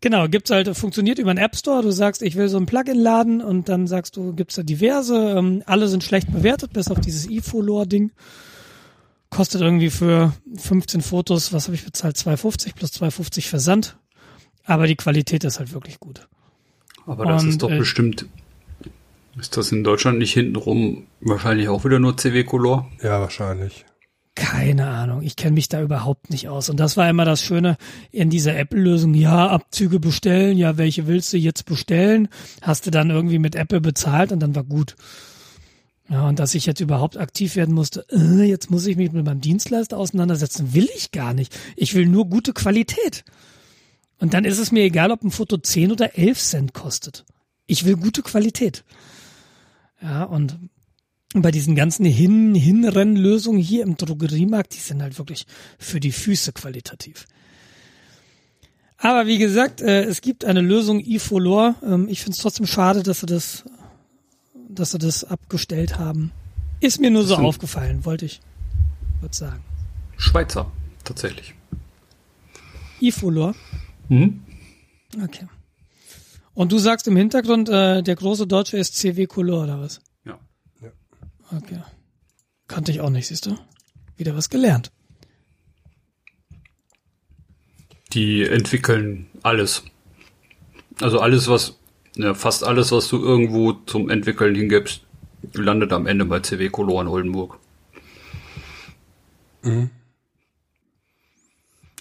Genau, gibt's halt, funktioniert über einen App Store. Du sagst, ich will so ein Plugin laden und dann sagst du, gibt's da diverse. Ähm, alle sind schlecht bewertet, bis auf dieses iFolor-Ding. Kostet irgendwie für 15 Fotos, was habe ich bezahlt? 2,50 plus 2,50 Versand. Aber die Qualität ist halt wirklich gut. Aber das Und, ist doch äh, bestimmt. Ist das in Deutschland nicht hintenrum wahrscheinlich auch wieder nur CW-Color? Ja, wahrscheinlich. Keine Ahnung, ich kenne mich da überhaupt nicht aus. Und das war immer das Schöne in dieser Apple-Lösung. Ja, Abzüge bestellen, ja, welche willst du jetzt bestellen? Hast du dann irgendwie mit Apple bezahlt und dann war gut. Ja, und dass ich jetzt überhaupt aktiv werden musste, äh, jetzt muss ich mich mit meinem Dienstleister auseinandersetzen, will ich gar nicht. Ich will nur gute Qualität. Und dann ist es mir egal, ob ein Foto 10 oder 11 Cent kostet. Ich will gute Qualität. Ja, und bei diesen ganzen Hin Hinrennlösungen hier im Drogeriemarkt, die sind halt wirklich für die Füße qualitativ. Aber wie gesagt, äh, es gibt eine Lösung eFolor. Ähm, ich finde es trotzdem schade, dass sie das, dass sie das abgestellt haben. Ist mir nur so aufgefallen, wollte ich, wollte sagen. Schweizer, tatsächlich. eFolor, Mhm. okay. Und du sagst im Hintergrund, äh, der große Deutsche ist CW Color oder was? Okay. Kannte ich auch nicht, siehst du? Wieder was gelernt. Die entwickeln alles. Also alles, was, ja, fast alles, was du irgendwo zum Entwickeln hingibst, landet am Ende bei CW Color in Oldenburg.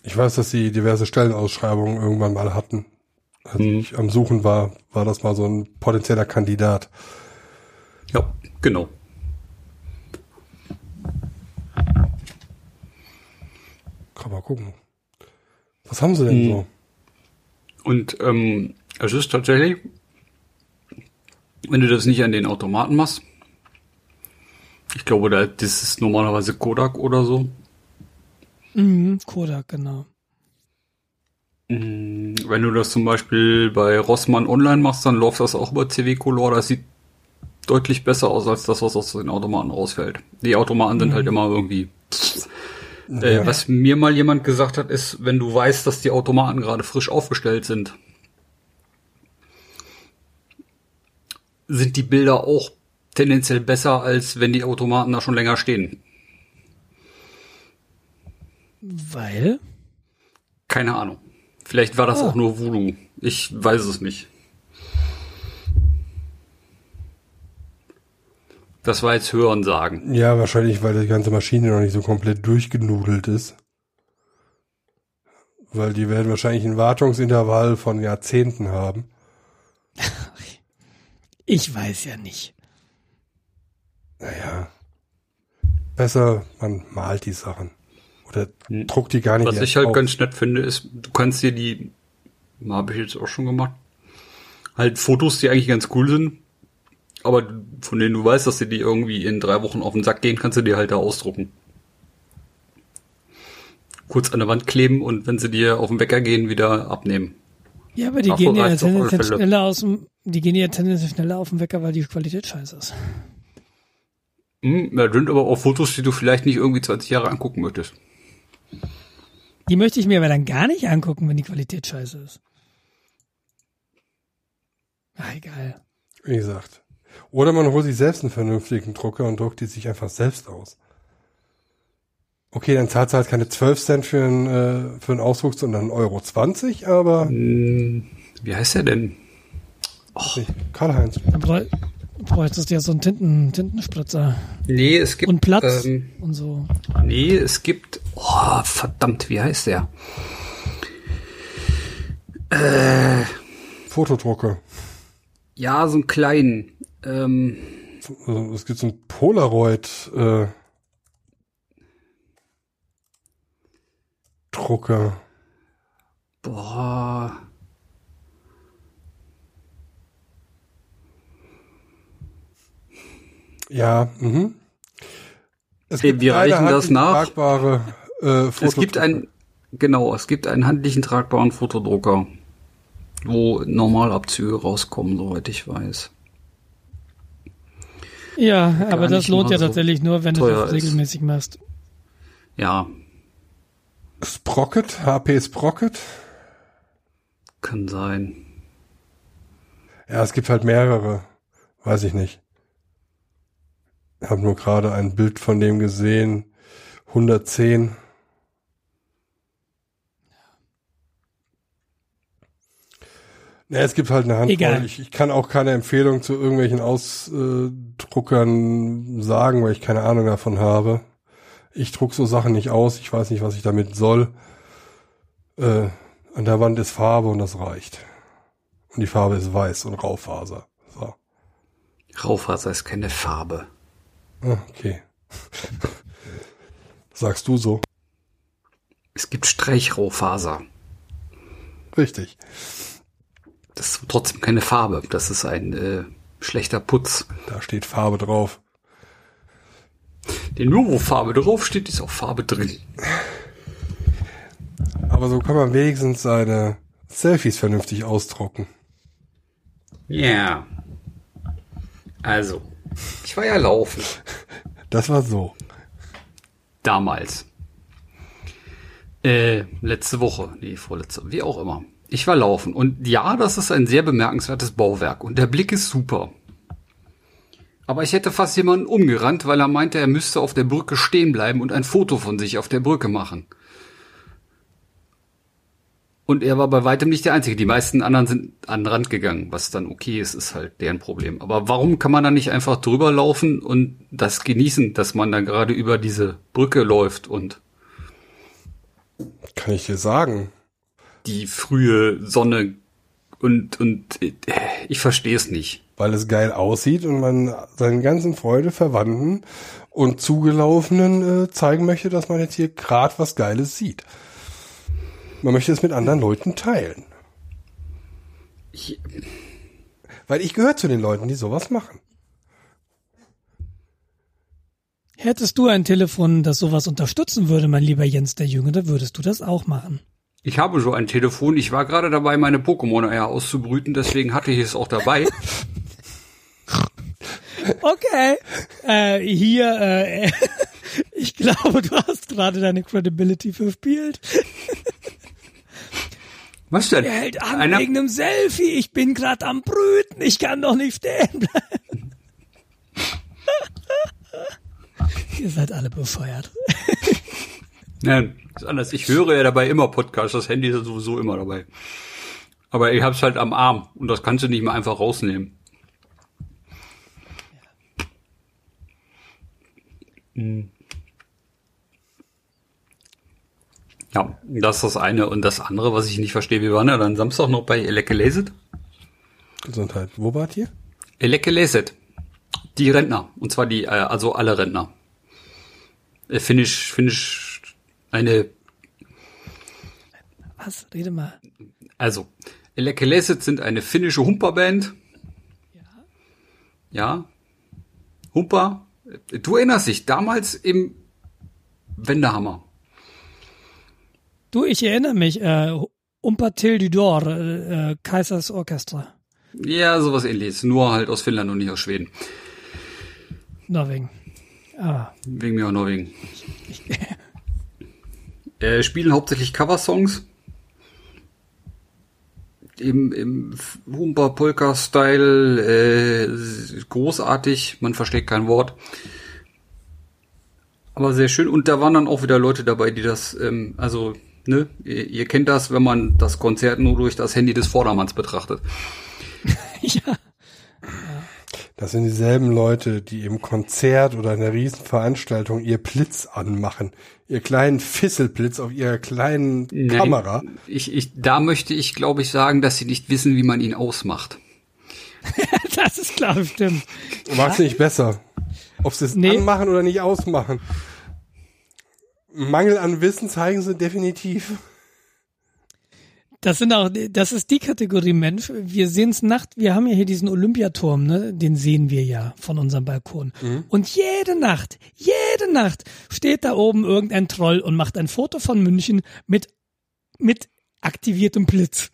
Ich weiß, dass sie diverse Stellenausschreibungen irgendwann mal hatten. Als Mhm. ich am Suchen war, war das mal so ein potenzieller Kandidat. Ja, genau. Kann mal gucken. Was haben sie denn Hm. so? Und ähm, es ist tatsächlich, wenn du das nicht an den Automaten machst, ich glaube, da, das ist normalerweise Kodak oder so. Mhm, Kodak, genau. Mm, Wenn du das zum Beispiel bei Rossmann online machst, dann läuft das auch über CW Color. Das sieht deutlich besser aus als das, was aus den Automaten rausfällt. Die Automaten sind halt immer irgendwie. Äh. Was mir mal jemand gesagt hat, ist, wenn du weißt, dass die Automaten gerade frisch aufgestellt sind, sind die Bilder auch tendenziell besser, als wenn die Automaten da schon länger stehen. Weil? Keine Ahnung. Vielleicht war das Ah. auch nur Voodoo. Ich weiß es nicht. Das war jetzt Hören sagen. Ja, wahrscheinlich, weil die ganze Maschine noch nicht so komplett durchgenudelt ist. Weil die werden wahrscheinlich ein Wartungsintervall von Jahrzehnten haben. Ich weiß ja nicht. Naja. Besser, man malt die Sachen. Oder Hm. druckt die gar nicht Was ich halt auf. ganz nett finde, ist, du kannst dir die, habe ich jetzt auch schon gemacht, halt Fotos, die eigentlich ganz cool sind, aber von denen du weißt, dass dir die irgendwie in drei Wochen auf den Sack gehen, kannst du dir halt da ausdrucken. Kurz an der Wand kleben und wenn sie dir auf den Wecker gehen, wieder abnehmen. Ja, aber die Ach, gehen ja tendenziell schneller aus dem, die gehen ja tendenziell schneller auf den Wecker, weil die Qualität scheiße ist. Hm, da sind aber auch Fotos, die du vielleicht nicht irgendwie 20 Jahre angucken möchtest. Die möchte ich mir aber dann gar nicht angucken, wenn die Qualität scheiße ist. Ah, egal. Wie gesagt. Oder man holt sich selbst einen vernünftigen Drucker und druckt die sich einfach selbst aus. Okay, dann zahlt halt keine 12 Cent für einen, äh, für einen Ausdruck, sondern 1,20 Euro, 20, aber Hm, wie heißt der denn? Karl-Heinz. Dann bräu bräuchtest du ja so einen Tinten Tintenspritzer Nee, es gibt und Platz Ähm, und so. Nee, es gibt. Oh, verdammt, wie heißt der? Fotodrucker. Ja, so einen kleinen. Ähm, Also, es gibt so einen Polaroid äh, Drucker. boah. Ja, mhm. Es wir leider reichen das nach. Tragbare, äh, Es gibt ein, genau, es gibt einen handlichen tragbaren Fotodrucker, wo Normalabzüge rauskommen, soweit ich weiß. Ja, aber das lohnt ja so tatsächlich nur, wenn du das ist. regelmäßig machst. Ja, Sprocket, HP Sprocket. kann sein. Ja, es gibt halt mehrere. Weiß ich nicht. Ich habe nur gerade ein Bild von dem gesehen. 110. Ja, es gibt halt eine Handvoll. Egal. Ich, ich kann auch keine Empfehlung zu irgendwelchen Ausdruckern sagen, weil ich keine Ahnung davon habe. Ich druck so Sachen nicht aus. Ich weiß nicht, was ich damit soll. Äh, an der Wand ist Farbe und das reicht. Und die Farbe ist weiß und Raufaser. So. Raufaser ist keine Farbe. Ah, okay. Sagst du so? Es gibt Streichraufaser. Richtig. Das ist trotzdem keine Farbe. Das ist ein äh, schlechter Putz. Da steht Farbe drauf. Den nur wo Farbe draufsteht, ist auch Farbe drin. Aber so kann man wenigstens seine Selfies vernünftig ausdrucken. Ja. Also, ich war ja laufen. Das war so. Damals. Äh, letzte Woche. Nee, vorletzte. Wie auch immer. Ich war laufen. Und ja, das ist ein sehr bemerkenswertes Bauwerk. Und der Blick ist super. Aber ich hätte fast jemanden umgerannt, weil er meinte, er müsste auf der Brücke stehen bleiben und ein Foto von sich auf der Brücke machen. Und er war bei weitem nicht der Einzige. Die meisten anderen sind an den Rand gegangen, was dann okay ist, ist halt deren Problem. Aber warum kann man da nicht einfach drüber laufen und das genießen, dass man da gerade über diese Brücke läuft und Kann ich dir sagen. Die frühe Sonne und, und äh, ich verstehe es nicht. Weil es geil aussieht und man seinen ganzen Freude, Verwandten und Zugelaufenen äh, zeigen möchte, dass man jetzt hier gerade was Geiles sieht. Man möchte es mit anderen Leuten teilen. Ich, Weil ich gehöre zu den Leuten, die sowas machen. Hättest du ein Telefon, das sowas unterstützen würde, mein lieber Jens der Jüngere, würdest du das auch machen. Ich habe so ein Telefon. Ich war gerade dabei, meine Pokémon-Eier auszubrüten, deswegen hatte ich es auch dabei. Okay. Äh, hier, äh, ich glaube, du hast gerade deine Credibility verspielt. Was denn? Er hält an Einer- wegen einem Selfie. Ich bin gerade am Brüten. Ich kann doch nicht stehen bleiben. Ihr seid alle befeuert. Nein, ist anders. Ich höre ja dabei immer Podcasts. Das Handy ist ja sowieso immer dabei. Aber ich hab's halt am Arm und das kannst du nicht mehr einfach rausnehmen. Hm. Ja, das ist das eine. Und das andere, was ich nicht verstehe, wir waren ja dann Samstag noch bei Elecke Leset. Gesundheit. Wo wart ihr? Elecke Leset. Die Rentner. Und zwar die, äh, also alle Rentner. Äh, Finnisch, Finnisch, eine Was? Rede mal. Also, Elekeleset sind eine finnische Humperband. Ja. Ja. Humper. Du erinnerst dich, damals im Wendehammer. Du, ich erinnere mich. Äh, Umpa Till du Dor, äh, äh, Kaisers Orchestra. Ja, sowas ähnliches. Nur halt aus Finnland und nicht aus Schweden. Norwegen. Ah, Wegen mir auch Norwegen. Äh, spielen hauptsächlich Coversongs. Im, im Humper-Polka-Style, äh, großartig, man versteht kein Wort. Aber sehr schön. Und da waren dann auch wieder Leute dabei, die das, ähm, also, ne, ihr, ihr kennt das, wenn man das Konzert nur durch das Handy des Vordermanns betrachtet. ja. Das sind dieselben Leute, die im Konzert oder in einer Riesenveranstaltung ihr Blitz anmachen. Ihr kleinen Fisselblitz auf ihrer kleinen Nein, Kamera. Ich, ich, da möchte ich, glaube ich, sagen, dass sie nicht wissen, wie man ihn ausmacht. Das ist klar, stimmt. Macht's nicht besser. Ob sie es Nee. anmachen oder nicht ausmachen. Mangel an Wissen zeigen sie definitiv. Das sind auch, das ist die Kategorie Mensch. Wir sehen's Nacht, wir haben ja hier diesen Olympiaturm, ne? Den sehen wir ja von unserem Balkon. Und jede Nacht, jede Nacht steht da oben irgendein Troll und macht ein Foto von München mit, mit aktiviertem Blitz.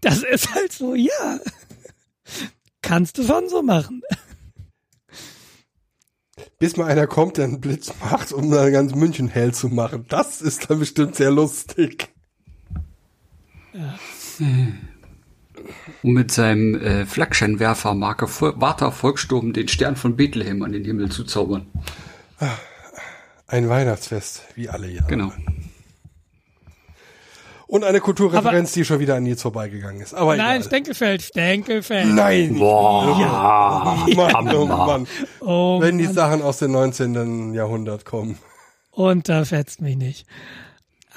Das ist halt so, ja. Kannst du schon so machen. Bis mal einer kommt, der einen Blitz macht, um dann ganz München hell zu machen. Das ist dann bestimmt sehr lustig. Um mit seinem äh, Flaggscheinwerfer Marke Warta Volkssturm den Stern von Bethlehem an den Himmel zu zaubern. Ein Weihnachtsfest, wie alle Jahre. Genau. Und eine Kulturreferenz, die schon wieder an Nils vorbeigegangen ist. Aber Nein, egal. Stenkelfeld, Stenkelfeld. Nein. Boah. Mann, oh Mann. Oh, Wenn die Mann. Sachen aus dem 19. Jahrhundert kommen. Und da fetzt mich nicht.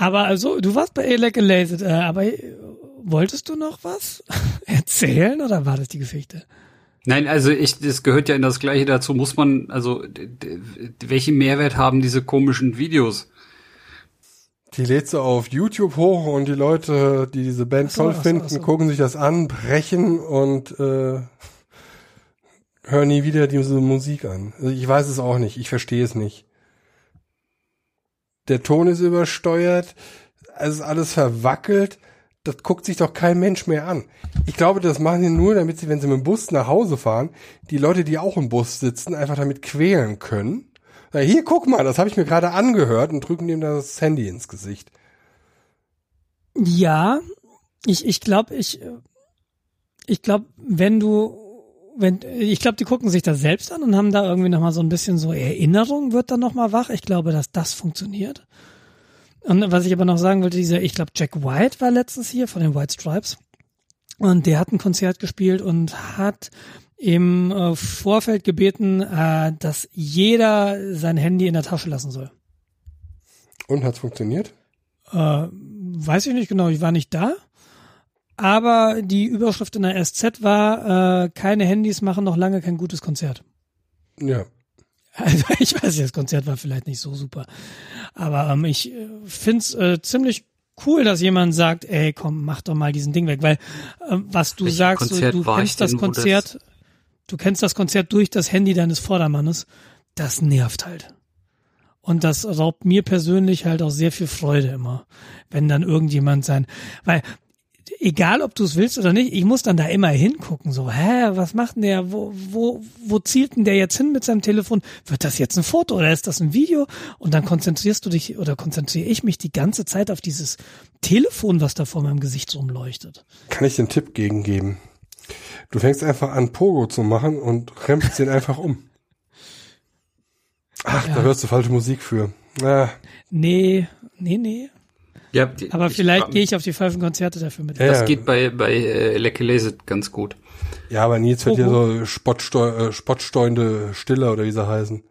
Aber also, du warst bei Elec Laser, äh, aber äh, wolltest du noch was erzählen oder war das die Geschichte? Nein, also ich, das gehört ja in das Gleiche dazu. Muss man, also, welchen Mehrwert haben diese komischen Videos? Die lädt sie auf YouTube hoch und die Leute, die diese Band so, toll so, finden, so. gucken sich das an, brechen und äh, hören nie wieder diese Musik an. Also ich weiß es auch nicht, ich verstehe es nicht. Der Ton ist übersteuert, es ist alles verwackelt, das guckt sich doch kein Mensch mehr an. Ich glaube, das machen die nur, damit sie, wenn sie mit dem Bus nach Hause fahren, die Leute, die auch im Bus sitzen, einfach damit quälen können. Na, hier, guck mal, das habe ich mir gerade angehört und drücken dem das Handy ins Gesicht. Ja, ich, ich glaube, ich, ich glaube, wenn du, wenn, ich glaube, die gucken sich das selbst an und haben da irgendwie nochmal so ein bisschen so Erinnerung wird dann nochmal wach. Ich glaube, dass das funktioniert. Und was ich aber noch sagen wollte, dieser, ich glaube, Jack White war letztens hier von den White Stripes. Und der hat ein Konzert gespielt und hat im äh, Vorfeld gebeten, äh, dass jeder sein Handy in der Tasche lassen soll. Und hat's funktioniert? Äh, weiß ich nicht genau, ich war nicht da. Aber die Überschrift in der SZ war, äh, keine Handys machen noch lange kein gutes Konzert. Ja. Also ich weiß nicht, das Konzert war vielleicht nicht so super. Aber ähm, ich äh, find's äh, ziemlich cool, dass jemand sagt, ey, komm, mach doch mal diesen Ding weg. Weil äh, was du Welches sagst, so, Konzert du war kennst das Konzert, du kennst das Konzert durch das Handy deines Vordermannes. Das nervt halt. Und das raubt mir persönlich halt auch sehr viel Freude immer, wenn dann irgendjemand sein, weil egal ob du es willst oder nicht, ich muss dann da immer hingucken, so, hä, was macht denn der, wo, wo, wo zielt denn der jetzt hin mit seinem Telefon? Wird das jetzt ein Foto oder ist das ein Video? Und dann konzentrierst du dich oder konzentriere ich mich die ganze Zeit auf dieses Telefon, was da vor meinem Gesicht rumleuchtet. Kann ich einen Tipp gegen geben? Du fängst einfach an, Pogo zu machen und rempst den einfach um. Ach, Ja. da hörst du falsche Musik für. Ah, Nee, nee, nee. Ja, die, Aber ich vielleicht gehe ich auf die falschen Konzerte dafür mit. Ja, Das ja. geht bei, bei äh, Lecky Lazy ganz gut. ja, aber Nils wird hier Pogo. so spottsteu äh, spottsteuernde Stille oder wie sie heißen.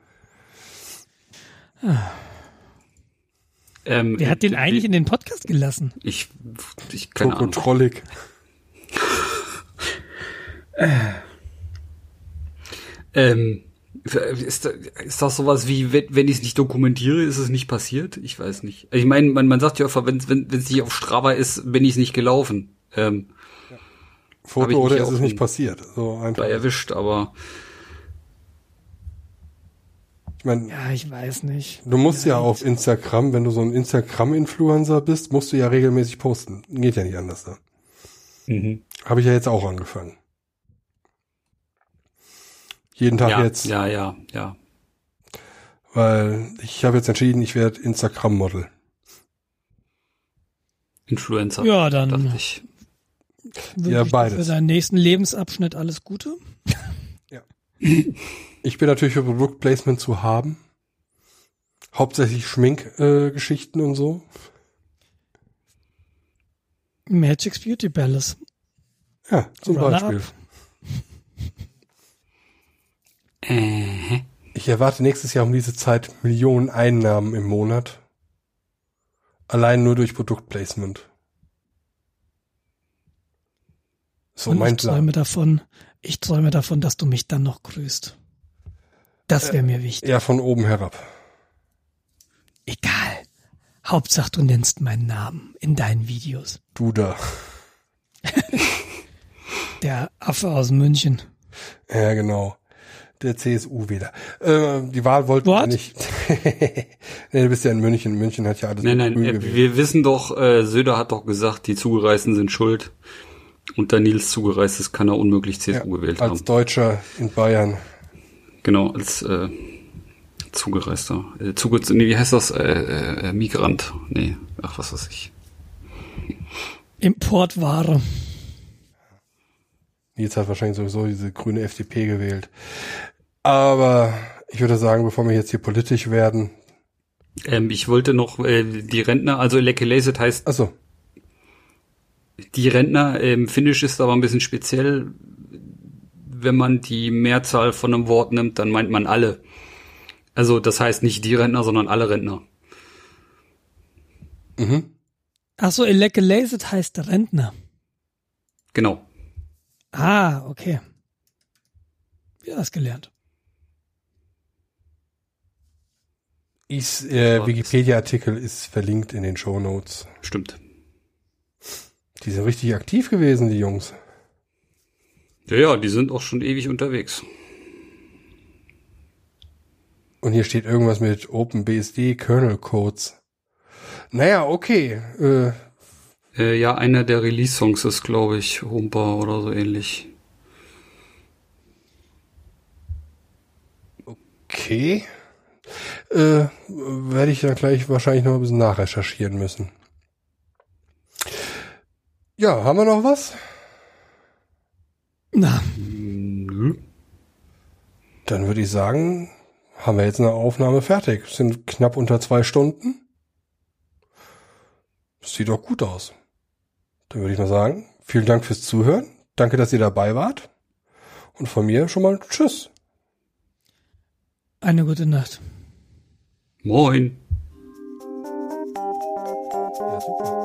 Ähm, Wer hat den die- eigentlich in den Podcast gelassen? Ich, ich keine Ahnung. Trollig. Ähm, ist, da- ist das sowas wie, wenn, wenn ich es nicht dokumentiere, ist es nicht passiert? Ich weiß nicht. Ich meine, man, man sagt ja einfach, wenn es nicht auf Strava ist, bin ich es nicht gelaufen. Ähm, ich Foto oder ja ist es nicht passiert? So einfach. war erwischt, aber Ich meine, Ja, ich weiß nicht. du musst ja auf Instagram, wenn du so ein Instagram-Influencer bist, musst du ja regelmäßig posten. Geht ja nicht anders da. Habe ich ja jetzt auch angefangen. Jeden Tag ja, jetzt, ja, ja, ja. weil ich habe jetzt entschieden, ich werde Instagram-Model. Influencer. Ja, dann dachte ich. Ja, beides. für deinen nächsten Lebensabschnitt alles Gute. Ich bin natürlich für Produktplacement zu haben. Hauptsächlich Schminkgeschichten äh, und so. Magic's Beauty Palace. Ja, zum Runner-up. Beispiel. Äh, Ich erwarte nächstes Jahr um diese Zeit Millionen Einnahmen im Monat. Allein nur durch Produktplacement. So Und mein ich träume Plan. davon, ich träume davon, dass du mich dann noch grüßt. Das wäre mir wichtig. Ja, von oben herab. Egal. Hauptsache, du nennst meinen Namen in deinen Videos. Du da. Der Affe aus München. Ja, genau. Der CSU-Wähler. Äh, die Wahl wollten wir What? nicht. nee, du bist ja in München. München hat ja alles nein, nein, äh, wir wissen doch, äh, Söder hat doch gesagt, die Zugereisten sind schuld. Und da Nils zugereist ist, kann er unmöglich CSU ja, gewählt als haben. Deutscher in Bayern. Genau, als äh, Zugereister. Äh, Zuge nee, wie heißt das? Äh, äh, äh, Migrant. Nee, ach, was weiß ich. Importware. Nils hat wahrscheinlich sowieso diese grüne FDP gewählt. Aber ich würde sagen, bevor wir jetzt hier politisch werden. Ähm, ich wollte noch äh, die Rentner, also Lazy heißt Achso, die Rentner, ähm, Finnisch ist aber ein bisschen speziell. Wenn man die Mehrzahl von einem Wort nimmt, dann meint man alle. Also das heißt nicht die Rentner, sondern alle Rentner. mhm. Ach so, Elecalated heißt Rentner. Genau. Ah, okay. Ja, das gelernt. Ist, äh? Wikipedia-Artikel ist verlinkt in den Show Notes. Stimmt. Die sind richtig aktiv gewesen, die Jungs. Ja, ja, die sind auch schon ewig unterwegs. Und hier steht irgendwas mit OpenBSD Kernel Codes. Naja, okay. Äh, Äh, ja, einer der Release-Songs ist, glaube ich, Humper oder so ähnlich. okay. Äh, werde ich dann gleich wahrscheinlich noch ein bisschen nachrecherchieren müssen. Ja, haben wir noch was? Na, Nö. Dann würde ich sagen, haben wir jetzt eine Aufnahme fertig. Sind knapp unter zwei Stunden. Das sieht doch gut aus. Dann würde ich mal sagen, vielen Dank fürs Zuhören. Danke, dass ihr dabei wart. Und von mir schon mal Tschüss. eine gute Nacht. Moin. Ja, super.